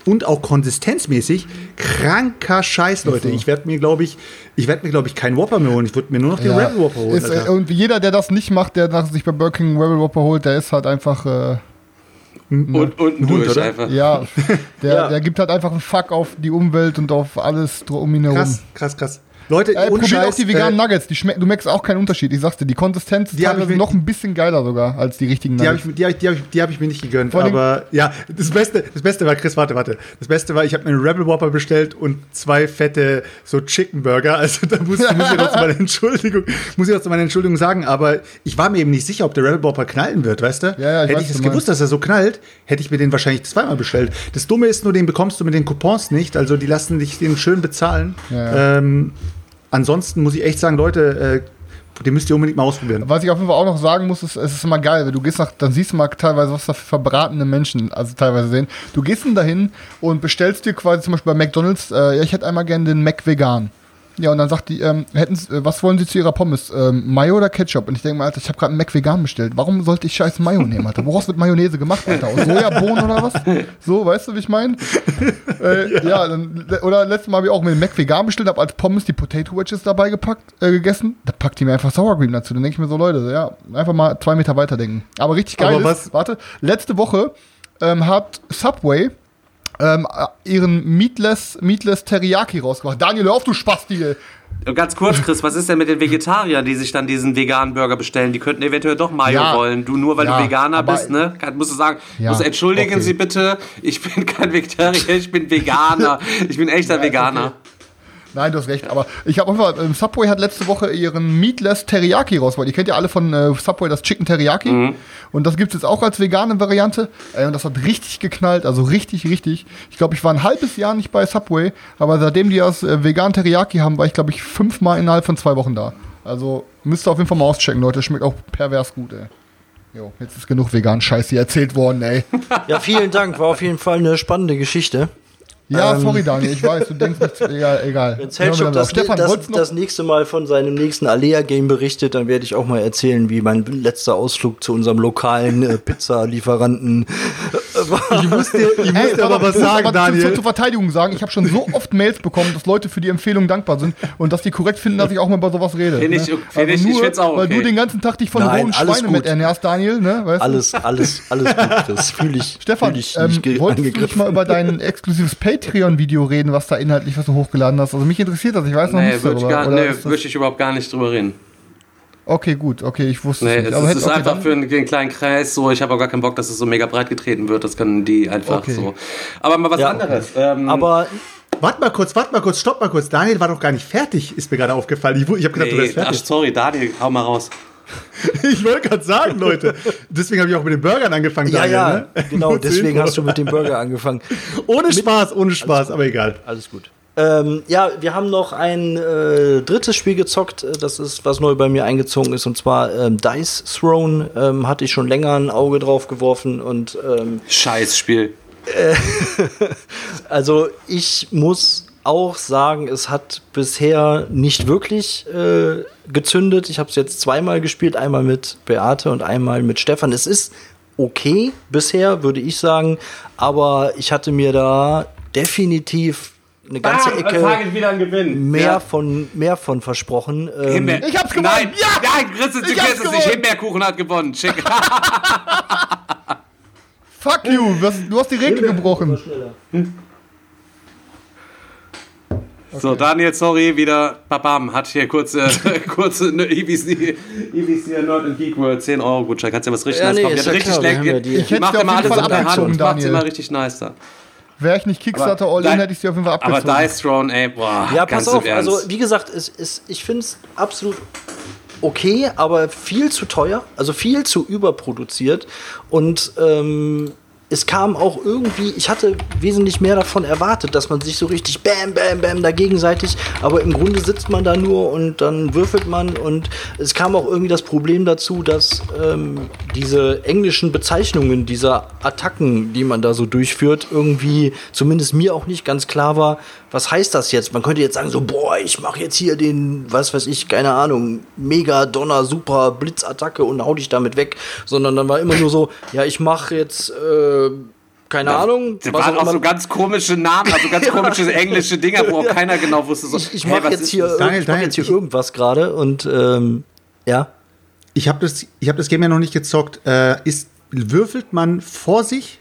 und auch konsistenzmäßig kranker Scheiß, Leute. Ich werde mir, glaube ich, ich werde mir, glaube ich, keinen Whopper mehr holen. Ich würde mir nur noch den Ja. Rebel Whopper holen. Ist, äh, und jeder, der das nicht macht, der nach sich bei Burger King einen Rebel Whopper holt, der ist halt einfach, äh, Und unten Hund, durch oder? einfach. ja, der, Ja. der gibt halt einfach einen Fuck auf die Umwelt und auf alles dr- um ihn herum. Krass, krass, krass. Leute, Äh, ohne probier auch Scheiß, die veganen äh, Nuggets, die schmecken, du merkst auch keinen Unterschied. Ich sag's dir, die Konsistenz ist Die teilweise noch ein bisschen geiler sogar als die richtigen habe Nuggets. die hab ich, hab ich, die hab ich mir nicht gegönnt. Vor Aber ja, das Beste, das Beste war, Chris, warte, warte. Das Beste war, ich habe mir einen Rebel Whopper bestellt und zwei fette so Chicken Burger. Also da muss, muss ich noch zu meiner Entschuldigung, muss ich noch zu meiner Entschuldigung sagen. Aber ich war mir eben nicht sicher, ob der Rebel Whopper knallen wird, weißt du? Ja, ja, ich hätte weiß, ich das gewusst, dass er so knallt, hätte ich mir den wahrscheinlich zweimal bestellt. Das Dumme ist nur, den bekommst du mit den Coupons nicht. Also die lassen dich den schön bezahlen. Ja. Ähm, ansonsten muss ich echt sagen, Leute, äh, den müsst ihr unbedingt mal ausprobieren. Was ich auf jeden Fall auch noch sagen muss, ist, es ist immer geil, weil du gehst nach, dann siehst du mal teilweise, was da für verbratene Menschen, also teilweise sehen. Du gehst dann dahin und bestellst dir quasi zum Beispiel bei McDonalds, äh, ja, ich hätte einmal gerne den Mac vegan. Ja, und dann sagt die, ähm, hätten, Sie- äh, was wollen Sie zu Ihrer Pommes? Ähm, Mayo oder Ketchup? Und ich denke mal, Alter, ich habe gerade einen Mac vegan bestellt. Warum sollte ich scheiß Mayo nehmen, Alter? Woraus wird Mayonnaise gemacht, Alter? Aus Sojabohnen oder was? So, weißt du, wie ich meine? Äh, ja, dann, oder letztes Mal habe ich auch mit dem Mac vegan bestellt, habe als Pommes die Potato Wedges dabei gepackt, äh, gegessen. Da packt die mir einfach Sour Cream dazu. Dann denke ich mir so, Leute, ja, einfach mal zwei Meter weiterdenken. Aber richtig geil Aber ist, warte, letzte Woche ähm, hat Subway ähm, äh, ihren Meatless, Meatless Teriyaki rausgebracht. Daniel, hör auf, du Spasti. Und ganz kurz, Chris, was ist denn mit den Vegetariern, die sich dann diesen veganen Burger bestellen? Die könnten eventuell doch Mayo Ja. wollen. Du nur, weil Ja, du Veganer bist, ne? Musst du sagen, Ja, musst entschuldigen okay. Sie bitte, ich bin kein Vegetarier, ich bin Veganer. Ich bin echter Veganer. Nein, du hast recht. Aber ich habe einfach, ähm, Subway hat letzte Woche ihren Meatless Teriyaki rausgebracht. Ihr kennt ja alle von äh, Subway das Chicken Teriyaki. Mhm. Und das gibt es jetzt auch als vegane Variante. Ey, und das hat richtig geknallt. Also richtig, richtig. Ich glaube, ich war ein halbes Jahr nicht bei Subway. Aber seitdem die das äh, vegan Teriyaki haben, war ich, glaube ich, fünfmal innerhalb von zwei Wochen da. Also müsst ihr auf jeden Fall mal auschecken, Leute. Schmeckt auch pervers gut, ey. Jo, jetzt ist genug vegan Scheiß hier erzählt worden, ey. Ja, vielen Dank. War auf jeden Fall eine spannende Geschichte. Ja, Ähm. sorry, Daniel, ich weiß, du denkst nicht, egal, egal. Wenn wir das. Stefan, das, das nächste Mal von seinem nächsten Alea-Game berichtet, dann werde ich auch mal erzählen, wie mein letzter Ausflug zu unserem lokalen äh, Pizzalieferanten Ich muss dir, ich muss Ey, dir aber was ich muss sagen, aber zu- Daniel. Zur, Verteidigung sagen, ich habe schon so oft Mails bekommen, dass Leute für die Empfehlung dankbar sind und dass die korrekt finden, dass ich auch mal bei sowas rede. Find ich- ne? find ich- ich nur, find's auch Weil okay. du den ganzen Tag dich von Nein, rohen alles Schweinen mit gut. ernährst, Daniel, ne? Weißt alles, alles, alles gut. Das fühle ich, Stefan, fühl ich ähm, wolltest du angegriffen. mal über dein exklusives Patreon-Video reden, was da inhaltlich, was du hochgeladen hast? Also mich interessiert das, ich weiß noch Nee, nichts würde ich, darüber. gar- oder nee, ist das- würd ich überhaupt gar nicht drüber reden. Okay, gut, okay, ich wusste Nee, es nicht. es Aber ist, hätte- ist okay, einfach für einen, den kleinen Kreis so. Ich habe auch gar keinen Bock, dass es so mega breit getreten wird. Das können die einfach Okay. so. Aber mal was Ja, anderes. Ähm, Aber Warte mal kurz, warte mal kurz, stopp mal kurz. Daniel war doch gar nicht fertig, ist mir gerade aufgefallen. Ich, ich habe gedacht, du nee, wärst ach, fertig. sorry, Daniel, hau mal raus. Ich wollte gerade sagen, Leute. Deswegen habe ich auch mit den Burgern angefangen, ja, Daniel. ja, ne? genau, deswegen hast du mit dem Burger angefangen. Ohne Spaß, ohne Spaß, aber egal. Alles gut. Ähm, ja, wir haben noch ein äh, drittes Spiel gezockt, äh, das ist, was neu bei mir eingezogen ist, und zwar ähm, Dice Throne. Ähm, hatte ich schon länger ein Auge drauf geworfen und ähm, Scheißspiel. also ich muss auch sagen, es hat bisher nicht wirklich äh, gezündet. Ich habe es jetzt zweimal gespielt, einmal mit Beate und einmal mit Stefan. Es ist okay bisher, würde ich sagen, aber ich hatte mir da definitiv eine ganze Bam, Ecke an Gewinnen. mehr Ja. von mehr von versprochen. Ähm. Ich hab's gewonnen. Nein, Ja! nein, Chris, du Ich kennst hab's es nicht. gewonnen. Himbeerkuchen hat gewonnen. Schick. Fuck you, du hast die Regel gebrochen. So, Daniel, sorry, wieder Babam hat hier kurze, kurze ne, EBC, EBC Nerd and Geek World 10 Euro Gutschein. Kannst du dir was richtig Ja, nice nee, hat ja richtig klar, Die Ich hätte macht immer alles Fall unter Hand abgezogen, und macht immer richtig nice da. Wäre ich nicht Kickstarter all in, hätte ich sie auf jeden Fall Aber abgezogen. Dice Throne, ey, boah, Ja, pass auf. Also, wie gesagt, es, es, ich finde es absolut okay, aber viel zu teuer, also viel zu überproduziert. Und ähm, es kam auch irgendwie, ich hatte wesentlich mehr davon erwartet, dass man sich so richtig bam, bam, bam da gegenseitig, aber im Grunde sitzt man da nur und dann würfelt man und es kam auch irgendwie das Problem dazu, dass ähm, diese englischen Bezeichnungen dieser Attacken, die man da so durchführt, irgendwie zumindest mir auch nicht ganz klar war, was heißt das jetzt? Man könnte jetzt sagen so, boah, ich mache jetzt hier den, was weiß ich, keine Ahnung, Mega Donner Super Blitzattacke und hau dich damit weg, sondern dann war immer nur so, ja, ich mache jetzt äh, keine Ahnung, Da was waren auch auch so ganz komische Namen, also ganz komische englische Dinger, wo auch keiner genau wusste. So, ich, ich hey, mache was jetzt hier, das? Daniel, ich mach jetzt hier irgendwas gerade und ähm, ja. Ich habe das, ich hab das Game ja noch nicht gezockt. Äh, ist, würfelt man vor sich?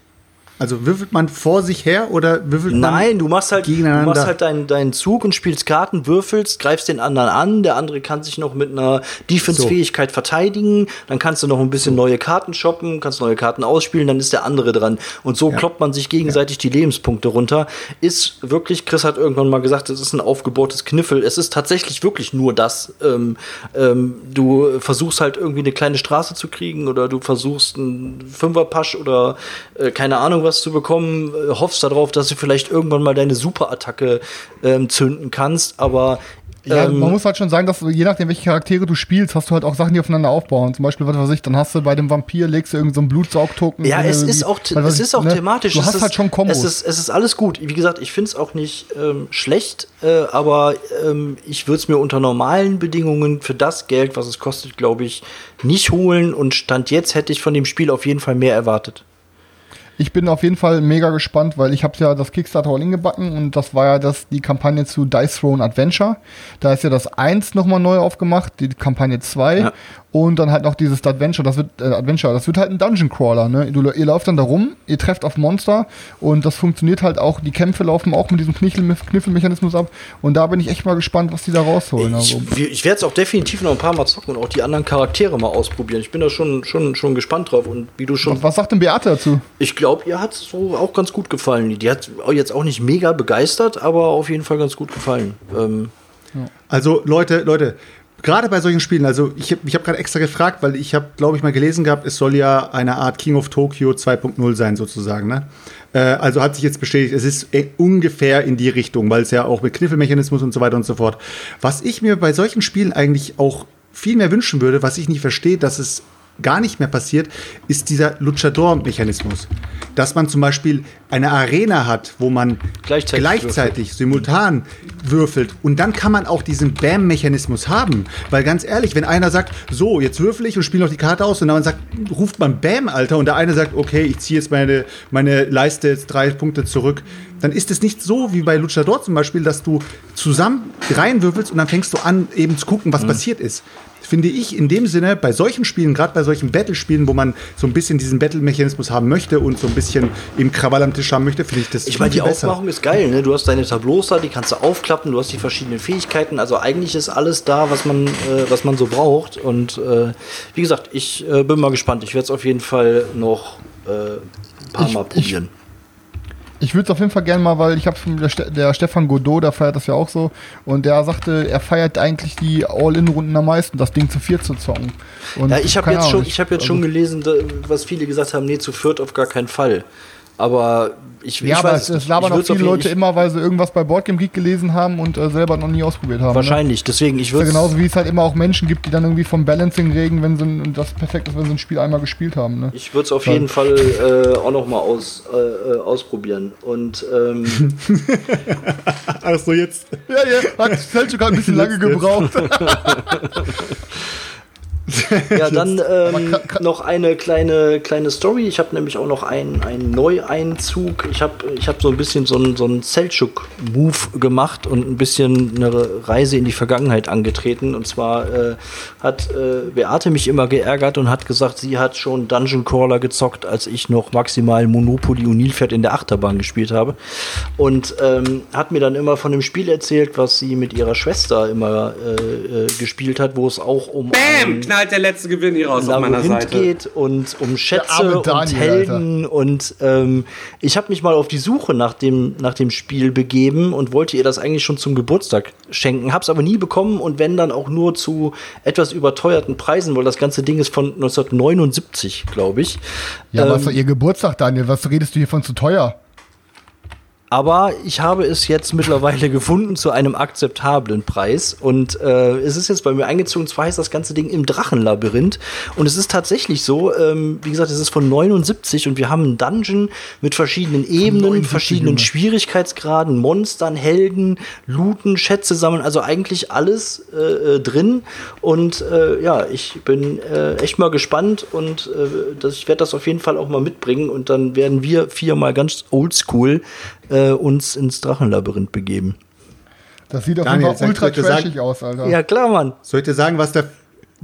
Also würfelt man vor sich her oder würfelt man Nein, du machst halt, du machst halt deinen, deinen Zug und spielst Karten, würfelst, greifst den anderen an, der andere kann sich noch mit einer Defense-Fähigkeit verteidigen, dann kannst du noch ein bisschen neue Karten shoppen, kannst neue Karten ausspielen, dann ist der andere dran. Und so kloppt man sich gegenseitig die Lebenspunkte runter. Ist wirklich, Chris hat irgendwann mal gesagt, es ist ein aufgebohrtes Kniffel. Es ist tatsächlich wirklich nur das. Ähm, ähm, du versuchst halt irgendwie eine kleine Straße zu kriegen oder du versuchst einen Fünferpasch oder äh, keine Ahnung was zu bekommen, äh, hoffst darauf, dass du vielleicht irgendwann mal deine Superattacke ähm, zünden kannst, aber Ja, ähm, man muss halt schon sagen, dass du, je nachdem, welche Charaktere du spielst, hast du halt auch Sachen, die aufeinander aufbauen. Zum Beispiel, was weiß ich, dann hast du bei dem Vampir, legst du irgendeinen so Blutsaugtoken. Ja, es ist auch, es ist auch ne? thematisch. Du es hast ist, halt schon Kombos. Es ist, es ist alles gut. Wie gesagt, ich finde es auch nicht ähm, schlecht, äh, aber ähm, ich würde es mir unter normalen Bedingungen für das Geld, was es kostet, glaube ich, nicht holen. Und Stand jetzt hätte ich von dem Spiel auf jeden Fall mehr erwartet. Ich bin auf jeden Fall mega gespannt, weil ich habe ja das Kickstarter All-In gebacken und das war ja das, die Kampagne zu Dice Throne Adventure. Da ist ja das 1 nochmal neu aufgemacht, die Kampagne 2 Ja. Und dann halt noch dieses Adventure, das wird äh, Adventure, das wird halt ein Dungeon Crawler, ne? Du, ihr lauft dann da rum, ihr trefft auf Monster und das funktioniert halt auch, die Kämpfe laufen auch mit diesem Kniffel Kniffelmechanismus ab und da bin ich echt mal gespannt, was die da rausholen. Ich, Also, ich werde es auch definitiv noch ein paar Mal zocken und auch die anderen Charaktere mal ausprobieren. Ich bin da schon, schon, schon gespannt drauf. Und wie du schon was, was sagt denn Beate dazu? Ich glaube, ihr hat es so auch ganz gut gefallen. Die hat jetzt auch nicht mega begeistert, aber auf jeden Fall ganz gut gefallen. Ähm, Also Leute, Leute, gerade bei solchen Spielen, also ich habe ich hab gerade extra gefragt, weil ich habe, glaube ich, mal gelesen gehabt, es soll ja eine Art King of Tokyo 2.0 sein sozusagen. Ne? Äh, also hat sich jetzt bestätigt, es ist äh, ungefähr in die Richtung, weil es ja auch mit Kniffelmechanismus und so weiter und so fort. Was ich mir bei solchen Spielen eigentlich auch viel mehr wünschen würde, was ich nicht verstehe, dass es gar nicht mehr passiert, ist dieser Luchador-Mechanismus. Dass man zum Beispiel eine Arena hat, wo man Gleichzeitig gleichzeitig simultan würfelt und dann kann man auch diesen Bam-Mechanismus haben. Weil ganz ehrlich, wenn einer sagt, so, jetzt würfel ich und spiele noch die Karte aus und dann sagt, ruft man Bam, Alter, und der eine sagt, okay, ich ziehe jetzt meine, meine Leiste jetzt drei Punkte zurück, dann ist es nicht so wie bei Luchador zum Beispiel, dass du zusammen reinwürfelst und dann fängst du an, eben zu gucken, was passiert ist. Finde ich in dem Sinne bei solchen Spielen, gerade bei solchen Battle-Spielen, wo man so ein bisschen diesen Battle-Mechanismus haben möchte und so ein bisschen im Krawall am Tisch haben möchte, finde ich das ich meine, die besser. Aufmachung ist geil. Ne? Du hast deine Tableaus da, die kannst du aufklappen, du hast die verschiedenen Fähigkeiten. Also eigentlich ist alles da, was man, äh, was man so braucht. Und äh, wie gesagt, ich äh, bin mal gespannt. Ich werde es auf jeden Fall noch äh, ein paar Ich- Mal probieren. Ich würde es auf jeden Fall gerne mal, weil ich habe der, Ste der Stefan Godot, der feiert das ja auch so, und der sagte, er feiert eigentlich die All-In-Runden am meisten, das Ding zu viert zu zocken. Und Ja, ich habe jetzt, Ahnung, schon, ich hab jetzt schon also- gelesen, da, was viele gesagt haben, nee, zu viert auf gar keinen Fall. Aber ich, Ja, ich aber weiß es, nicht. es labern auch viele Leute immer, weil sie irgendwas bei Boardgame Geek gelesen haben und äh, selber noch nie ausprobiert haben. Ne? Wahrscheinlich, deswegen, ich Ist ja würde genauso wie es halt immer auch Menschen gibt, die dann irgendwie vom Balancing reden, wenn sie ein- und das perfekt ist, wenn sie ein Spiel einmal gespielt haben. Ne? Ich würde es auf Ja. jeden Fall äh, auch noch mal aus, äh, äh, ausprobieren. Und ähm, Ach so, jetzt. Ja, ja, hat Selchuk gerade ein bisschen lange gebraucht. Ja, dann ähm, noch eine kleine, kleine Story. Ich habe nämlich auch noch einen, einen Neueinzug. Ich habe ich hab so ein bisschen so einen, so einen Seltschuk-Move gemacht und ein bisschen eine Reise in die Vergangenheit angetreten. Und zwar äh, hat äh, Beate mich immer geärgert und hat gesagt, sie hat schon Dungeon Crawler gezockt, als ich noch maximal Monopoly und Nilpferd in der Achterbahn gespielt habe. Und ähm, hat mir dann immer von dem Spiel erzählt, was sie mit ihrer Schwester immer äh, äh gespielt hat, wo es auch um Bam! Knallt der letzte Gewinn hier raus auf meiner Seite. geht und um Schätze arme und Daniel, Helden und ähm, ich habe mich mal auf die Suche nach dem, nach dem Spiel begeben und wollte ihr das eigentlich schon zum Geburtstag schenken, hab's aber nie bekommen und wenn dann auch nur zu etwas überteuerten Preisen, weil das ganze Ding ist von 1979, glaube ich. Ja, Ähm, ist doch ihr Geburtstag, Daniel. Was redest du hier von zu teuer? Aber ich habe es jetzt mittlerweile gefunden zu einem akzeptablen Preis. Und äh, es ist jetzt bei mir eingezogen. Zwar heißt das ganze Ding im Drachenlabyrinth. Und es ist tatsächlich so, ähm, wie gesagt, es ist von 79 und wir haben einen Dungeon mit verschiedenen Ebenen, 79, verschiedenen. Schwierigkeitsgraden, Monstern, Helden, Looten, Schätze sammeln. Also eigentlich alles äh, äh, drin. Und äh, ja, ich bin äh, echt mal gespannt und äh, das, ich werde das auf jeden Fall auch mal mitbringen. Und dann werden wir viermal ganz oldschool äh, uns ins Drachenlabyrinth begeben. Das sieht auf jeden Fall ultra trashig aus, Alter. Ja, klar, Mann. Soll ich dir sagen, was der,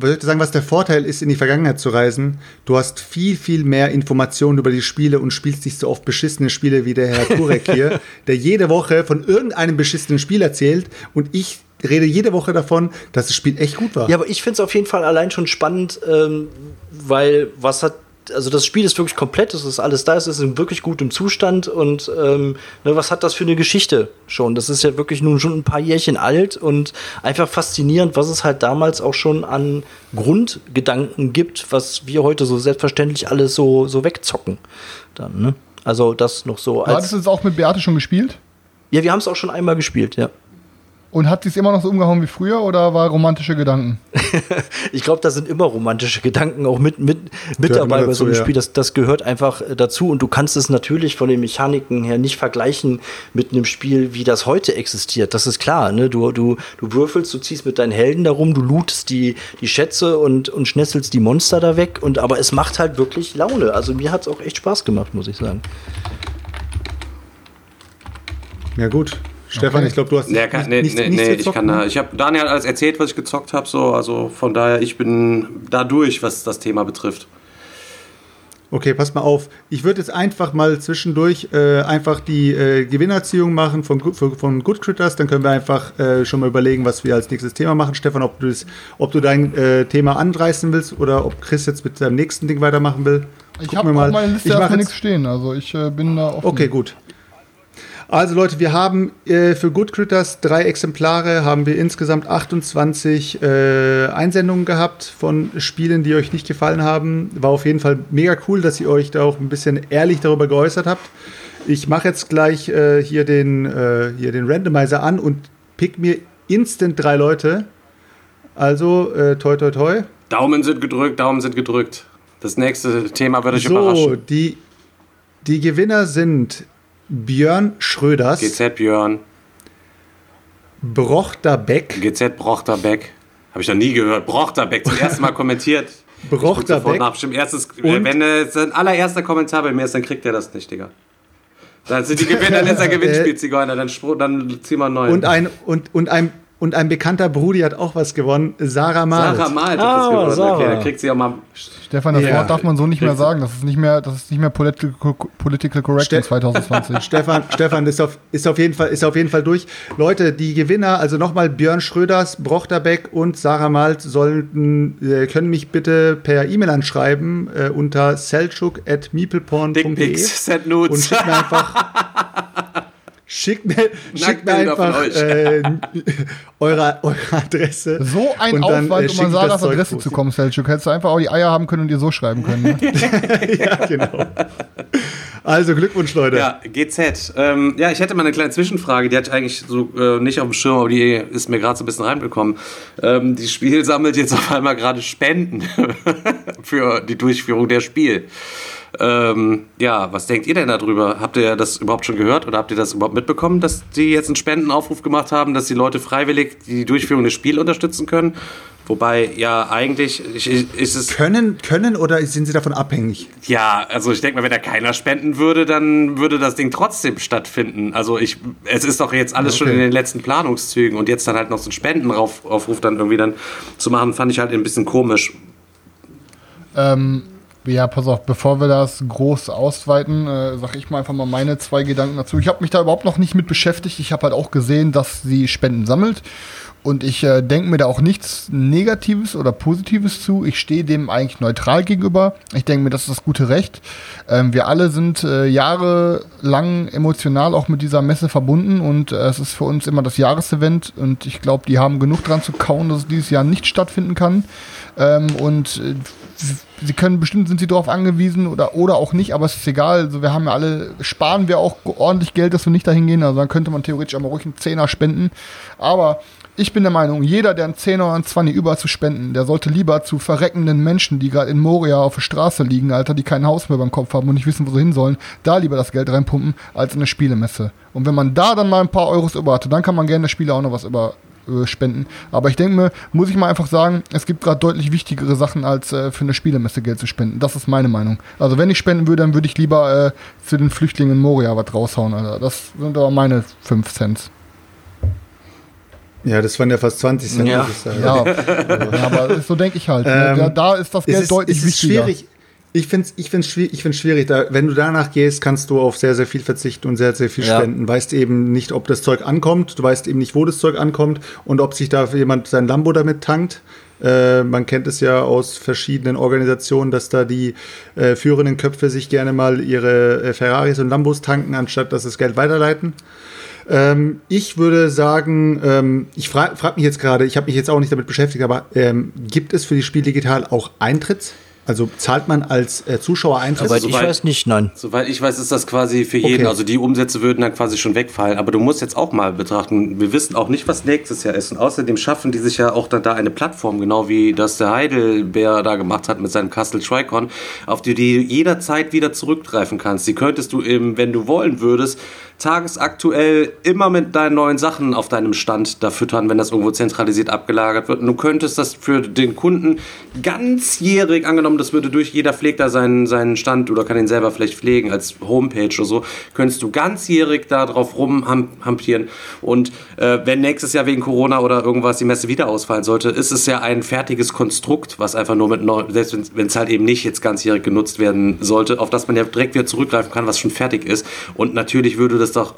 soll ich dir sagen, was der Vorteil ist, in die Vergangenheit zu reisen? Du hast viel, viel mehr Informationen über die Spiele und spielst nicht so oft beschissene Spiele wie der Herr Turek hier, der jede Woche von irgendeinem beschissenen Spiel erzählt und ich rede jede Woche davon, dass das Spiel echt gut war. Ja, aber ich finde es auf jeden Fall allein schon spannend, ähm, weil was hat. Also das Spiel ist wirklich komplett, es ist alles da, es ist in wirklich gutem Zustand und ähm, ne, was hat das für eine Geschichte schon? Das ist ja wirklich nun schon ein paar Jährchen alt und einfach faszinierend, was es halt damals auch schon an Grundgedanken gibt, was wir heute so selbstverständlich alles so, so wegzocken. Dann, ne? Also das noch so als. Hattest du es auch mit Beate schon gespielt? Ja, wir haben es auch schon einmal gespielt, ja. Und hat sie es immer noch so umgehauen wie früher oder war romantische Gedanken? Ich glaube, da sind immer romantische Gedanken auch mit, mit, mit dabei immer bei so einem dazu, ja. Spiel. Das, das gehört einfach äh, dazu und du kannst es natürlich von den Mechaniken her nicht vergleichen mit einem Spiel, wie das heute existiert. Das ist klar. Ne? Du, du, du würfelst, du ziehst mit deinen Helden darum, du lootest die, die Schätze und, und schnetzelst die Monster da weg. Und, aber es macht halt wirklich Laune. Also mir hat es auch echt Spaß gemacht, muss ich sagen. Ja, gut. Stefan, Okay. ich glaube, du hast Nee, kann, nee, nichts- nee, nichts nee ich gezockt, kann da. Ich habe Daniel alles erzählt, was ich gezockt habe, so, also von daher, ich bin da durch, was das Thema betrifft. Okay, pass mal auf. Ich würde jetzt einfach mal zwischendurch äh, einfach die äh, Gewinnerziehung machen von, Good- von, von Good Critters. Dann können wir einfach äh, schon mal überlegen, was wir als nächstes Thema machen. Stefan, ob du, das, ob du dein äh, Thema anreißen willst oder ob Chris jetzt mit seinem nächsten Ding weitermachen will. Ich habe mal. auf meiner Liste Ich erstmal nichts stehen. Also ich äh, bin da offen. Okay, gut. Also Leute, wir haben äh, für Good Critters drei Exemplare, haben wir insgesamt 28 äh, Einsendungen gehabt von Spielen, die euch nicht gefallen haben. War auf jeden Fall mega cool, dass ihr euch da auch ein bisschen ehrlich darüber geäußert habt. Ich mache jetzt gleich äh, hier, den, äh, hier den Randomizer an und pick mir instant drei Leute. Also, äh, toi toi toi. Daumen sind gedrückt, Daumen sind gedrückt. Das nächste Thema wird euch So, überraschen. die, die Gewinner sind Björn Schröders, GZ Björn, Brochterbeck, GZ Brochterbeck. Habe ich noch nie gehört. Brochterbeck zum ersten Mal kommentiert. Brochterbeck nach. Bestimmt erstes, Und? wenn es sein allererster Kommentar bei mir ist, dann kriegt er das nicht, Digga. Dann sind die Gewinner letzter Gewinnspiel, Zigeuner. Dann, dann zieh mal einen neuen. und ein, und, und ein, und ein bekannter Brudi hat auch was gewonnen, Sarah Malt. Sarah Malt hat Ah, das gewonnen. Sarah. Okay, dann kriegt sie auch mal. Stefan, das Ja. Wort darf man so nicht mehr sagen. Das ist nicht mehr, das ist nicht mehr political, political correct in Ste- 2020. Stefan, Stefan ist auf, ist, auf jeden Fall, ist auf jeden Fall durch. Leute, die Gewinner, also nochmal Björn Schröders, Brochterbeck und Sarah Malt sollten, äh, können mich bitte per E-Mail anschreiben äh, unter selchuk.meepleporn.de Dickpics, Set und mir einfach schickt mir, schickt mir einfach euch. äh, eure, eure Adresse. So ein Und dann, Aufwand, äh, um an ich das Sarahs Zeug Adresse zu kommen, Selchuk. Hättest du einfach auch die Eier haben können und ihr so schreiben können. Ne? ja, genau. Also Glückwunsch, Leute. Ja, GZ. Ähm, ja, ich hätte mal eine kleine Zwischenfrage, die hatte ich eigentlich so äh, nicht auf dem Schirm, aber die ist mir gerade so ein bisschen reinbekommen. Ähm, die Spiel sammelt jetzt auf einmal gerade Spenden für die Durchführung der Spiel. Ähm, ja, was denkt ihr denn darüber? Habt ihr das überhaupt schon gehört oder habt ihr das überhaupt mitbekommen, dass die jetzt einen Spendenaufruf gemacht haben, dass die Leute freiwillig die Durchführung des Spiels unterstützen können? Wobei, ja, eigentlich ist es. Können, können oder sind sie davon abhängig? Ja, also ich denke mal, wenn da keiner spenden würde, dann würde das Ding trotzdem stattfinden. Also ich, es ist doch jetzt alles okay. schon in den letzten Planungszügen und jetzt dann halt noch so einen Spendenaufruf dann irgendwie dann zu machen, fand ich halt ein bisschen komisch. Ähm, ja, pass auf, bevor wir das groß ausweiten, äh, sage ich mal einfach mal meine zwei Gedanken dazu. Ich habe mich da überhaupt noch nicht mit beschäftigt. Ich habe halt auch gesehen, dass sie Spenden sammelt. Und ich äh, denke mir da auch nichts Negatives oder Positives zu. Ich stehe dem eigentlich neutral gegenüber. Ich denke mir, das ist das gute Recht. Ähm, wir alle sind äh, jahrelang emotional auch mit dieser Messe verbunden und äh, es ist für uns immer das Jahresevent. Und ich glaube, die haben genug dran zu kauen, dass es dieses Jahr nicht stattfinden kann. Ähm, und äh, sie können bestimmt sind sie darauf angewiesen oder oder auch nicht, aber es ist egal. Also wir haben ja alle sparen wir auch ordentlich Geld, dass wir nicht dahin gehen. Also dann könnte man theoretisch auch mal ruhig einen Zehner spenden. Aber ich bin der Meinung, jeder, der einen Zehner oder einen Zwanni über zu spenden, der sollte lieber zu verreckenden Menschen, die gerade in Moria auf der Straße liegen, Alter, die kein Haus mehr beim Kopf haben und nicht wissen, wo sie hin sollen, da lieber das Geld reinpumpen, als in eine Spielemesse. Und wenn man da dann mal ein paar Euros über hatte, dann kann man gerne der Spieler auch noch was über äh, spenden. Aber ich denke mir, muss ich mal einfach sagen, es gibt gerade deutlich wichtigere Sachen, als äh, für eine Spielemesse Geld zu spenden. Das ist meine Meinung. Also wenn ich spenden würde, dann würde ich lieber äh, zu den Flüchtlingen in Moria was raushauen. Alter. Das sind aber meine 5 Cent. Ja, das waren ja fast 20 Cent. Ja, ja, ja aber so denke ich halt. Ne? Ähm, da, da, ist das Geld ist, deutlich wichtiger. Schwierig. Ich finde es ich find's schwierig, ich find's schwierig da, wenn du danach gehst, kannst du auf sehr, sehr viel verzichten und sehr, sehr viel ja. spenden. Weißt eben nicht, ob das Zeug ankommt, du weißt eben nicht, wo das Zeug ankommt und ob sich da jemand sein Lambo damit tankt. Äh, man kennt es ja aus verschiedenen Organisationen, dass da die äh, führenden Köpfe sich gerne mal ihre äh, Ferraris und Lambos tanken, anstatt dass das Geld weiterleiten. Ähm, ich würde sagen, ähm, ich frage frag mich jetzt gerade, ich habe mich jetzt auch nicht damit beschäftigt, aber ähm, gibt es für die Spiel Digital auch Eintritts? Also zahlt man als äh, Zuschauer Eintritt? Soweit ich weiß nicht, nein. Soweit ich weiß, ist das quasi für jeden. Okay. Also die Umsätze würden dann quasi schon wegfallen. Aber du musst jetzt auch mal betrachten, wir wissen auch nicht, was nächstes Jahr ist. Und außerdem schaffen die sich ja auch dann da eine Plattform, genau wie das der Heidelbeer da gemacht hat mit seinem Castle Tricon, auf die du jederzeit wieder zurückgreifen kannst. Die könntest du eben, wenn du wollen würdest, tagesaktuell immer mit deinen neuen Sachen auf deinem Stand da füttern, wenn das irgendwo zentralisiert abgelagert wird. Und du könntest das für den Kunden ganzjährig, angenommen, das würde durch jeder pflegt da seinen, seinen Stand oder kann ihn selber vielleicht pflegen als Homepage oder so, könntest du ganzjährig da drauf rumhampieren. Und äh, wenn nächstes Jahr wegen Corona oder irgendwas die Messe wieder ausfallen sollte, ist es ja ein fertiges Konstrukt, was einfach nur mit neu, selbst wenn es halt eben nicht jetzt ganzjährig genutzt werden sollte, auf das man ja direkt wieder zurückgreifen kann, was schon fertig ist. Und natürlich würde das es doch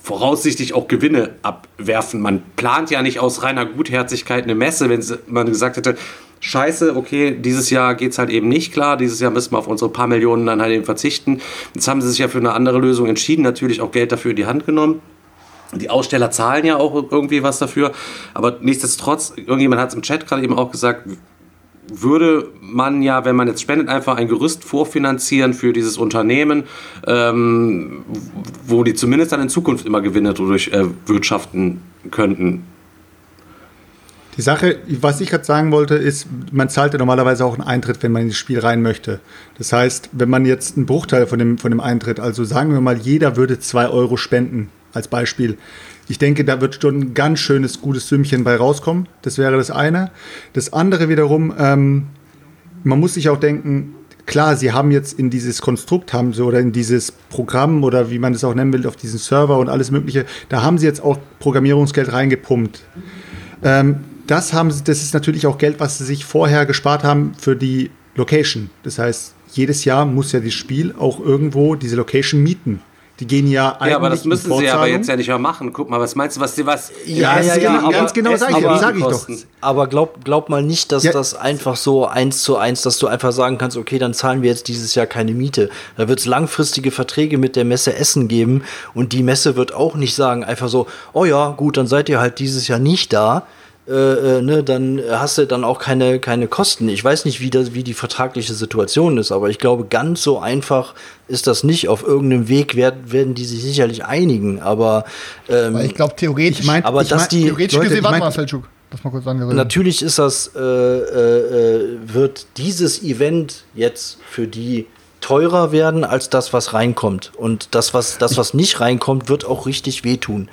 voraussichtlich auch Gewinne abwerfen. Man plant ja nicht aus reiner Gutherzigkeit eine Messe, wenn man gesagt hätte, scheiße, okay, dieses Jahr geht es halt eben nicht klar, dieses Jahr müssen wir auf unsere paar Millionen dann halt eben verzichten. Jetzt haben sie sich ja für eine andere Lösung entschieden, natürlich auch Geld dafür in die Hand genommen. Die Aussteller zahlen ja auch irgendwie was dafür, aber nichtsdestotrotz, irgendjemand hat es im Chat gerade eben auch gesagt, würde man ja, wenn man jetzt spendet, einfach ein Gerüst vorfinanzieren für dieses Unternehmen, ähm, wo die zumindest dann in Zukunft immer Gewinne dadurch äh, wirtschaften könnten. Die Sache, was ich gerade sagen wollte, ist, man zahlt ja normalerweise auch einen Eintritt, wenn man in das Spiel rein möchte. Das heißt, wenn man jetzt einen Bruchteil von dem, von dem Eintritt, also sagen wir mal, jeder würde zwei Euro spenden, als Beispiel, ich denke, da wird schon ein ganz schönes, gutes Sümmchen bei rauskommen. Das wäre das eine. Das andere wiederum, ähm, man muss sich auch denken, klar, sie haben jetzt in dieses Konstrukt haben sie oder in dieses Programm oder wie man es auch nennen will, auf diesen Server und alles Mögliche, da haben sie jetzt auch Programmierungsgeld reingepumpt. Ähm, das haben sie, das ist natürlich auch Geld, was sie sich vorher gespart haben für die Location. Das heißt, jedes Jahr muss ja das Spiel auch irgendwo diese Location mieten. Die gehen ja eigentlich. Ja, aber das müssen sie aber jetzt ja nicht mehr machen. Guck mal, was meinst du, was sie was. Ja, ja, ja, ja aber, ganz genau sage ich, sag ich doch. Aber glaub, glaub mal nicht, dass ja. das einfach so eins zu eins, dass du einfach sagen kannst, okay, dann zahlen wir jetzt dieses Jahr keine Miete. Da wird es langfristige Verträge mit der Messe Essen geben und die Messe wird auch nicht sagen, einfach so, oh ja, gut, dann seid ihr halt dieses Jahr nicht da äh, äh, ne, dann hast du dann auch keine, keine Kosten. Ich weiß nicht, wie, das, wie die vertragliche Situation ist, aber ich glaube, ganz so einfach ist das nicht. Auf irgendeinem Weg werden, werden die sich sicherlich einigen, aber ähm, ich glaube theoretisch, ich mein, aber ich dass mein, die theoretisch Leute, gesehen, warte mal, Feldschuk, das mal kurz angerührt. Natürlich ist das, äh, äh, äh, wird dieses Event jetzt für die teurer werden als das, was reinkommt. Und das, was, das, was nicht reinkommt, wird auch richtig wehtun.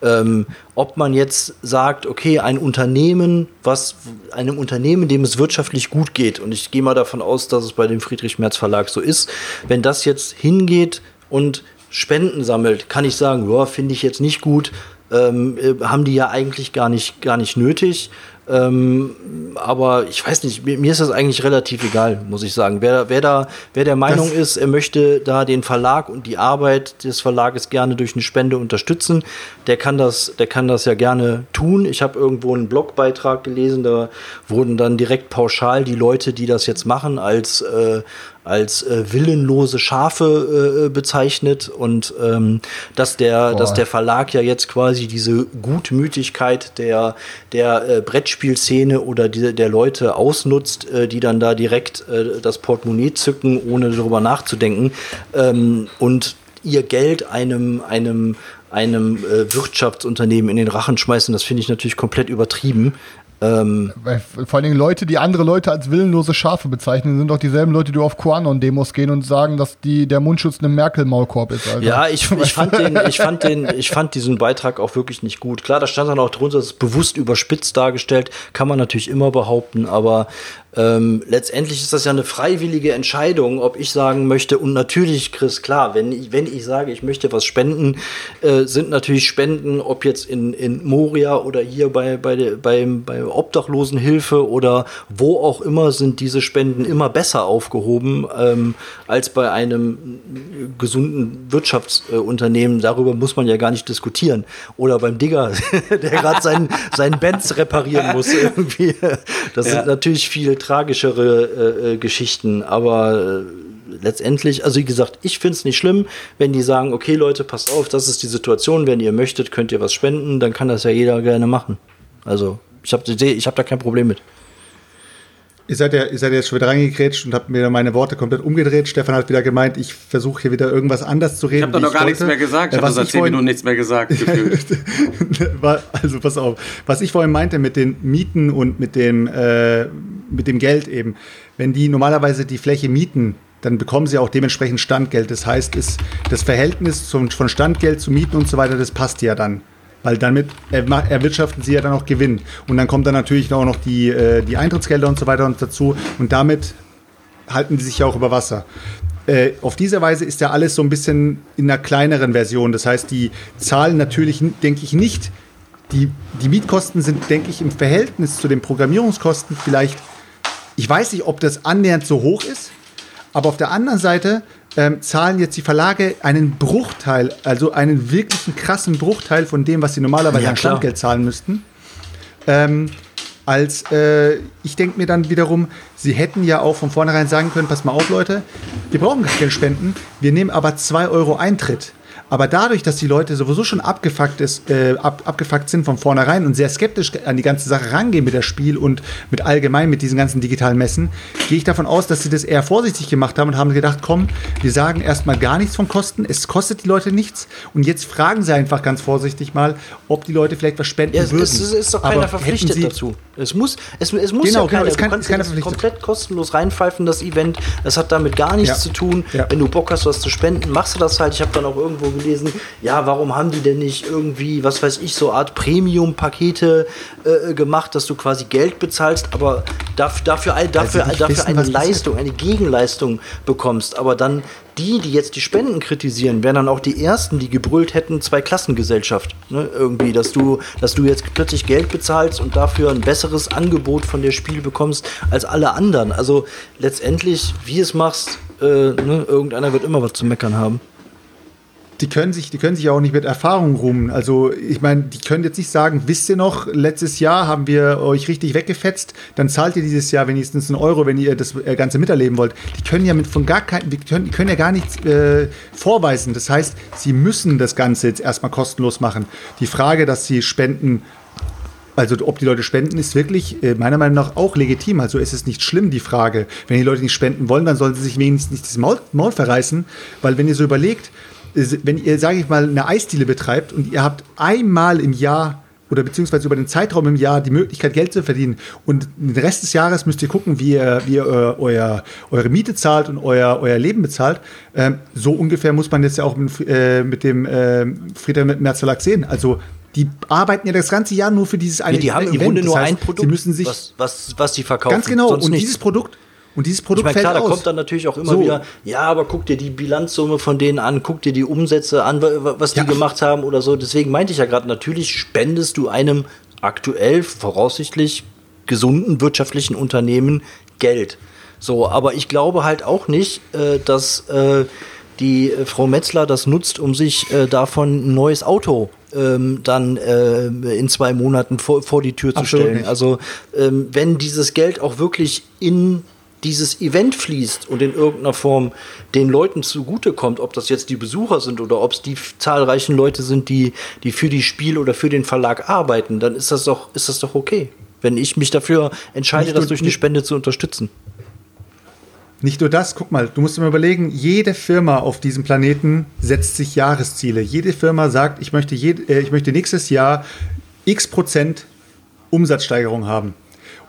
Ähm, ob man jetzt sagt, okay, ein Unternehmen, was einem Unternehmen, dem es wirtschaftlich gut geht, und ich gehe mal davon aus, dass es bei dem Friedrich Merz Verlag so ist, wenn das jetzt hingeht und Spenden sammelt, kann ich sagen, finde ich jetzt nicht gut, ähm, äh, haben die ja eigentlich gar nicht, gar nicht nötig. Ähm, aber ich weiß nicht, mir, mir, ist das eigentlich relativ egal, muss ich sagen. Wer, wer, da, wer der Meinung das ist, er möchte da den Verlag und die Arbeit des Verlages gerne durch eine Spende unterstützen, der kann das, der kann das ja gerne tun. Ich habe irgendwo einen Blogbeitrag gelesen, da wurden dann direkt pauschal die Leute, die das jetzt machen, als, äh, als äh, willenlose Schafe äh, bezeichnet und ähm, dass der dass der Verlag ja jetzt quasi diese Gutmütigkeit der der äh, Brettspielszene oder die, der Leute ausnutzt, äh, die dann da direkt äh, das Portemonnaie zücken, ohne darüber nachzudenken ähm, und ihr Geld einem einem einem äh, Wirtschaftsunternehmen in den Rachen schmeißen, das finde ich natürlich komplett übertrieben. Ähm, vor allen Dingen Leute, die andere Leute als willenlose Schafe bezeichnen, sind doch dieselben Leute, die auf QAnon-Demos gehen und sagen, dass die, der Mundschutz eine Merkel-Maulkorb ist. Alter. Ja, ich, ich, fand den, ich, fand den, ich fand diesen Beitrag auch wirklich nicht gut. Klar, da stand dann auch drunter, es ist bewusst überspitzt dargestellt, kann man natürlich immer behaupten, aber ähm, letztendlich ist das ja eine freiwillige Entscheidung, ob ich sagen möchte. Und natürlich, Chris, klar, wenn ich, wenn ich sage, ich möchte was spenden, äh, sind natürlich Spenden, ob jetzt in, in Moria oder hier bei, bei, bei, bei Obdachlosenhilfe oder wo auch immer, sind diese Spenden immer besser aufgehoben ähm, als bei einem gesunden Wirtschaftsunternehmen. Darüber muss man ja gar nicht diskutieren. Oder beim Digger, der gerade seinen, seinen Benz reparieren muss. Irgendwie. Das ja. sind natürlich viele tragischere äh, äh, Geschichten, aber äh, letztendlich, also wie gesagt, ich finde es nicht schlimm, wenn die sagen, okay Leute, passt auf, das ist die Situation, wenn ihr möchtet, könnt ihr was spenden, dann kann das ja jeder gerne machen. Also ich habe ich hab da kein Problem mit. Ihr seid, ja, ihr seid jetzt schon wieder reingekrätscht und habt mir meine Worte komplett umgedreht. Stefan hat wieder gemeint, ich versuche hier wieder irgendwas anders zu reden. Ich habe da noch gar wollte. nichts mehr gesagt. Ich habe seit zehn Minuten nichts mehr gesagt. also pass auf. Was ich vorhin meinte mit den Mieten und mit dem, äh, mit dem Geld eben. Wenn die normalerweise die Fläche mieten, dann bekommen sie auch dementsprechend Standgeld. Das heißt, ist das Verhältnis zum, von Standgeld zu Mieten und so weiter, das passt ja dann. Weil damit erwirtschaften sie ja dann auch Gewinn. Und dann kommt dann natürlich auch noch die, äh, die Eintrittsgelder und so weiter und dazu. Und damit halten sie sich ja auch über Wasser. Äh, auf diese Weise ist ja alles so ein bisschen in einer kleineren Version. Das heißt, die zahlen natürlich, denke ich, nicht. Die, die Mietkosten sind, denke ich, im Verhältnis zu den Programmierungskosten vielleicht, ich weiß nicht, ob das annähernd so hoch ist, aber auf der anderen Seite ähm, zahlen jetzt die Verlage einen Bruchteil, also einen wirklichen krassen Bruchteil von dem, was sie normalerweise ja, an Standgeld zahlen müssten. Ähm, als äh, ich denke mir dann wiederum, sie hätten ja auch von vornherein sagen können, pass mal auf, Leute, wir brauchen gar Geld spenden, wir nehmen aber 2 Euro Eintritt. Aber dadurch, dass die Leute sowieso schon abgefuckt, ist, äh, ab, abgefuckt sind von vornherein und sehr skeptisch an die ganze Sache rangehen mit der Spiel und mit allgemein mit diesen ganzen digitalen Messen, gehe ich davon aus, dass sie das eher vorsichtig gemacht haben und haben gedacht, komm, wir sagen erstmal gar nichts von Kosten, es kostet die Leute nichts und jetzt fragen sie einfach ganz vorsichtig mal, ob die Leute vielleicht was spenden ja, es, würden. Es ist doch keiner Aber verpflichtet dazu. Es muss, es, es muss genau, ja keiner, es kann, du kannst es kann komplett kostenlos reinpfeifen, das Event. Es hat damit gar nichts ja. zu tun. Ja. Wenn du Bock hast, was zu spenden, machst du das halt. Ich habe dann auch irgendwo gelesen, ja, warum haben die denn nicht irgendwie, was weiß ich, so Art Premium-Pakete äh, gemacht, dass du quasi Geld bezahlst, aber dafür, dafür, dafür, dafür wissen, eine Leistung, eine Gegenleistung bekommst. Aber dann die, die jetzt die Spenden kritisieren, wären dann auch die ersten, die gebrüllt hätten, zwei Klassengesellschaft. Ne? Irgendwie, dass du, dass du jetzt plötzlich Geld bezahlst und dafür ein besseres Angebot von der Spiel bekommst als alle anderen. Also letztendlich, wie es machst, äh, ne? irgendeiner wird immer was zu meckern haben die können sich, die können sich auch nicht mit Erfahrung ruhen. Also ich meine, die können jetzt nicht sagen, wisst ihr noch, letztes Jahr haben wir euch richtig weggefetzt, dann zahlt ihr dieses Jahr wenigstens einen Euro, wenn ihr das äh, Ganze miterleben wollt. Die können ja mit von gar keinen, die können, die können ja gar nichts äh, vorweisen. Das heißt, sie müssen das Ganze jetzt erstmal kostenlos machen. Die Frage, dass sie spenden also ob die Leute spenden, ist wirklich äh, meiner Meinung nach auch legitim. Also ist es nicht schlimm, die Frage. Wenn die Leute nicht spenden wollen, dann sollen sie sich wenigstens nicht das Maul, Maul verreißen. Weil wenn ihr so überlegt, wenn ihr, sage ich mal, eine Eisdiele betreibt und ihr habt einmal im Jahr oder beziehungsweise über den Zeitraum im Jahr die Möglichkeit, Geld zu verdienen. Und den Rest des Jahres müsst ihr gucken, wie ihr, wie ihr euer, eure Miete zahlt und euer, euer Leben bezahlt. Ähm, so ungefähr muss man jetzt ja auch mit, äh, mit dem äh, Friedrich Merz Verlag sehen. Also Die arbeiten ja das ganze Jahr nur für dieses eine Nee, die haben im Event. Grunde Das nur heißt, ein Produkt, Sie müssen sich was, was, was die verkaufen. ganz genau und nichts. dieses Produkt und dieses Ich Produkt meine, fällt klar, da aus. kommt dann natürlich auch immer So. wieder, ja, aber guck dir die Bilanzsumme von denen an, guck dir die Umsätze an, wa- wa- was die Ja. gemacht haben oder so. Deswegen meinte ich ja gerade, natürlich spendest du einem aktuell voraussichtlich gesunden wirtschaftlichen Unternehmen Geld. So, aber ich glaube halt auch nicht, äh, dass äh, die äh, Frau Metzler das nutzt, um sich davon ein neues Auto ähm, dann äh, in zwei Monaten vor, vor die Tür zu Absolut stellen. nicht. Also ähm, wenn dieses Geld auch wirklich in dieses Event fließt und in irgendeiner Form den Leuten zugutekommt, ob das jetzt die Besucher sind oder ob es die zahlreichen Leute sind, die, die für die Spiel oder für den Verlag arbeiten, dann ist das doch, ist das doch okay. Wenn ich mich dafür entscheide, Nicht das durch eine Spende zu unterstützen. Nicht nur das, guck mal, du musst dir mal überlegen, jede Firma auf diesem Planeten setzt sich Jahresziele. Jede Firma sagt, ich möchte, jed, äh, ich möchte nächstes Jahr x Prozent Umsatzsteigerung haben.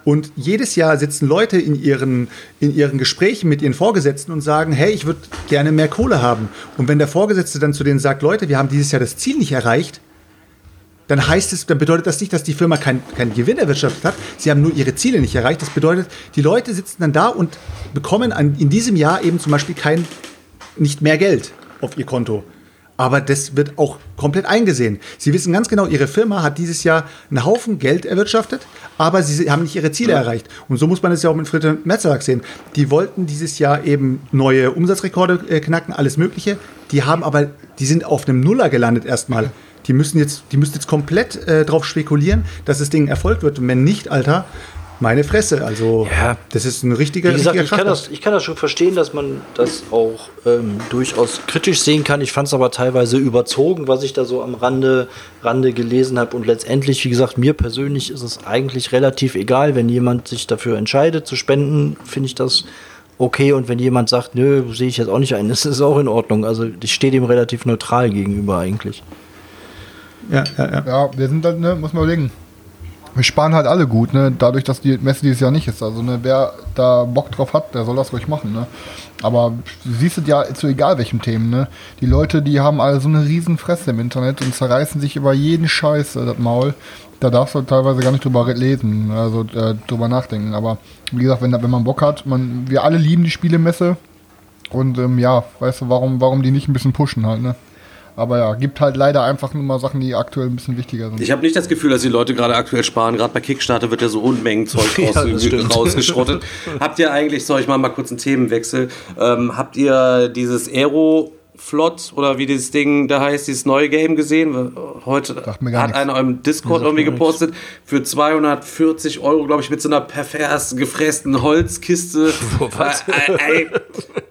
Und jedes Jahr sitzen Leute in ihren, in ihren Gesprächen mit ihren Vorgesetzten und sagen, hey, ich würde gerne mehr Kohle haben. Und wenn der Vorgesetzte dann zu denen sagt, Leute, wir haben dieses Jahr das Ziel nicht erreicht, dann heißt es, dann bedeutet das nicht, dass die Firma keinen keinen Gewinn erwirtschaftet hat. Sie haben nur ihre Ziele nicht erreicht. Das bedeutet, die Leute sitzen dann da und bekommen an, in diesem Jahr eben zum Beispiel kein, nicht mehr Geld auf ihr Konto. Aber das wird auch komplett eingesehen. Sie wissen ganz genau, Ihre Firma hat dieses Jahr einen Haufen Geld erwirtschaftet, aber sie haben nicht ihre Ziele erreicht. Und so muss man es ja auch mit Fritte Metzler sehen. Die wollten dieses Jahr eben neue Umsatzrekorde äh, knacken, alles Mögliche. Die haben aber, die sind auf einem Nuller gelandet erstmal. Die müssen jetzt, die müssen jetzt komplett äh, drauf spekulieren, dass das Ding Erfolg wird. Und wenn nicht, Alter, meine Fresse. Also, Ja. das ist ein richtiger, Wie gesagt, richtiger ich kann, das, ich kann das schon verstehen, dass man das auch ähm, durchaus kritisch sehen kann. Ich fand es aber teilweise überzogen, was ich da so am Rande, Rande gelesen habe. Und letztendlich, wie gesagt, mir persönlich ist es eigentlich relativ egal, wenn jemand sich dafür entscheidet zu spenden, finde ich das okay. Und wenn jemand sagt, nö, sehe ich jetzt auch nicht ein, das ist auch in Ordnung. Also ich stehe dem relativ neutral gegenüber eigentlich. Ja, ja, ja. Ja, wir sind dann, ne, muss man überlegen. Wir sparen halt alle gut, ne? Dadurch, dass die Messe dieses Jahr nicht ist. Also, ne, wer da Bock drauf hat, der soll das ruhig machen, ne? Aber du siehst es ja zu egal welchem Themen, ne? Die Leute, die haben alle so eine riesen Fresse im Internet und zerreißen sich über jeden Scheiß äh, das Maul. Da darfst du teilweise gar nicht drüber lesen, also äh, drüber nachdenken. Aber wie gesagt, wenn, wenn man Bock hat, man, wir alle lieben die Spielemesse. Und ähm, ja, weißt du, warum, warum die nicht ein bisschen pushen halt, ne? Aber ja, gibt halt leider einfach nur mal Sachen, die aktuell ein bisschen wichtiger sind. Ich habe nicht das Gefühl, dass die Leute gerade aktuell sparen. Gerade bei Kickstarter wird ja so Unmengen Zeug Ja, rausgeschrottet. habt ihr eigentlich, soll ich mal, mal kurz einen Themenwechsel, ähm, habt ihr dieses Aeroflot oder wie dieses Ding da heißt, dieses neue Game gesehen? Heute Sagt mir gar hat einer im Discord irgendwie gepostet für 240 Euro, glaube ich, mit so einer pervers gefrästen Holzkiste. Was? Äh, äh, ey,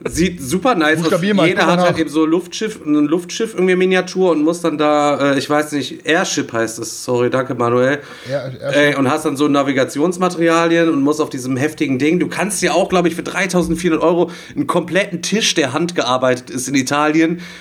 sieht super nice aus. Jeder hat halt eben so Luftschiff, ein Luftschiff irgendwie Miniatur und muss dann da, äh, ich weiß nicht, Airship heißt es. Sorry, danke Manuel. Air- und hast dann so Navigationsmaterialien und musst auf diesem heftigen Ding. Du kannst ja auch, glaube ich, für 3400 Euro einen kompletten Tisch, der handgearbeitet ist in Italien,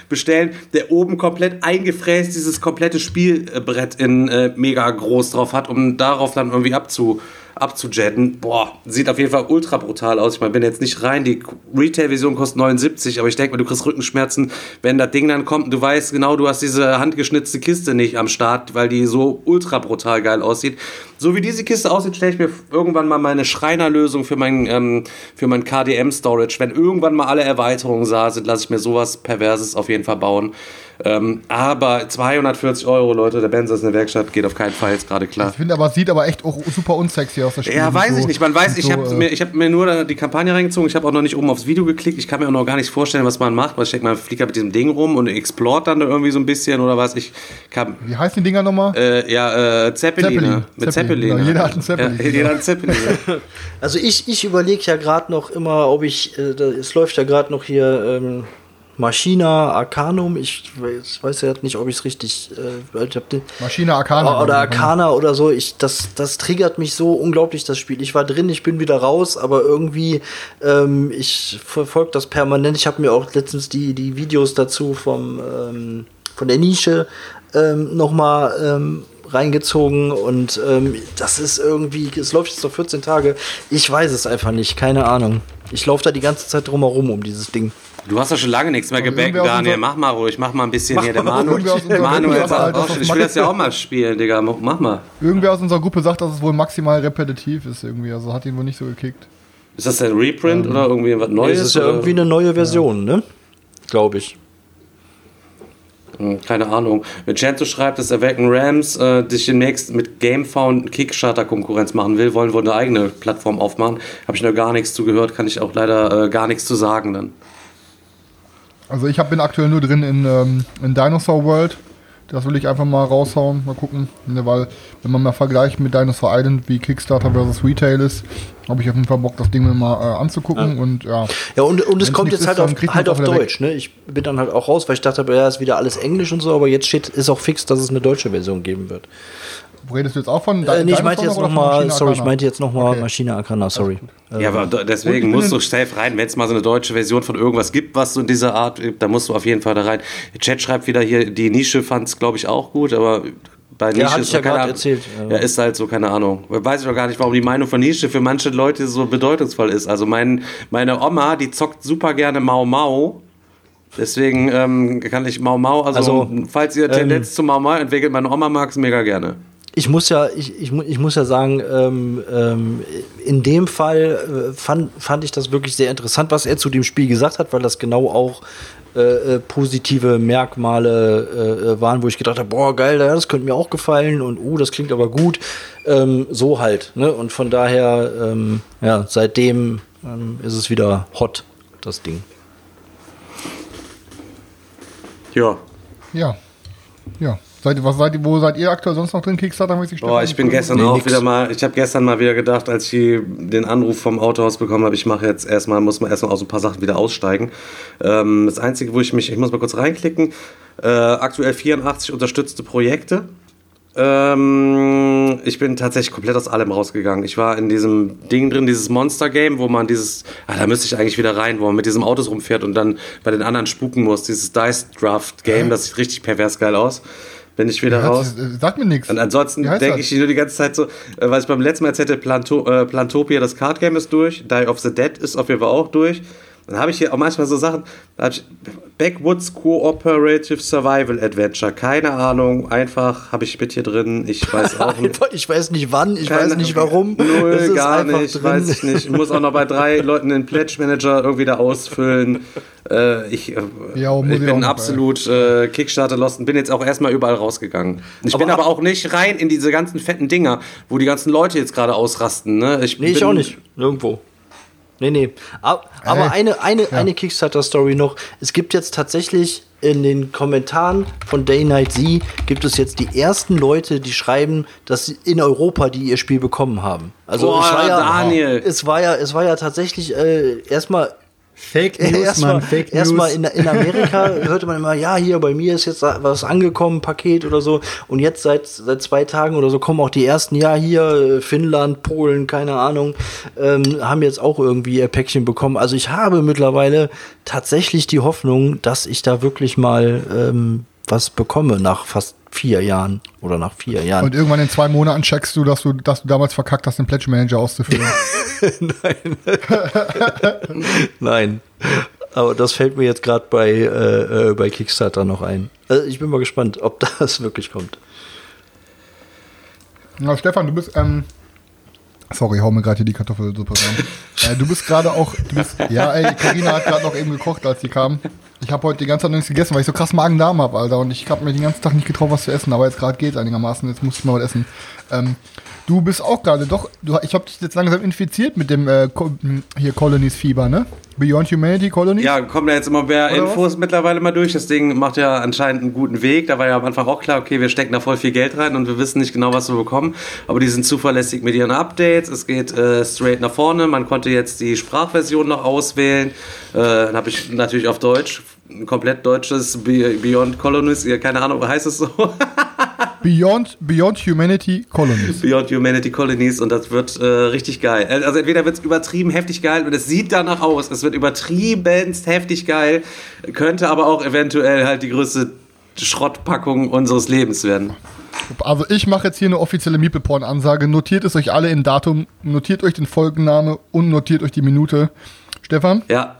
bestellen, der oben komplett eingefräst dieses komplette Spielbrett in äh, mega groß drauf hat, um darauf dann irgendwie abzu abzujetten. Boah, sieht auf jeden Fall ultra brutal aus. Ich meine, bin jetzt nicht rein. Die Retail-Version kostet 79, aber ich denke mal, du kriegst Rückenschmerzen, wenn das Ding dann kommt du weißt genau, du hast diese handgeschnitzte Kiste nicht am Start, weil die so ultra brutal geil aussieht. So wie diese Kiste aussieht, stelle ich mir irgendwann mal meine Schreinerlösung für mein, ähm, für mein KDM-Storage. Wenn irgendwann mal alle Erweiterungen da sind, lasse ich mir sowas Perverses auf jeden Fall bauen. Ähm, aber 240 Euro, Leute, der Benz ist eine Werkstatt, geht auf keinen Fall jetzt gerade klar. Ich finde aber, es sieht aber echt auch super unsexy aus. Das Spiel. Ja, weiß so- ich nicht. Man weiß, ich so, habe äh, mir, ich hab mir nur die Kampagne reingezogen. Ich habe auch noch nicht oben aufs Video geklickt. Ich kann mir auch noch gar nicht vorstellen, was man macht. Weil ich denke, man fliegt mit diesem Ding rum und explort dann da irgendwie so ein bisschen oder was. Ich kann. Wie heißen die Dinger nochmal? Äh, ja, äh, Zeppelin. Zeppelin. Mit Zeppelin. Zeppelin. Ja, jeder hat einen Zeppelin. Ja, jeder hat einen Zeppelin. Also ich, ich überlege ja gerade noch immer, ob ich, äh, da- es läuft ja gerade noch hier ähm, Maschina Arcanum. Ich weiß, weiß ja nicht, ob ich es richtig, äh, ich hab den, Maschine Arcana. oder. Arcana oder so. Ich, das, das triggert mich so unglaublich, das Spiel. Ich war drin, ich bin wieder raus, aber irgendwie, ähm, ich verfolge das permanent. Ich habe mir auch letztens die, die Videos dazu vom, ähm, von der Nische ähm, nochmal ähm, reingezogen und ähm, das ist irgendwie, es läuft jetzt noch 14 Tage. Ich weiß es einfach nicht, keine Ahnung. Ich laufe da die ganze Zeit drumherum um dieses Ding. Du hast ja schon lange nichts mehr aus Daniel. Mach mal ruhig, mach mal ein bisschen hier. Der Manu, irgendwer aus unserer Manu Gruppe jetzt sagt, auch schon. das Ich will das ja auch mal spielen, Digga. Mach mal. Irgendwer aus unserer Gruppe sagt, dass es wohl maximal repetitiv ist irgendwie. Also hat ihn wohl nicht so gekickt. Ist das ein Reprint Ähm, oder irgendwie was Neues? es ist ja oder? irgendwie eine neue Version, ne? Glaube ich. Hm, Keine Ahnung. Vincenzo schreibt, dass Awaken Rams äh, sich demnächst mit GameFound Kickstarter Konkurrenz machen will, wollen wohl eine eigene Plattform aufmachen. Habe ich noch gar nichts zu gehört, kann ich auch leider äh, gar nichts zu sagen dann. Also ich hab, bin aktuell nur drin in, ähm, in Dinosaur World. Das will ich einfach mal raushauen, mal gucken. Ne, weil, wenn man mal vergleicht mit Dinosaur Island, wie Kickstarter versus Retail ist, habe ich auf jeden Fall Bock, das Ding mir mal äh, anzugucken. Und ja, Ja, und, und es kommt jetzt halt ist, auf, halt auf auch wieder Deutsch. Ne? Ich bin dann halt auch raus, weil ich dachte, ja, ist wieder alles Englisch und so, aber jetzt steht, ist auch fix, dass es eine deutsche Version geben wird. Redest du jetzt auch von? Äh, nee, ich meinte jetzt nochmal, Maschine sorry, ich meinte jetzt nochmal Okay. Maschine Arcana, sorry. Ja, aber Und deswegen musst du safe rein. Wenn es mal so eine deutsche Version von irgendwas gibt, was so in dieser Art, gibt, dann musst du auf jeden Fall da rein. Der Chat schreibt wieder hier, die Nische fand es, glaube ich, auch gut, aber bei Nische hatte ist ja so keine erzählt, Ja. ja. ist halt so, keine Ahnung. Weiß ich auch gar nicht, warum die Meinung von Nische für manche Leute so bedeutungsvoll ist. Also mein, meine Oma, die zockt super gerne Mau Mau. Deswegen ähm, kann ich Mau Mau, also, Also, falls ihr Tendenz zu Mau Mau entwickelt, meine Oma mag es mega gerne. Ich muss ja, ich, ich, ich muss ja sagen, ähm, ähm, in dem Fall äh, fand, fand ich das wirklich sehr interessant, was er zu dem Spiel gesagt hat, weil das genau auch äh, äh, positive Merkmale äh, äh, waren, wo ich gedacht habe, boah, geil, das könnte mir auch gefallen und uh, das klingt aber gut. Ähm, so halt. Ne? Und von daher, ähm, ja, seitdem ähm, ist es wieder hot, das Ding. Ja. Ja. Ja. Seid, was seid, ihr- wo seid ihr aktuell sonst noch drin, Kickstarter-mäßig? Boah, ich bin gestern Nee, auch nix. wieder mal, ich habe gestern mal wieder gedacht, als ich den Anruf vom Autohaus bekommen habe, ich mache jetzt erstmal, muss man erstmal aus ein paar Sachen wieder aussteigen. Ähm, das Einzige, wo ich mich, ich muss mal kurz reinklicken, äh, aktuell 84 unterstützte Projekte. Ähm, ich bin tatsächlich komplett aus allem rausgegangen. Ich war in diesem Ding drin, dieses Monster-Game, wo man dieses, ah, da müsste ich eigentlich wieder rein, wo man mit diesem Autos rumfährt und dann bei den anderen spuken muss. Dieses Dice-Draft-Game, das sieht richtig pervers geil aus. Bin ich wieder raus. Sag mir nichts. Und ansonsten denke ich nur die ganze Zeit so, äh, was ich beim letzten Mal erzählte, Planto äh, Plantopia, das Card Game ist durch, Die of the Dead ist auf jeden Fall auch durch. Dann habe ich hier auch manchmal so Sachen, ich Backwoods Cooperative Survival Adventure, keine Ahnung, einfach habe ich mit hier drin, ich weiß auch nicht. Ich weiß nicht wann, ich Keine- weiß nicht warum. Null, gar nicht, drin. weiß ich nicht. Ich muss auch noch bei drei Leuten den Pledge Manager irgendwie da ausfüllen. Äh, ich äh, Ja, ich ich bin absolut äh, Kickstarter lost und bin jetzt auch erstmal überall rausgegangen. Ich Aber bin aber ab- auch nicht rein in diese ganzen fetten Dinger, wo die ganzen Leute jetzt gerade ausrasten. Ne? Ich Nee, ich bin- auch nicht. Nirgendwo. Nee, nee. Aber, aber Ey, eine, eine, eine Kickstarter-Story noch. Es gibt jetzt tatsächlich in den Kommentaren von Day Night Z gibt es jetzt die ersten Leute, die schreiben, dass sie in Europa die ihr Spiel bekommen haben. Also Boah, es war ja, Daniel. es war ja, es war ja tatsächlich äh, erstmal Fake News, Erstmal Mann, Fake News. erstmal in, in Amerika hörte man immer, ja, hier bei mir ist jetzt was angekommen, Paket oder so. Und jetzt seit, seit zwei Tagen oder so kommen auch die ersten, ja, hier Finnland, Polen, keine Ahnung, ähm, haben jetzt auch irgendwie ihr Päckchen bekommen. Also ich habe mittlerweile tatsächlich die Hoffnung, dass ich da wirklich mal ähm, was bekomme nach fast vier Jahren oder nach vier Jahren. Und irgendwann in zwei Monaten checkst du, dass du, dass du damals verkackt hast, den Pledge Manager auszufüllen. Nein. Aber das fällt mir jetzt gerade bei, äh, äh, bei Kickstarter noch ein. Also ich bin mal gespannt, ob das wirklich kommt. Na, Stefan, du bist, ähm, sorry, hau mir gerade hier die Kartoffelsuppe rein. äh, du bist gerade auch, du bist, ja, ey, Karina hat gerade noch eben gekocht, als sie kam. Ich habe heute die ganze Zeit nichts gegessen, weil ich so krass Magen-Darm habe, Alter. Und ich habe mir den ganzen Tag nicht getraut, was zu essen. Aber jetzt gerade geht's einigermaßen. Jetzt muss ich mal was essen. Ähm, du bist auch gerade doch, du, ich habe dich jetzt langsam infiziert mit dem äh, hier Colonies-Fieber, ne? Beyond Humanity Colonies? Ja, kommen da jetzt immer mehr Oder Infos mittlerweile mal durch. Das Ding macht ja anscheinend einen guten Weg. Da war ja am Anfang auch klar, okay, wir stecken da voll viel Geld rein und wir wissen nicht genau, was wir bekommen. Aber die sind zuverlässig mit ihren Updates. Es geht äh, straight nach vorne. Man konnte jetzt die Sprachversion noch auswählen. Äh, dann habe ich natürlich auf Deutsch ein komplett deutsches Be- Beyond Colonies, ja, keine Ahnung, heißt es so? Beyond, Beyond Humanity Colonies. Beyond Humanity Colonies und das wird äh, richtig geil. Also entweder wird es übertrieben heftig geil und es sieht danach aus, es wird übertriebenst heftig geil, könnte aber auch eventuell halt die größte Schrottpackung unseres Lebens werden. Also ich mache jetzt hier eine offizielle Meeple-Porn-Ansage. Notiert es euch alle in Datum, notiert euch den Folgenname und notiert euch die Minute. Stefan, Ja,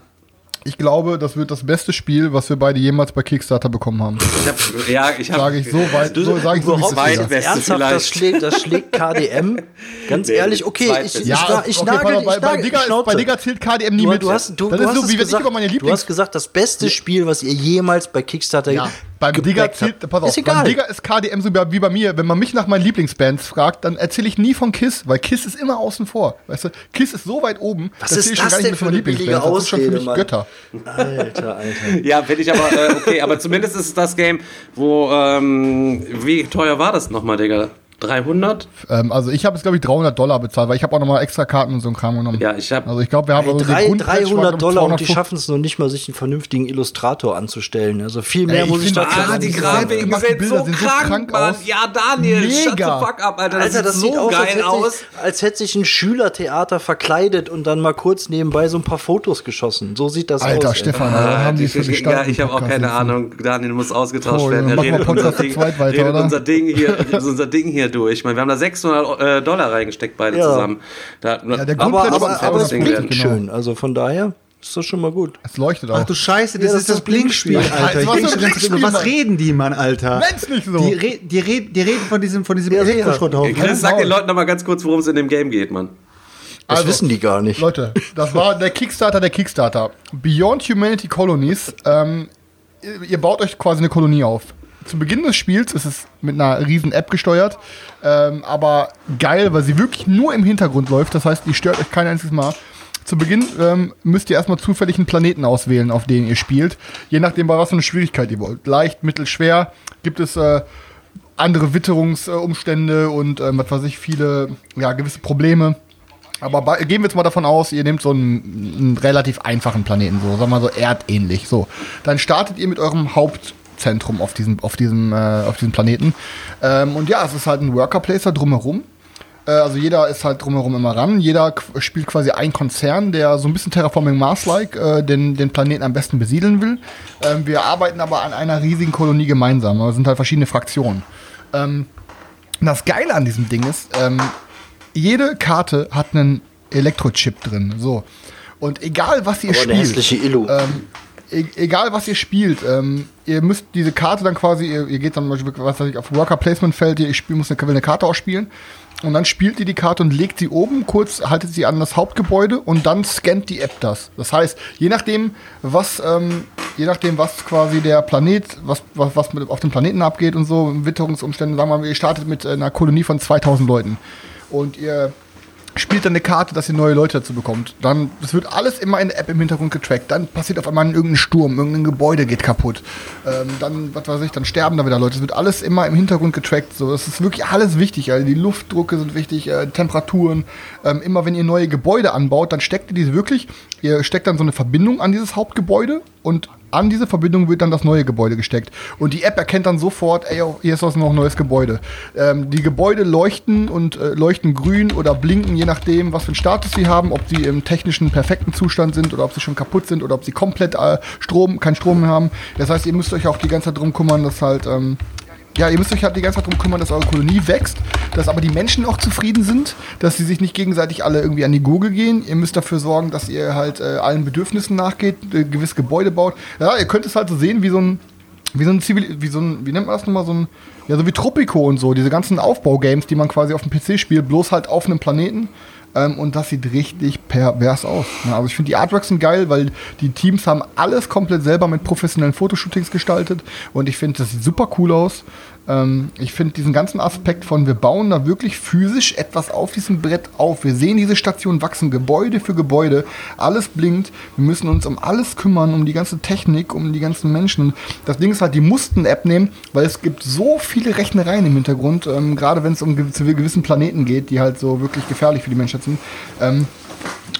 Ich glaube, das wird das beste Spiel, was wir beide jemals bei Kickstarter bekommen haben. Ich hab, ja, ich habe. Sage ich so weit, so sage ich so, ist. weg. Beste Ernsthaft, das schlägt, das schlägt KDM. Ganz Nee, ehrlich, okay, ich, ich, Ja, ich, ich okay, nagel, mal, ich bei, bei, nagel, Digga, ist- bei Digga zählt KDM nie Du, mit. du hast, du, das du ist hast so, es wie gesagt, ich über meine du Lieblings... hast gesagt, das beste Spiel, was ihr jemals bei Kickstarter Ja, beim habt. zählt, pass auf, Ist beim egal. Digga ist KDM so wie bei mir. Wenn man mich nach meinen Lieblingsbands fragt, dann erzähle ich nie von Kiss, weil Kiss ist immer außen vor. Weißt du, Kiss ist so weit oben, Was da ist ich schon das gar nicht denn mehr für von Lieblingsbands. Das ist schon für mich Mann? Götter. Alter, Alter. Ja, finde ich aber äh, okay. aber zumindest ist es das Game, wo. Ähm, wie teuer war das nochmal, Digga? 300? Ähm, also ich habe jetzt, glaube ich, 300 Dollar bezahlt, weil ich habe auch nochmal extra Karten und so ein Kram genommen. Ja, ich habe. Also ich glaube, wir haben also drei, den Grundpreis war, 300 glaub ich, Dollar und die 250. schaffen es noch nicht mal, sich einen vernünftigen Illustrator anzustellen. Also viel mehr Ey, ich muss ich finde, dazu ah, sagen. die Grafiken sehen so krank aus. Ja, Daniel, shut the Mega. fuck up, Alter. Das Alter, das sieht sieht so aus, als geil hätte, aus. Sich, als hätte sich ein Schülertheater verkleidet und dann mal kurz nebenbei so ein paar Fotos geschossen. So sieht das Alter, aus. Stefan, Alter, haben die ich, für ich, ja, ich habe auch keine. Ahnung. Daniel muss ausgetauscht Oh, werden. Er redet, unser Ding, unser hier, hier durch. Ich meine, wir haben da 600 äh, Dollar reingesteckt, beide Ja. zusammen. Da, Ja, der Aber, aber, ist aber das blinkt. Genau. schön. Also von daher ist das schon mal gut. Es leuchtet auch. Ach du Scheiße, das Ja, das ist das das Blinkspiel. Blinkspiel, Alter. Ich Was denk für schon ganz was reden die, Mann, Alter? Wenn's nicht so. Die, re die, re die reden von diesem, von diesem Ja. Elektroschrotthaufen. Chris, sag den Leuten noch mal ganz kurz, worum es in dem Game geht, Mann. Das Also, wissen die gar nicht. Leute, das war der Kickstarter der Kickstarter. Beyond Humanity Colonies. Ähm, ihr baut euch quasi eine Kolonie auf. Zu Beginn des Spiels ist es mit einer riesen App gesteuert, ähm, aber geil, weil sie wirklich nur im Hintergrund läuft. Das heißt, die stört euch kein einziges Mal. Zu Beginn ähm, müsst ihr erstmal zufällig einen Planeten auswählen, auf den ihr spielt. Je nachdem, bei was für eine Schwierigkeit ihr wollt. Leicht, mittel, schwer gibt es äh, andere Witterungsumstände und ähm, was weiß ich, viele, ja, gewisse Probleme. Aber bei, gehen wir jetzt mal davon aus, ihr nehmt so einen, einen relativ einfachen Planeten, so, sagen wir mal so erdähnlich. So, dann startet ihr mit eurem Hauptzentrum auf diesem, auf diesem, äh, auf diesem Planeten. Ähm, und ja, es ist halt ein Worker Placer drumherum. Äh, also jeder ist halt drumherum immer ran. Jeder spielt quasi einen Konzern, der so ein bisschen Terraforming Mars-like äh, den, den Planeten am besten besiedeln will. Ähm, wir arbeiten aber an einer riesigen Kolonie gemeinsam. Es sind halt verschiedene Fraktionen. Ähm, das Geile an diesem Ding ist, ähm, jede Karte hat einen Elektrochip drin. So. Und egal, was ihr Aber eine spielt. hässliche Illu. Ähm, e egal, was ihr spielt, ähm, ihr müsst diese Karte dann quasi, ihr, ihr geht dann zum Beispiel, was weiß ich, auf Worker Placement Feld, ihr spiel, muss eine, will eine Karte ausspielen. Und dann spielt ihr die Karte und legt sie oben, kurz haltet sie an das Hauptgebäude und dann scannt die App das. Das heißt, je nachdem, was, ähm, je nachdem, was quasi der Planet, was, was, was mit auf dem Planeten abgeht und so, Witterungsumstände, sagen wir mal, ihr startet mit äh, einer Kolonie von 2000 Leuten. Und ihr spielt dann eine Karte, dass ihr neue Leute dazu bekommt. Dann, es wird alles immer in der App im Hintergrund getrackt. Dann passiert auf einmal irgendein Sturm, irgendein Gebäude geht kaputt. Ähm, dann, was weiß ich, dann sterben da wieder Leute. Es wird alles immer im Hintergrund getrackt. So, das ist wirklich alles wichtig. Also die Luftdrucke sind wichtig, äh, Temperaturen. Ähm, immer wenn ihr neue Gebäude anbaut, dann steckt ihr diese wirklich, ihr steckt dann so eine Verbindung an dieses Hauptgebäude und an diese Verbindung wird dann das neue Gebäude gesteckt. Und die App erkennt dann sofort, ey, hier ist was noch ein neues Gebäude. Ähm, die Gebäude leuchten und äh, leuchten grün oder blinken, je nachdem, was für einen Status sie haben, ob sie im technischen perfekten Zustand sind oder ob sie schon kaputt sind oder ob sie komplett äh, Strom, keinen Strom mehr haben. Das heißt, ihr müsst euch auch die ganze Zeit drum kümmern, dass halt, ähm, ja, ihr müsst euch halt die ganze Zeit darum kümmern, dass eure Kolonie wächst, dass aber die Menschen auch zufrieden sind, dass sie sich nicht gegenseitig alle irgendwie an die Gurgel gehen. Ihr müsst dafür sorgen, dass ihr halt äh, allen Bedürfnissen nachgeht, äh, gewisse Gebäude baut. Ja, ihr könnt es halt so sehen wie so ein, wie so ein Zivil, wie so ein, wie nennt man das nochmal, so ein, ja, so wie Tropico und so, diese ganzen Aufbaugames, die man quasi auf dem PC spielt, bloß halt auf einem Planeten. Ähm, und das sieht richtig pervers aus. Ja, also ich finde die Artworks sind geil, weil die Teams haben alles komplett selber mit professionellen Fotoshootings gestaltet. Und ich finde, das sieht super cool aus. Ähm, ich finde diesen ganzen Aspekt von, wir bauen da wirklich physisch etwas auf diesem Brett auf. Wir sehen diese Station wachsen, Gebäude für Gebäude. Alles blinkt. Wir müssen uns um alles kümmern, um die ganze Technik, um die ganzen Menschen. Das Ding ist halt, die mussten App nehmen, weil es gibt so viele Rechnereien im Hintergrund, ähm, gerade wenn es um gew- gewissen Planeten geht, die halt so wirklich gefährlich für die Menschheit sind. Ähm,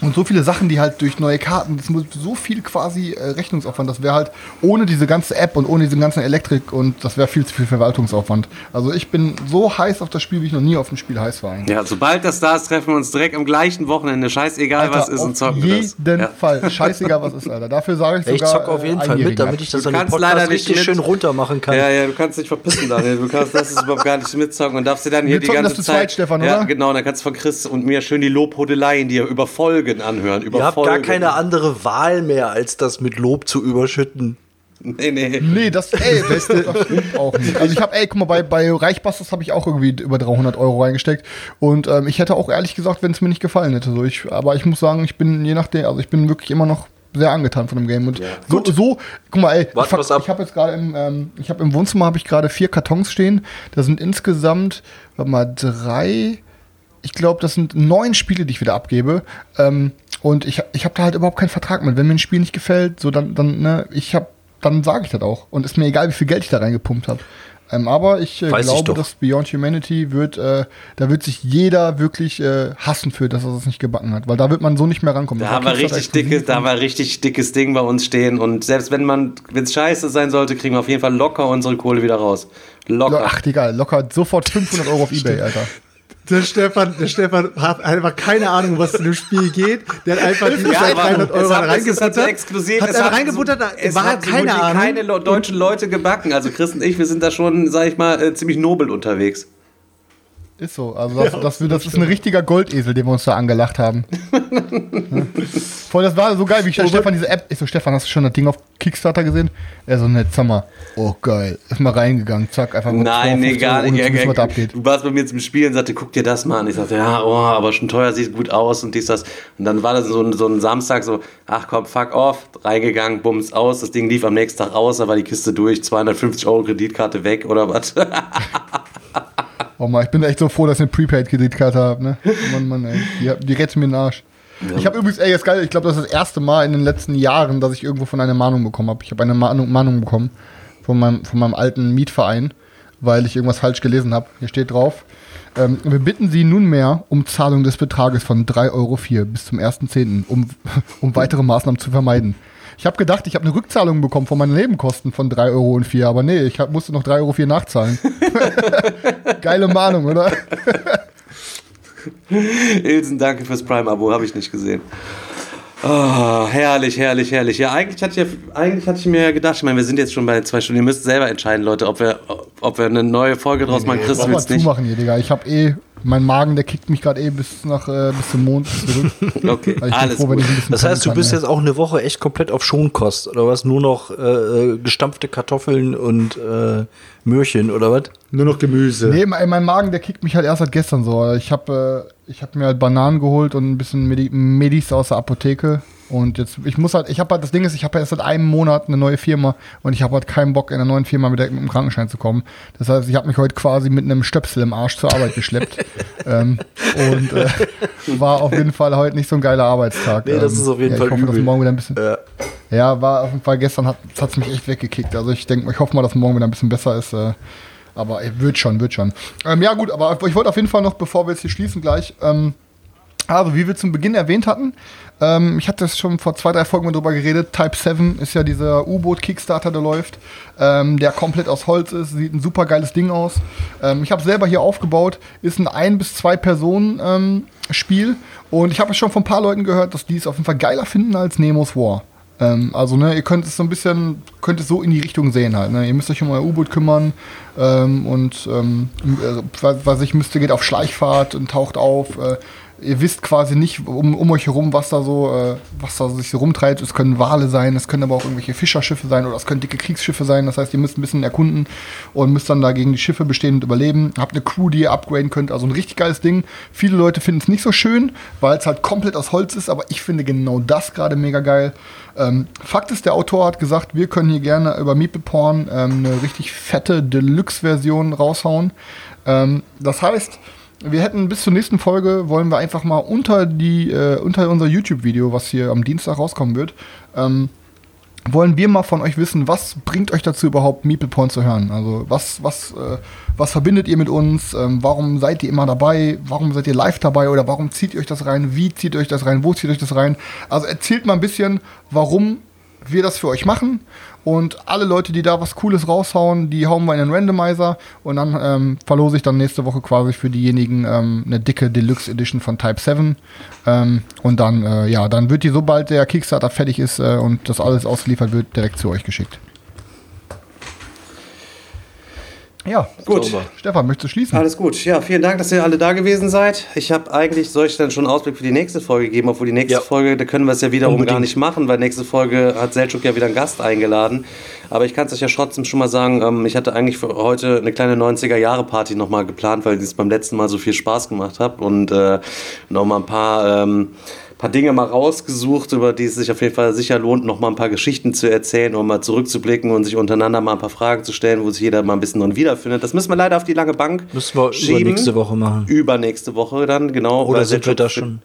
und so viele Sachen, die halt durch neue Karten, das muss so viel quasi äh, Rechnungsaufwand, das wäre halt ohne diese ganze App und ohne diese ganze Elektrik und das wäre viel zu viel Verwaltungsaufwand. Also ich bin so heiß auf das Spiel, wie ich noch nie auf ein Spiel heiß war. eigentlich. Ja, sobald das da ist, treffen wir uns direkt am gleichen Wochenende. Scheißegal, Alter, was ist und auf zocken wir das. jeden Ja. Fall. Scheißegal, was ist, Alter. Dafür sage ich Ja, ich sogar. zock auf jeden äh, Fall mit, damit ich das Du an kannst Podcast leider nicht richtig mit. schön runter machen kann. Ja, ja, du kannst dich verpissen, Daniel. Du kannst das ist überhaupt gar nicht mitzocken und darfst dir dann hier Wir die ganze das zu Zeit. zweit, Stefan, ja, oder? genau. Dann kannst du von Chris und mir schön die Lobhudeleien, die er über Folgen anhören. Über Ihr habt Folgen. gar keine andere Wahl mehr, als das mit Lob zu überschütten. Nee, nee. Nee, das, ey, das, das stimmt auch nicht. Also ich habe, ey, guck mal, bei, bei Reichbusters habe ich auch irgendwie über 300 Euro reingesteckt. Und ähm, ich hätte auch ehrlich gesagt, wenn es mir nicht gefallen hätte. So, ich, aber ich muss sagen, ich bin je nachdem, also ich bin wirklich immer noch sehr angetan von dem Game. Und so, so, guck mal, ey, ich, wir's ab. ich habe jetzt gerade im, ähm, ich habe im Wohnzimmer habe ich gerade vier Kartons stehen. Da sind insgesamt, warte mal, drei, ich glaube, das sind neun Spiele, die ich wieder abgebe. Ähm, und ich, ich habe da halt überhaupt keinen Vertrag mit. Wenn mir ein Spiel nicht gefällt, so dann, dann, ne, ich habe, dann sage ich das auch. Und ist mir egal, wie viel Geld ich da reingepumpt habe. Ähm, aber ich äh, ich glaube, dass Beyond Humanity wird, äh, da wird sich jeder wirklich äh, hassen für, dass er das nicht gebacken hat. Weil da wird man so nicht mehr rankommen. Da haben wir richtig dickes, da haben wir richtig dickes Ding bei uns stehen. Und selbst wenn man, wenn es scheiße sein sollte, kriegen wir auf jeden Fall locker unsere Kohle wieder raus. Locker. Ach, egal, locker sofort 500 Euro auf Ebay, Alter. Der Stefan, der Stefan hat einfach keine Ahnung, was in dem Spiel geht. Der hat einfach die Ja, 300 Euro reingebuttert. exklusiv, Hat es hat reingebuttert, es war hat keine Ahnung. keine deutschen Leute gebacken. Also Chris und ich, wir sind da schon, sag ich mal, äh, ziemlich nobel unterwegs. Ist so. Also das, das, das ist ein richtiger Goldesel, den wir uns da angelacht haben. Ja. Voll, das war so geil, wie ich Stefan diese App. Ich so, Stefan, hast du schon das Ding auf Kickstarter gesehen? Er so, ne, mal. Oh geil. Ist mal reingegangen, zack, einfach mit Nein, nee, 250 gar Euro, nicht. Ja, wissen, ja. Du warst bei mir zum Spielen und sagte, guck dir das mal an. Ich sagte, ja, oh, aber schon teuer, sieht gut aus und dies, das. Und dann war das so ein, so ein Samstag so, ach komm, fuck off, reingegangen, bums aus. Das Ding lief am nächsten Tag aus, da war die Kiste durch, 250 Euro Kreditkarte weg oder was. Oh Mann, ich bin echt so froh, dass ich eine Prepaid-Kreditkarte habe, ne? Mann, Mann, ey. Die, die rettet mir den Arsch. Ich habe übrigens, ey, das ist geil, ich glaube, das ist das erste Mal in den letzten Jahren, dass ich irgendwo von einer Mahnung bekommen habe. Ich habe eine Mahnung, Mahnung bekommen von meinem, von meinem alten Mietverein, weil ich irgendwas falsch gelesen habe. Hier steht drauf. Ähm, wir bitten Sie nunmehr um Zahlung des Betrages von 3,04 Euro bis zum 1.10., um, um weitere Maßnahmen zu vermeiden. Ich habe gedacht, ich habe eine Rückzahlung bekommen von meinen Nebenkosten von 3,04 Euro, aber nee, ich hab, musste noch 3,04 Euro nachzahlen. Geile Mahnung, oder? Ilsen, danke fürs Prime-Abo, habe ich nicht gesehen. Oh, herrlich, herrlich, herrlich. Ja, eigentlich hatte ich, eigentlich hatte ich mir ja gedacht, ich meine, wir sind jetzt schon bei zwei Stunden. Ihr müsst selber entscheiden, Leute, ob wir, ob wir eine neue Folge draus machen. Chris Lass mal will's nicht. hier, Digga. Ich habe eh, mein Magen, der kickt mich gerade eh bis nach äh, bis zum Mond zurück. Okay, ich alles froh, gut. Das heißt, du bist kann, jetzt auch eine Woche echt komplett auf Schonkost, oder was? Nur noch äh, äh, gestampfte Kartoffeln und äh, Möhrchen, oder was? Nur noch Gemüse. Nee, mein, mein Magen, der kickt mich halt erst seit gestern so. Ich habe äh, ich hab mir halt Bananen geholt und ein bisschen Medi Medis aus der Apotheke. Und jetzt, ich muss halt, ich habe halt, das Ding ist, ich habe erst seit einem Monat eine neue Firma und ich habe halt keinen Bock, in einer neuen Firma mit, dem Krankenschein zu kommen. Das heißt, ich habe mich heute quasi mit einem Stöpsel im Arsch zur Arbeit geschleppt. ähm, und äh, war auf jeden Fall heute nicht so ein geiler Arbeitstag. Nee, das ähm, ist auf jeden ja, Fall Ich hoffe, dass übel. morgen wieder ein bisschen. Ja. Ja, war auf jeden Fall gestern hat es mich echt weggekickt. Also ich denke, ich hoffe mal, dass morgen wieder ein bisschen besser ist. Äh, aber wird schon, wird schon. Ähm, ja gut, aber ich wollte auf jeden Fall noch, bevor wir jetzt hier schließen gleich, ähm, also wie wir zum Beginn erwähnt hatten, ähm, ich hatte es schon vor zwei, drei Folgen mal drüber geredet, Type 7 ist ja dieser U-Boot-Kickstarter, der läuft, ähm, der komplett aus Holz ist, sieht ein super geiles Ding aus. Ähm, ich habe selber hier aufgebaut, ist ein ein bis zwei Personen ähm, Spiel und ich habe schon von ein paar Leuten gehört, dass die es auf jeden Fall geiler finden als Nemo's War. Ähm, also, ne, ihr könnt es so ein bisschen, könnt es so in die Richtung sehen halt. Ne? Ihr müsst euch um euer U-Boot kümmern ähm, und, ähm, äh, was, was ich müsste, geht auf Schleichfahrt und taucht auf. Äh, ihr wisst quasi nicht um, um euch herum, was da so, äh, was da sich so rumtreibt. Es können Wale sein, es können aber auch irgendwelche Fischerschiffe sein oder es können dicke Kriegsschiffe sein. Das heißt, ihr müsst ein bisschen erkunden und müsst dann da gegen die Schiffe bestehen und überleben. Habt eine Crew, die ihr upgraden könnt. Also ein richtig geiles Ding. Viele Leute finden es nicht so schön, weil es halt komplett aus Holz ist, aber ich finde genau das gerade mega geil. Ähm, Fakt ist, der Autor hat gesagt, wir können hier gerne über Meeple Porn ähm, eine richtig fette Deluxe-Version raushauen. Ähm, das heißt, wir hätten bis zur nächsten Folge, wollen wir einfach mal unter, die, äh, unter unser YouTube-Video, was hier am Dienstag rauskommen wird, ähm, wollen wir mal von euch wissen, was bringt euch dazu überhaupt Meeple Porn zu hören? Also was, was, äh, was verbindet ihr mit uns? Ähm, warum seid ihr immer dabei? Warum seid ihr live dabei? Oder warum zieht ihr euch das rein? Wie zieht ihr euch das rein? Wo zieht ihr euch das rein? Also erzählt mal ein bisschen, warum wir das für euch machen. Und alle Leute, die da was Cooles raushauen, die hauen wir in den Randomizer und dann ähm, verlose ich dann nächste Woche quasi für diejenigen ähm, eine dicke Deluxe Edition von Type 7. Ähm, und dann, äh, ja, dann wird die, sobald der Kickstarter fertig ist äh, und das alles ausgeliefert wird, direkt zu euch geschickt. Ja, Gut. Sauber. Stefan, möchtest du schließen? Alles gut. Ja, vielen Dank, dass ihr alle da gewesen seid. Ich habe eigentlich, soll ich dann schon einen Ausblick für die nächste Folge geben, obwohl die nächste Ja. Folge, da können wir es ja wiederum Unbedingt. gar nicht machen, weil nächste Folge hat Selchuk ja wieder einen Gast eingeladen. Aber ich kann es euch ja trotzdem schon mal sagen, ähm, ich hatte eigentlich für heute eine kleine 90er-Jahre-Party nochmal geplant, weil es beim letzten Mal so viel Spaß gemacht hat und äh, nochmal ein paar... Ähm, paar Dinge mal rausgesucht, über die es sich auf jeden Fall sicher lohnt, noch mal ein paar Geschichten zu erzählen und mal zurückzublicken und sich untereinander mal ein paar Fragen zu stellen, wo sich jeder mal ein bisschen drin wiederfindet. Das müssen wir leider auf die lange Bank Müssen wir schieben. übernächste Woche machen. Übernächste Woche dann, genau. Oder sind wir da schon?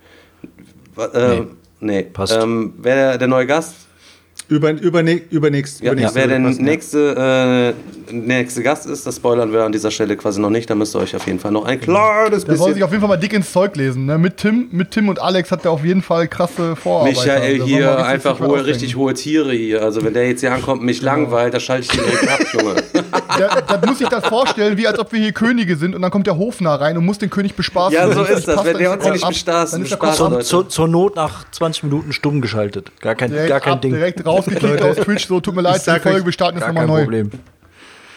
Äh, nee. Passt. Ähm, wer der neue Gast? Über, überne, übernächst, Ja, übernächste wer der nächste, äh, nächste Gast ist, das spoilern wir an dieser Stelle quasi noch nicht. Da müsst ihr euch auf jeden Fall noch ein kleines Der soll sich auf jeden Fall mal dick ins Zeug lesen. Ne? Mit, Tim, mit Tim und Alex hat er auf jeden Fall krasse Vorarbeit. Michael Da man hier richtig einfach hohe, richtig hohe Tiere hier. Also wenn der jetzt hier ankommt und mich langweilt, da schalte ich den direkt ab, Junge. Der, der muss sich das vorstellen, wie als ob wir hier Könige sind und dann kommt der Hofnarr rein und muss den König bespaßen. Ja, so das ist das. passt, Wenn der uns hier nicht bespaßt- dann ist der. Leute. Zur, zur Not nach 20 Minuten stumm geschaltet. Gar kein, Direkt, gar kein ab, Ding. direkt rausgekickt aus Twitch, so tut mir leid, die Folge, wir starten jetzt nochmal neu. Problem.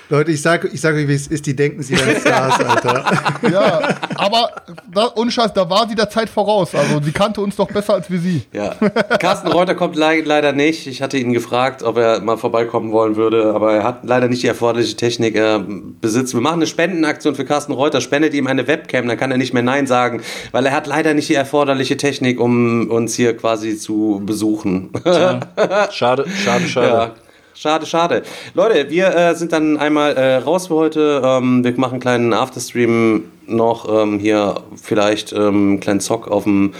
Leute, ich sage ich sag euch, wie es ist, die denken, sie wären Stars, Alter. Ja, aber da, unscheiß, da war sie der Zeit voraus. Also sie kannte uns doch besser als wir sie. Ja. Carsten Reuter kommt le leider nicht. Ich hatte ihn gefragt, ob er mal vorbeikommen wollen würde, aber er hat leider nicht die erforderliche Technik äh, besitzt. Wir machen eine Spendenaktion für Carsten Reuter. Spendet ihm eine Webcam, dann kann er nicht mehr Nein sagen, weil er hat leider nicht die erforderliche Technik, um uns hier quasi zu besuchen. Schade, schade, schade. Ja. Schade, schade. Leute, wir äh, sind dann einmal äh, raus für heute. Ähm, wir machen einen kleinen Afterstream noch ähm, hier vielleicht ähm, einen kleinen Zock auf dem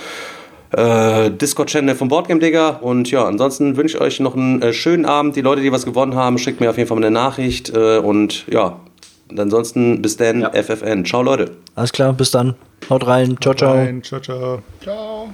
äh, Discord-Channel vom Boardgame Digger. Und ja, ansonsten wünsche ich euch noch einen äh, schönen Abend. Die Leute, die was gewonnen haben, schickt mir auf jeden Fall mal eine Nachricht. Äh, und ja, ansonsten bis dann, Ja. FFN. Ciao, Leute. Alles klar, bis dann. Haut rein. Ciao, ciao. Nein, ciao, ciao. Ciao.